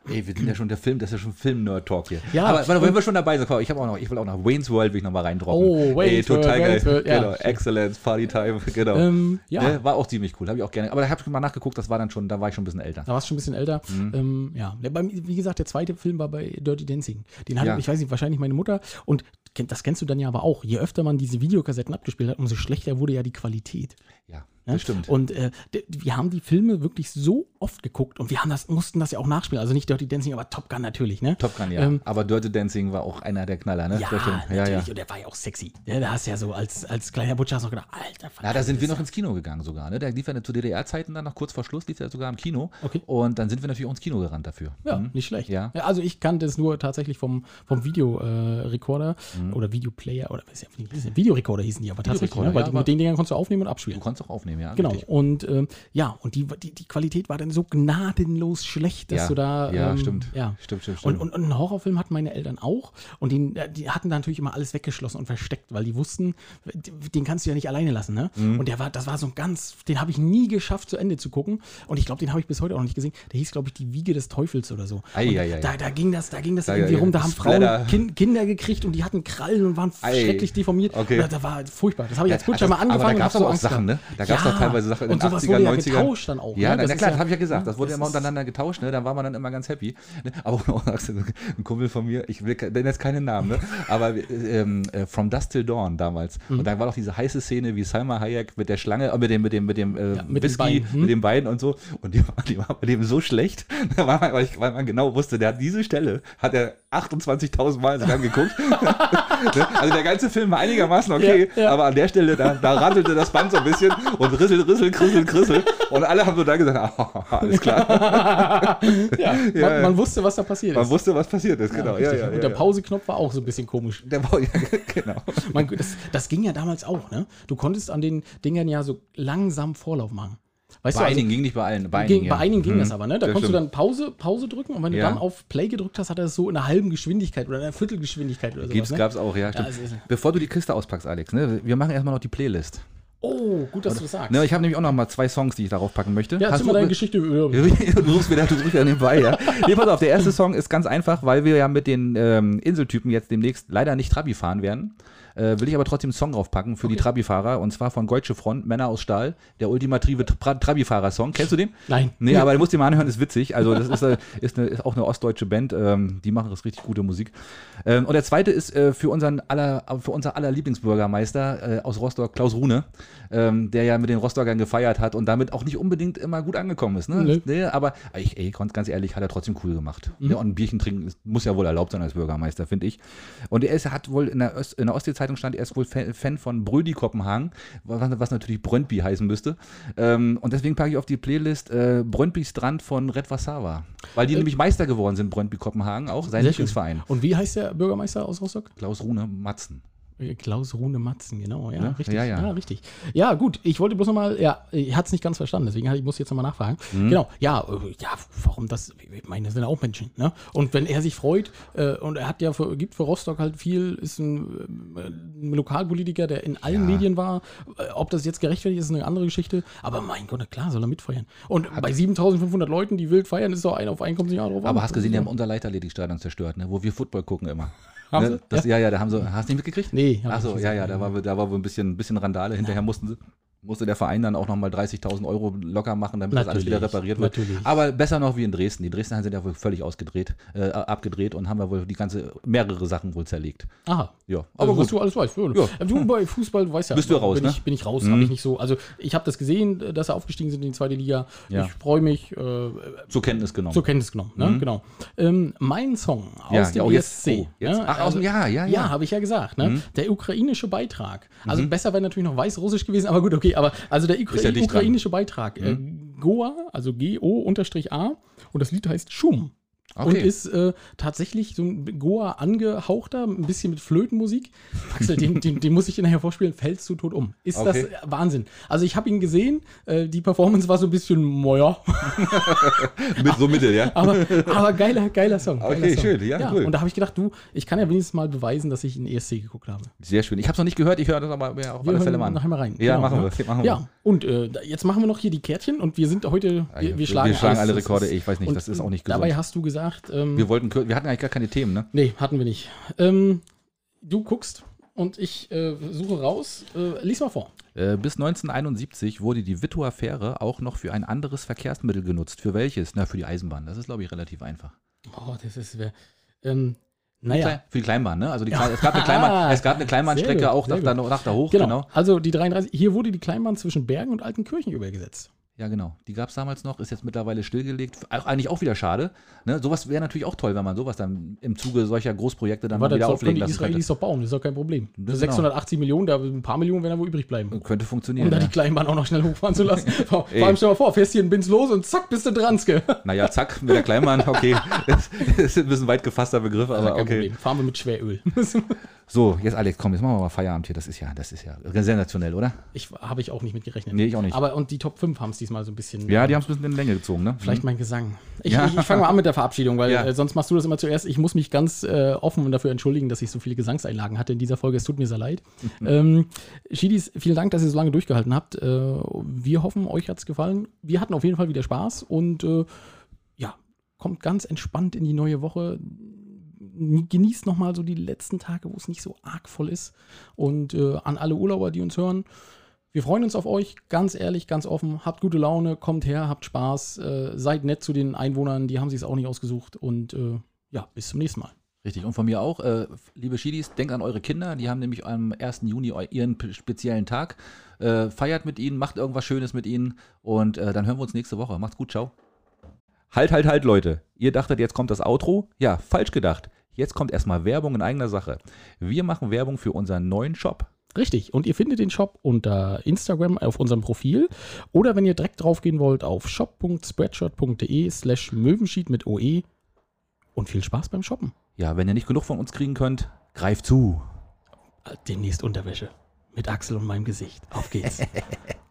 Ey, wir sind ja schon der Film, das ist ja schon Film-Nerd-Talk hier. Ja, aber warte, wenn wir schon dabei sind, ich habe auch noch, ich will auch noch Wayne's World will ich noch mal reindroppen. Oh, Wayne's Ey, total World, geil. Wayne's World, ja. genau, Excellence, Party Time, genau. Ähm, ja. Ne, war auch ziemlich cool, habe ich auch gerne. Aber da habe ich mal nachgeguckt, das war dann schon, da war ich schon ein bisschen älter. Da war es schon ein bisschen älter. Mhm. Ähm, ja, wie gesagt, der zweite Film war bei Dirty Dancing. Den hatte, Ja. ich weiß nicht, wahrscheinlich meine Mutter. Und das kennst du dann ja aber auch, je öfter man diese Videokassetten abgespielt hat, umso schlechter wurde ja die Qualität. Ja, Ja? das stimmt. Und äh, wir haben die Filme wirklich so oft geguckt und wir haben das, mussten das ja auch nachspielen. Also nicht Dirty Dancing, aber Top Gun natürlich, ne? Top Gun, ja. Ähm, Aber Dirty Dancing war auch einer der Knaller, ne? Ja, natürlich. ja, ja. Und der war ja auch sexy. Ja, da hast du ja so als, als kleiner Butcher hast noch gedacht, Alter, Ja, da sind wir noch ins Kino gegangen sogar. Ne? Der lief ja zu DDR-Zeiten dann noch kurz vor Schluss, lief er sogar im Kino. Okay. Und dann sind wir natürlich auch ins Kino gerannt dafür. Ja, Mhm. nicht schlecht. Ja. also ich kannte es nur tatsächlich vom, vom Videorekorder äh, Mhm. oder Videoplayer oder was ist ja, wie hieß der? Videorekorder hießen die aber tatsächlich, ne? weil ja, du mit den Dingern konntest du aufnehmen und Du abspielen. konntest auch aufnehmen, ja. Genau. richtig. Und ähm, ja, und die, die, die Qualität war dann so gnadenlos schlecht, dass Ja, du da. ja, ähm, stimmt. Ja. Stimmt, stimmt, Und, stimmt. und, und einen Horrorfilm hatten meine Eltern auch. Und den, äh, die hatten da natürlich immer alles weggeschlossen und versteckt, weil die wussten, den kannst du ja nicht alleine lassen. Ne? Mhm. Und der war, das war so ein ganz, den habe ich nie geschafft, zu Ende zu gucken. Und ich glaube, den habe ich bis heute auch noch nicht gesehen. Der hieß, glaube ich, die Wiege des Teufels oder so. Ei, ei, ei. Da, da ging das, da ging das Da- irgendwie rum. Da haben Frauen kind, Kinder gekriegt und die hatten Krallen und waren Ei. schrecklich deformiert. Okay. Da, da war furchtbar. Das habe ich als Ja, Butcher mal das- aber angefangen da so aber auch Angst Sachen, ne? Da gab's doch teilweise Sachen in den und sowas 80er, wurde ja 90er. getauscht dann auch. Ja, ne? na, Das klar, ja- habe ich ja gesagt. Das wurde das immer untereinander getauscht, ne? Da war man dann immer ganz happy. Aber auch ein Kumpel von mir, ich will nenne jetzt keinen Namen, ne? aber ähm, äh, From Dust Till Dawn damals. Mhm. Und dann war doch diese heiße Szene, wie Salma Hayek mit der Schlange, äh, mit dem, mit dem, mit dem äh, Ja, mit den Whisky, Beinen, hm? mit den Beinen und so. Und die, war- die war bei dem so schlecht, da man, weil, ich, weil man genau wusste, der hat diese Stelle, hat er 28.000 Mal sich angeguckt. Ne? also der ganze Film war einigermaßen okay, Ja, ja. aber an der Stelle, da, da rasselte das Band so ein bisschen und rissel, rissel, krissel, krissel. Und alle haben so da gesagt, ah, alles klar. ja, man, man wusste, was da passiert Man ist. wusste, was passiert ist, genau. Und der. Pauseknopf war auch so ein bisschen komisch. Der ja, genau. Man, das, das ging ja damals auch, ne? Du konntest an den Dingern ja so langsam Vorlauf machen. Weißt Bei du, also, einigen ging nicht bei allen. Bei ging, einigen, bei ja. einigen ging Mhm. das aber, ne? Da Das konntest stimmt. du dann Pause, Pause drücken und wenn du Ja. dann auf Play gedrückt hast, hat er es so in einer halben Geschwindigkeit oder in einer Viertelgeschwindigkeit oder Gibt's, sowas. Ne? gab's auch, ja. Stimmt. ist- Bevor du die Kiste auspackst, Alex, ne, wir machen erstmal noch die Playlist. Oh, gut, dass du das sagst. Ne, ich habe nämlich auch noch mal zwei Songs, die ich darauf packen möchte. ja, Hast erzähl mal du- deine Geschichte. über- Du suchst wieder, du suchst wieder nebenbei, ja. Nee, pass auf, der erste Song ist ganz einfach, weil wir ja mit den ähm, Inseltypen jetzt demnächst leider nicht Trabi fahren werden. Äh, will ich aber trotzdem einen Song draufpacken für die Trabi-Fahrer und zwar von Deutsche Front, Männer aus Stahl, der ultimative Tra Trabi-Fahrer-Song. Kennst du den? Nein. Nee, aber du musst dir mal anhören, ist witzig. Also, das ist, äh, ist, eine, ist auch eine ostdeutsche Band, ähm, die machen das richtig gute Musik. Ähm, und der zweite ist äh, für, unseren aller, für unser aller Lieblingsbürgermeister äh, aus Rostock, Klaus Rune, ähm, der ja mit den Rostockern gefeiert hat und damit auch nicht unbedingt immer gut angekommen ist. Ne? Nö. Nee, aber ich, ey, ganz ehrlich, hat er trotzdem cool gemacht. Ja, und ein Bierchen trinken muss ja wohl erlaubt sein als Bürgermeister, finde ich. Und er ist, hat wohl in der, Öst, in der Ostsee-Zeitung stand, er ist wohl Fan, von Brödi Kopenhagen, was, natürlich Brøndby heißen müsste. Ähm, und deswegen packe ich auf die Playlist äh, Brøndby Strand von Red Warszawa. Weil die nämlich Meister geworden sind, Brøndby Kopenhagen, auch sein. Lieblingsverein. Und wie heißt der Bürgermeister aus Rostock? Klaus Rune Matzen. Klaus Rune Matzen, genau, ja, Ne? richtig. Ja, ja. richtig. Ja, gut, ich wollte bloß nochmal, ja, ich hatte es nicht ganz verstanden, deswegen ich muss jetzt nochmal nachfragen. Mhm. Genau, ja, äh, ja, warum das, ich meine, das sind ja auch Menschen, ne? Und wenn er sich freut, äh, und er hat ja für, gibt für Rostock halt viel, ist ein, äh, ein Lokalpolitiker, der in allen Ja. Medien war, äh, ob das jetzt gerechtfertigt ist, ist eine andere Geschichte, aber mein Gott, na klar, soll er mitfeiern. Und bei 7500 Leuten, die wild feiern, ist doch einer auf einen kommt nicht drauf an. Aber hast gesehen, die haben unser Leichtathletikstadion zerstört, ne? wo wir Football gucken immer. Haben ne? sie? Das, ja. ja, da haben sie, hast du nicht mitgekriegt? Nee, hab ich Achso, ja, ja, da war, da war wohl ein bisschen, bisschen Randale. Hinterher mussten sie, musste der Verein dann auch nochmal 30.000 Euro locker machen, damit das alles wieder Natürlich, repariert wird. natürlich. Aber besser noch wie in Dresden. Die Dresdner sind ja wohl völlig ausgedreht, äh, abgedreht und haben ja wohl die ganze, mehrere Sachen wohl zerlegt. Aha. Ja, Aber aber also, was gut. du alles weißt. Ja. Du bei Fußball, du weißt ja. Bist du raus, bin ne? Ich, bin ich raus, Mhm. habe ich nicht so. Also ich habe das gesehen, dass sie aufgestiegen sind in die zweite Liga. Ja. Ich freue mich. Äh, Zur Kenntnis genommen. zur Kenntnis genommen. Ne? Genau. Ähm, mein Song aus Mhm. Ja, dem oh, jetzt- ESC. oh, jetzt- ne? ach, aus dem- ja, ja, ja. Ja, habe ich ja gesagt. Ne? Mhm. Der ukrainische Beitrag. Also besser wäre natürlich noch weiß-russisch gewesen, aber gut, okay. Aber also der Ukra ja dicht dran. ukrainische Beitrag. Äh, Goa, also G-O-A und das Lied heißt Schum. Und Okay. ist äh, tatsächlich so ein Goa angehauchter, ein bisschen mit Flötenmusik. Axel, den, den, den muss ich dir nachher vorspielen, fällst du tot um. Ist Okay. das Wahnsinn. Also ich habe ihn gesehen, äh, die Performance war so ein bisschen, moja, Mit so Mittel, ja. aber, aber geiler, geiler Song. Geiler Okay, Song. schön, ja, cool. Und da habe ich gedacht, du, ich kann ja wenigstens mal beweisen, dass ich einen ESC geguckt habe. Sehr schön. Ich habe es noch nicht gehört, ich höre das aber ja, auf alle Fälle mal an. nachher mal rein. Ja, Genau, machen wir. Machen wir. Ja, und äh, jetzt machen wir noch hier die Kärtchen und wir sind heute, Ah, wir, ja, wir schlagen, alle alles. Das Rekorde. Ich weiß nicht, und das ist auch nicht gesund. Dabei hast du gesagt, ähm, wir wollten, wir hatten eigentlich gar keine Themen, ne? nee, hatten wir nicht. Ähm, du guckst und ich äh, suche raus. Äh, lies mal vor. Äh, bis 1971 wurde die Wittower-Fähre auch noch für ein anderes Verkehrsmittel genutzt. Für welches? Na, für die Eisenbahn. Das ist, glaube ich, relativ einfach. Oh, das ist wer. Ähm, Naja. Klein- Für die Kleinbahn, ne? Also die Klein, es gab eine Kleinbahn, es gab eine Kleinbahnstrecke gut, auch nach, gut. nach da hoch, Genau. genau. Also die 33, hier wurde die Kleinbahn zwischen Bergen und Altenkirchen übergesetzt. Ja, genau. Die gab es damals noch, ist jetzt mittlerweile stillgelegt. Auch, eigentlich auch wieder schade. Ne? Sowas wäre natürlich auch toll, wenn man sowas dann im Zuge solcher Großprojekte dann Aber mal wieder das auflegen die lassen Israelis könnte. doch bauen, das ist doch kein Problem. Das 680 Millionen, da ein paar Millionen werden da wohl übrig bleiben. Könnte funktionieren. Um da ja. die Kleinbahn auch noch schnell hochfahren zu lassen. Vor vor allem stell mal vor, fährst hier in Bins los und zack, bist du Dranske. Naja, zack, mit der Kleinbahn, okay. Das ist ein bisschen weit gefasster Begriff, aber kein okay. Problem. Fahren wir mit Schweröl. So, jetzt Alex, komm, jetzt machen wir mal Feierabend hier. Das ist ja, das ist ja sensationell, oder? Ich habe ich auch nicht mit gerechnet. Nee, ich auch nicht. Aber und die Top 5 haben es diesmal so ein bisschen. Ja, die haben es ein bisschen in Länge gezogen, ne? Vielleicht mein Gesang. Ich, Ja. ich, ich fange mal an mit der Verabschiedung, weil Ja. äh, sonst machst du das immer zuerst. Ich muss mich ganz äh, offen dafür entschuldigen, dass ich so viele Gesangseinlagen hatte in dieser Folge. Es tut mir sehr leid. Mhm. ähm, Schiedis, vielen Dank, dass ihr so lange durchgehalten habt. Äh, wir hoffen, euch hat es gefallen. Wir hatten auf jeden Fall wieder Spaß und äh, ja, kommt ganz entspannt in die neue Woche. Genießt nochmal so die letzten Tage, wo es nicht so arg voll ist. Und äh, an alle Urlauber, die uns hören, wir freuen uns auf euch, ganz ehrlich, ganz offen. Habt gute Laune, kommt her, habt Spaß, äh, seid nett zu den Einwohnern, die haben sich es auch nicht ausgesucht. Und äh, ja, bis zum nächsten Mal. Richtig. Und von mir auch, äh, liebe Schiedis, denkt an eure Kinder. Die haben nämlich am 1. Juni ihren speziellen Tag. Äh, feiert mit ihnen, macht irgendwas Schönes mit ihnen. Und äh, dann hören wir uns nächste Woche. Macht's gut, ciao. Halt, halt, halt, Leute. Ihr dachtet, jetzt kommt das Outro? Ja, falsch gedacht. Jetzt kommt erstmal Werbung in eigener Sache. Wir machen Werbung für unseren neuen Shop. Richtig. Und ihr findet den Shop unter Instagram auf unserem Profil. Oder wenn ihr direkt draufgehen wollt, auf shop.spreadshirt.de slash Möwenschied mit OE. Und viel Spaß beim Shoppen. Ja, wenn ihr nicht genug von uns kriegen könnt, greift zu. Demnächst Unterwäsche. Mit Axel und meinem Gesicht. Auf geht's.